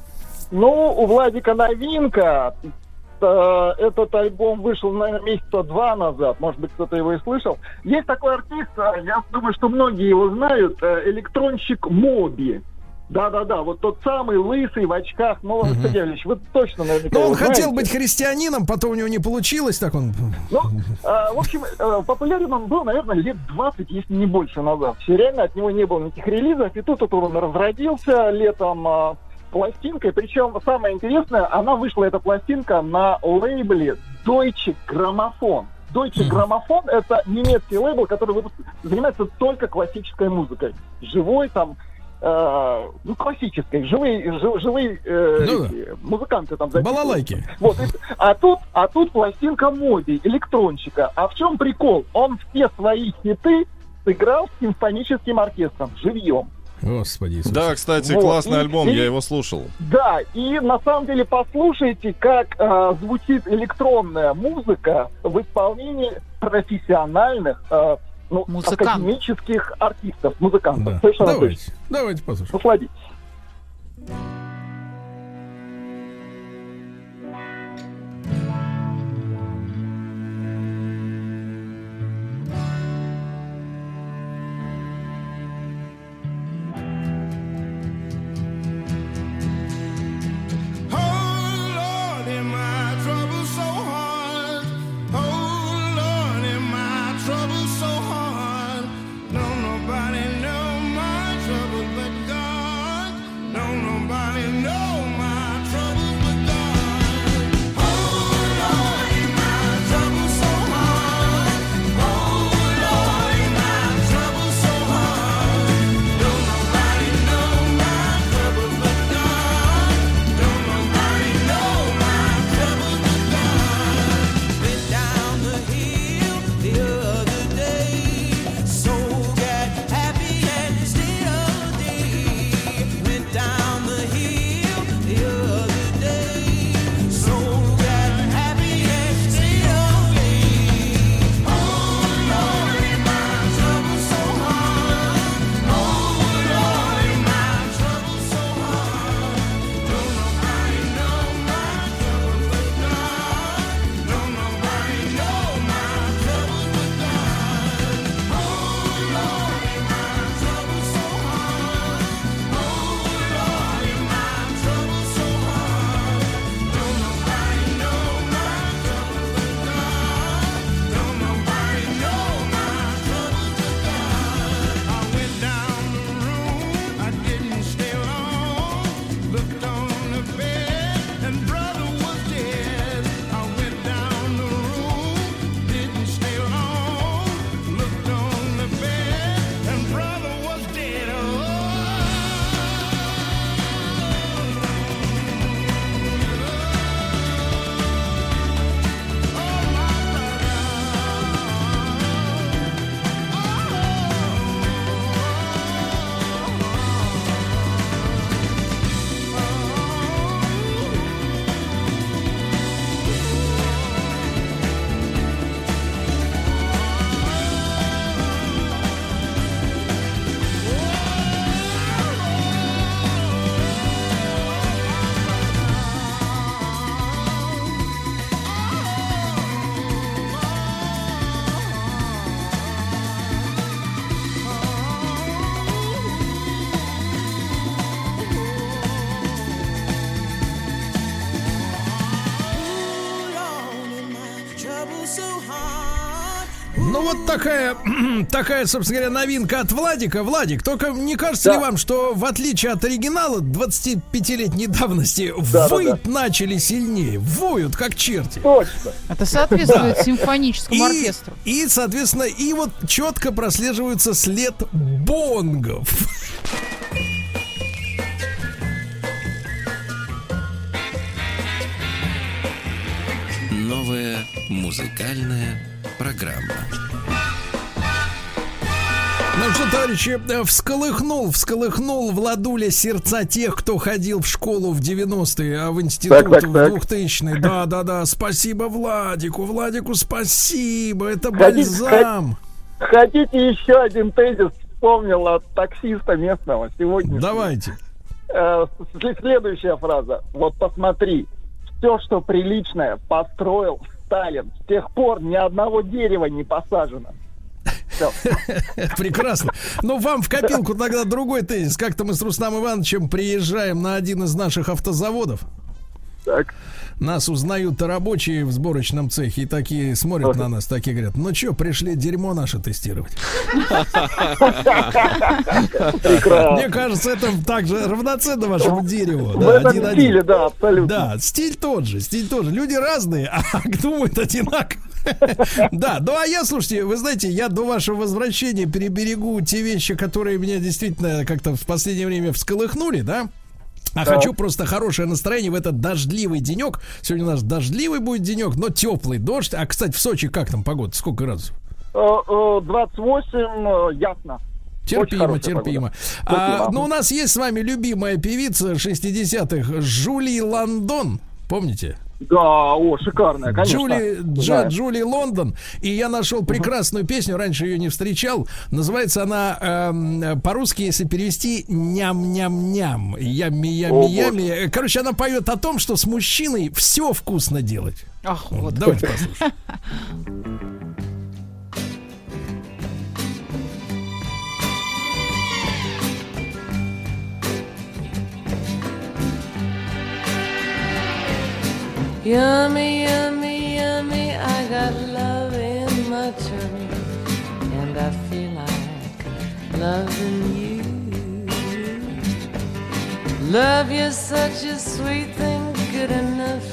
Ну, у Владика новинка. Э, Этот альбом вышел, наверное, месяца два назад. Может быть, кто-то его и слышал. Есть такой артист, э, я думаю, что многие его знают, э, электронщик Моби. Да-да-да, вот тот самый лысый в очках. Ну, Сергеевич, вы точно наверняка Ну, его он хотел знаете. быть христианином, потом у него не получилось, так он... Ну, э, в общем, э, популярен он был, наверное, лет 20, если не больше назад. Все реально от него не было никаких релизов. И тут вот он разродился летом э, пластинкой. Причем самое интересное, она вышла, эта пластинка, на лейбле Deutsche Grammophon. Deutsche Grammophon — это немецкий лейбл, который занимается только классической музыкой. Живой там, э, ну, классической, живые, жив- живые э, Ну эти, музыканты там записывают. Балалайки. Вот, и- а тут, а тут пластинка Моби, электрончика. А в чем прикол? Он все свои хиты сыграл с симфоническим оркестром, живьем. Господи Иисусе. Да, кстати, Вот, классный и- альбом, и- я его слушал. Да, и на самом деле послушайте, как э, звучит электронная музыка в исполнении профессиональных, э, ну, Музыкантов. академических артистов, музыкантов. Да. Совершенно точно. Давайте, давайте послушаем. Насладитесь. Такая, такая, собственно говоря, новинка от Владика. Владик, только не кажется ли вам, что в отличие от оригинала 25-летней давности, Да, да, выть начали сильнее, воют как черти. Точно. Это соответствует симфоническому И, оркестру. и, соответственно, и вот четко прослеживается след бонгов. Новая музыкальная программа. Товарищи, э, всколыхнул, всколыхнул Владуля сердца тех, кто ходил в школу в 90-е, а в институт Так, так, в так. 2000-е. Да, да, да, спасибо Владику, Владику спасибо, это Хотите- бальзам. Хотите еще один тезис? Вспомнил от таксиста местного сегодня. Давайте. Следующая фраза. Вот посмотри. Все, что приличное, построил Сталин. С тех пор ни одного дерева не посажено. Прекрасно. Но вам в копилку тогда другой тезис. Как-то мы с Рустам Ивановичем приезжаем на один из наших автозаводов. Так. Нас узнают рабочие в сборочном цехе и такие смотрят на нас, такие говорят, ну что, пришли дерьмо наше тестировать. Мне кажется, это также равноценно вашему дереву. В этом стиле, да, абсолютно. Да, стиль тот же, стиль тот же. Люди разные, а думают одинаково. Да, ну а я, слушайте, вы знаете, я до вашего возвращения переберегу те вещи, которые меня действительно как-то в последнее время всколыхнули, да? А Так. хочу просто хорошее настроение в этот дождливый денек. Сегодня у нас дождливый будет денек, но теплый дождь. А, кстати, в Сочи как там погода? Сколько градусов? Э, э, 28, э, ясно. Терпимо, терпимо. А, Спасибо. ну, у нас есть с вами любимая певица 60-х Жули Лондон. Помните? Да, о, шикарная, конечно. Джули, Джо- Знаю. Джули Лондон. И я нашел прекрасную песню, раньше ее не встречал. Называется она эм, по-русски, если перевести, ням-ням-ням. Ями-ями-ями. Э, Короче, она поет о том, что с мужчиной все вкусно делать. Ах, Вот, вот. давайте послушаем. Yummy, yummy, yummy, I got love in my tummy, and I feel like loving you. Love you such a sweet thing, good enough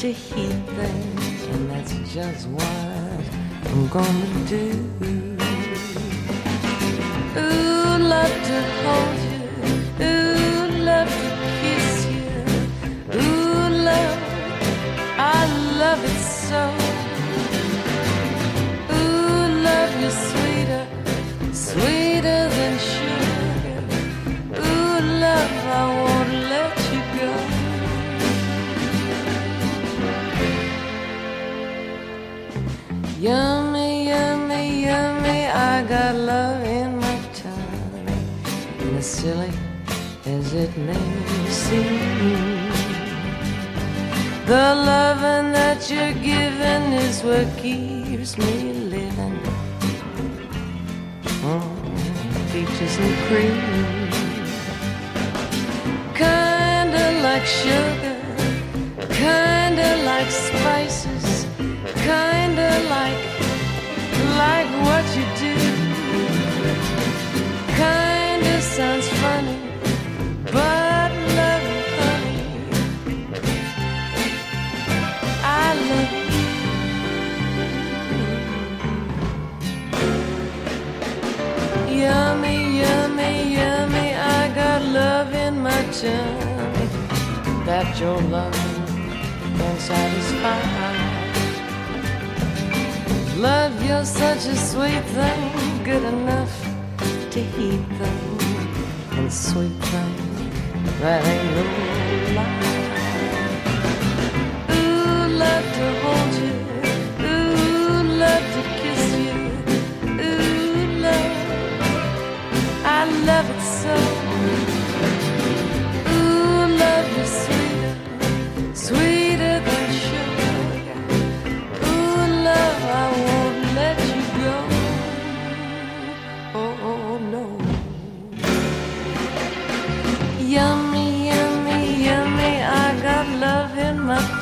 to heat things, and that's just what I'm gonna do. Ooh, love to hold you, ooh, love to love it so. Ooh, love you sweeter, sweeter than sugar. Ooh, love, I won't let you go. Yummy, yummy, yummy, I got love in my tummy. And as silly as it may seem. The loving that you're giving is what keeps me living. Oh, peaches and cream. Kinda like sugar, kinda like spices, kinda like, like what you do. Kinda sounds that your love can satisfy. Love, you're such a sweet thing, good enough to heat them, and sweet thing that ain't no lie.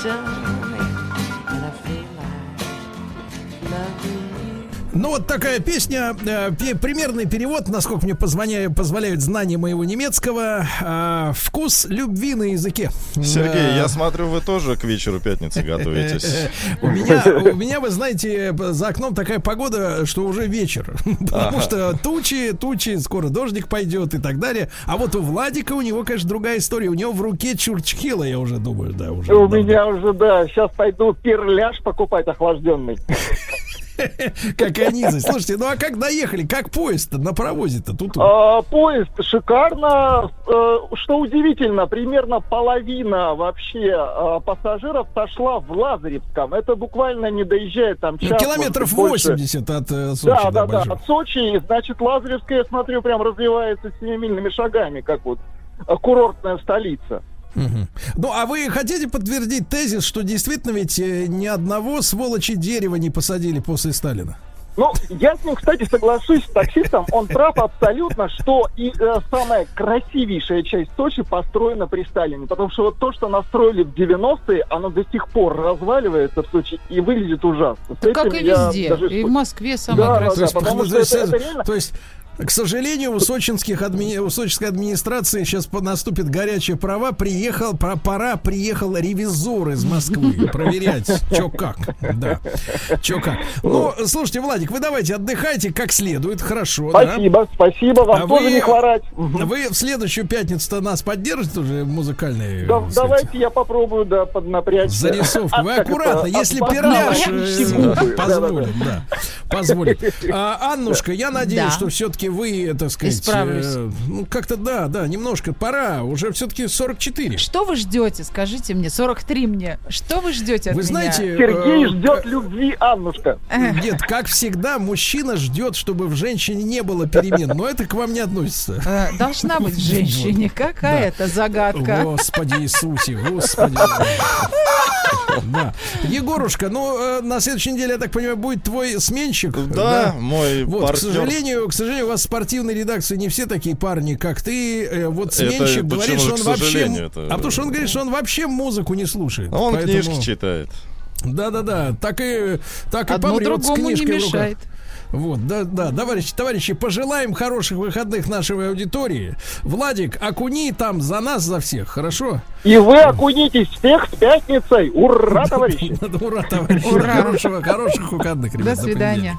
picture Ну вот такая песня, э, примерный перевод, насколько мне позвоня- позволяют знания моего немецкого, э, вкус любви на языке. Сергей, я смотрю, вы тоже к вечеру пятницы готовитесь. У меня, у меня, вы знаете, за окном такая погода, что уже вечер. Потому что тучи, тучи, скоро дождик пойдет и так далее. А вот у Владика у него, конечно, другая история. У него в руке чурчхила, я уже думаю, да, уже. У меня уже, да, сейчас пойду перляж покупать охлажденный. Какая низость. Слушайте, ну а как доехали? Как поезд-то на паровозе-то тут? А, поезд шикарно. Э, Что удивительно, примерно половина вообще э, пассажиров сошла в Лазаревском. Это буквально не доезжает там час. километров может быть, больше. 80 от э, Сочи. Да, да, да, от Сочи. Значит, Лазаревская, я смотрю, прям развивается семимильными шагами, как вот курортная столица. Мгм. Ну, а вы хотите подтвердить тезис, что действительно ведь э, ни одного сволочи дерева не посадили после Сталина? Ну, я с ним, кстати, соглашусь с таксистом. Он прав абсолютно, что и э, самая красивейшая часть Сочи построена при Сталине. Потому что вот то, что настроили в 90-е, оно до сих пор разваливается в Сочи и выглядит ужасно. Да как и везде. даже И в Москве самое Да, да, красивое. да, потому то что есть, это- это реально- то есть, к сожалению, у, сочинских адми... у сочинской администрации сейчас наступит горячая права. Приехал, про- пора, приехал ревизор из Москвы проверять, что как. Да, что как. Ну, слушайте, Владик, вы давайте отдыхайте как следует, хорошо. да? Спасибо, спасибо, вам А тоже вы- не хворать. Вы в следующую пятницу нас поддержите уже музыкальные Да- давайте я попробую, да, поднапрячь. Зарисовку. Вы А, аккуратно, если перляж э, позволит, да, позволит. А, Аннушка, я надеюсь, Да. что все-таки вы, так сказать, Исправлюсь. э, ну как-то да, да, немножко пора, уже все-таки 44. Что вы ждете? Скажите мне, 43 мне. Что вы ждете от Вы меня? знаете, Сергей э, ждет любви, Аннушка. Нет, как всегда, мужчина ждет, чтобы в женщине не было перемен, но это к вам не относится. Э, Должна быть в женщине какая-то загадка. Господи Иисусе, Господи. Да. Егорушка, ну, э, на следующей неделе, я так понимаю, будет твой сменщик. Да, мой Вот, к сожалению, к сожалению, у вас в спортивной редакции не все такие парни, как ты. Э, Вот Это сменщик говорит, почему что он вообще... это- А потому что он говорит, что он вообще музыку не слушает. Он Поэтому- книжки читает. Да-да-да, так и, так и Одно помрет с другому не книжкой в руках. мешает. Вот, да, да, товарищи, товарищи, пожелаем хороших выходных нашей аудитории. Владик, окуни там за нас, за всех, хорошо? И вы окунитесь всех с пятницей. Ура, товарищи! Ура, товарищи. Ура. Хорошего, хороших выходных, ребят. До свидания.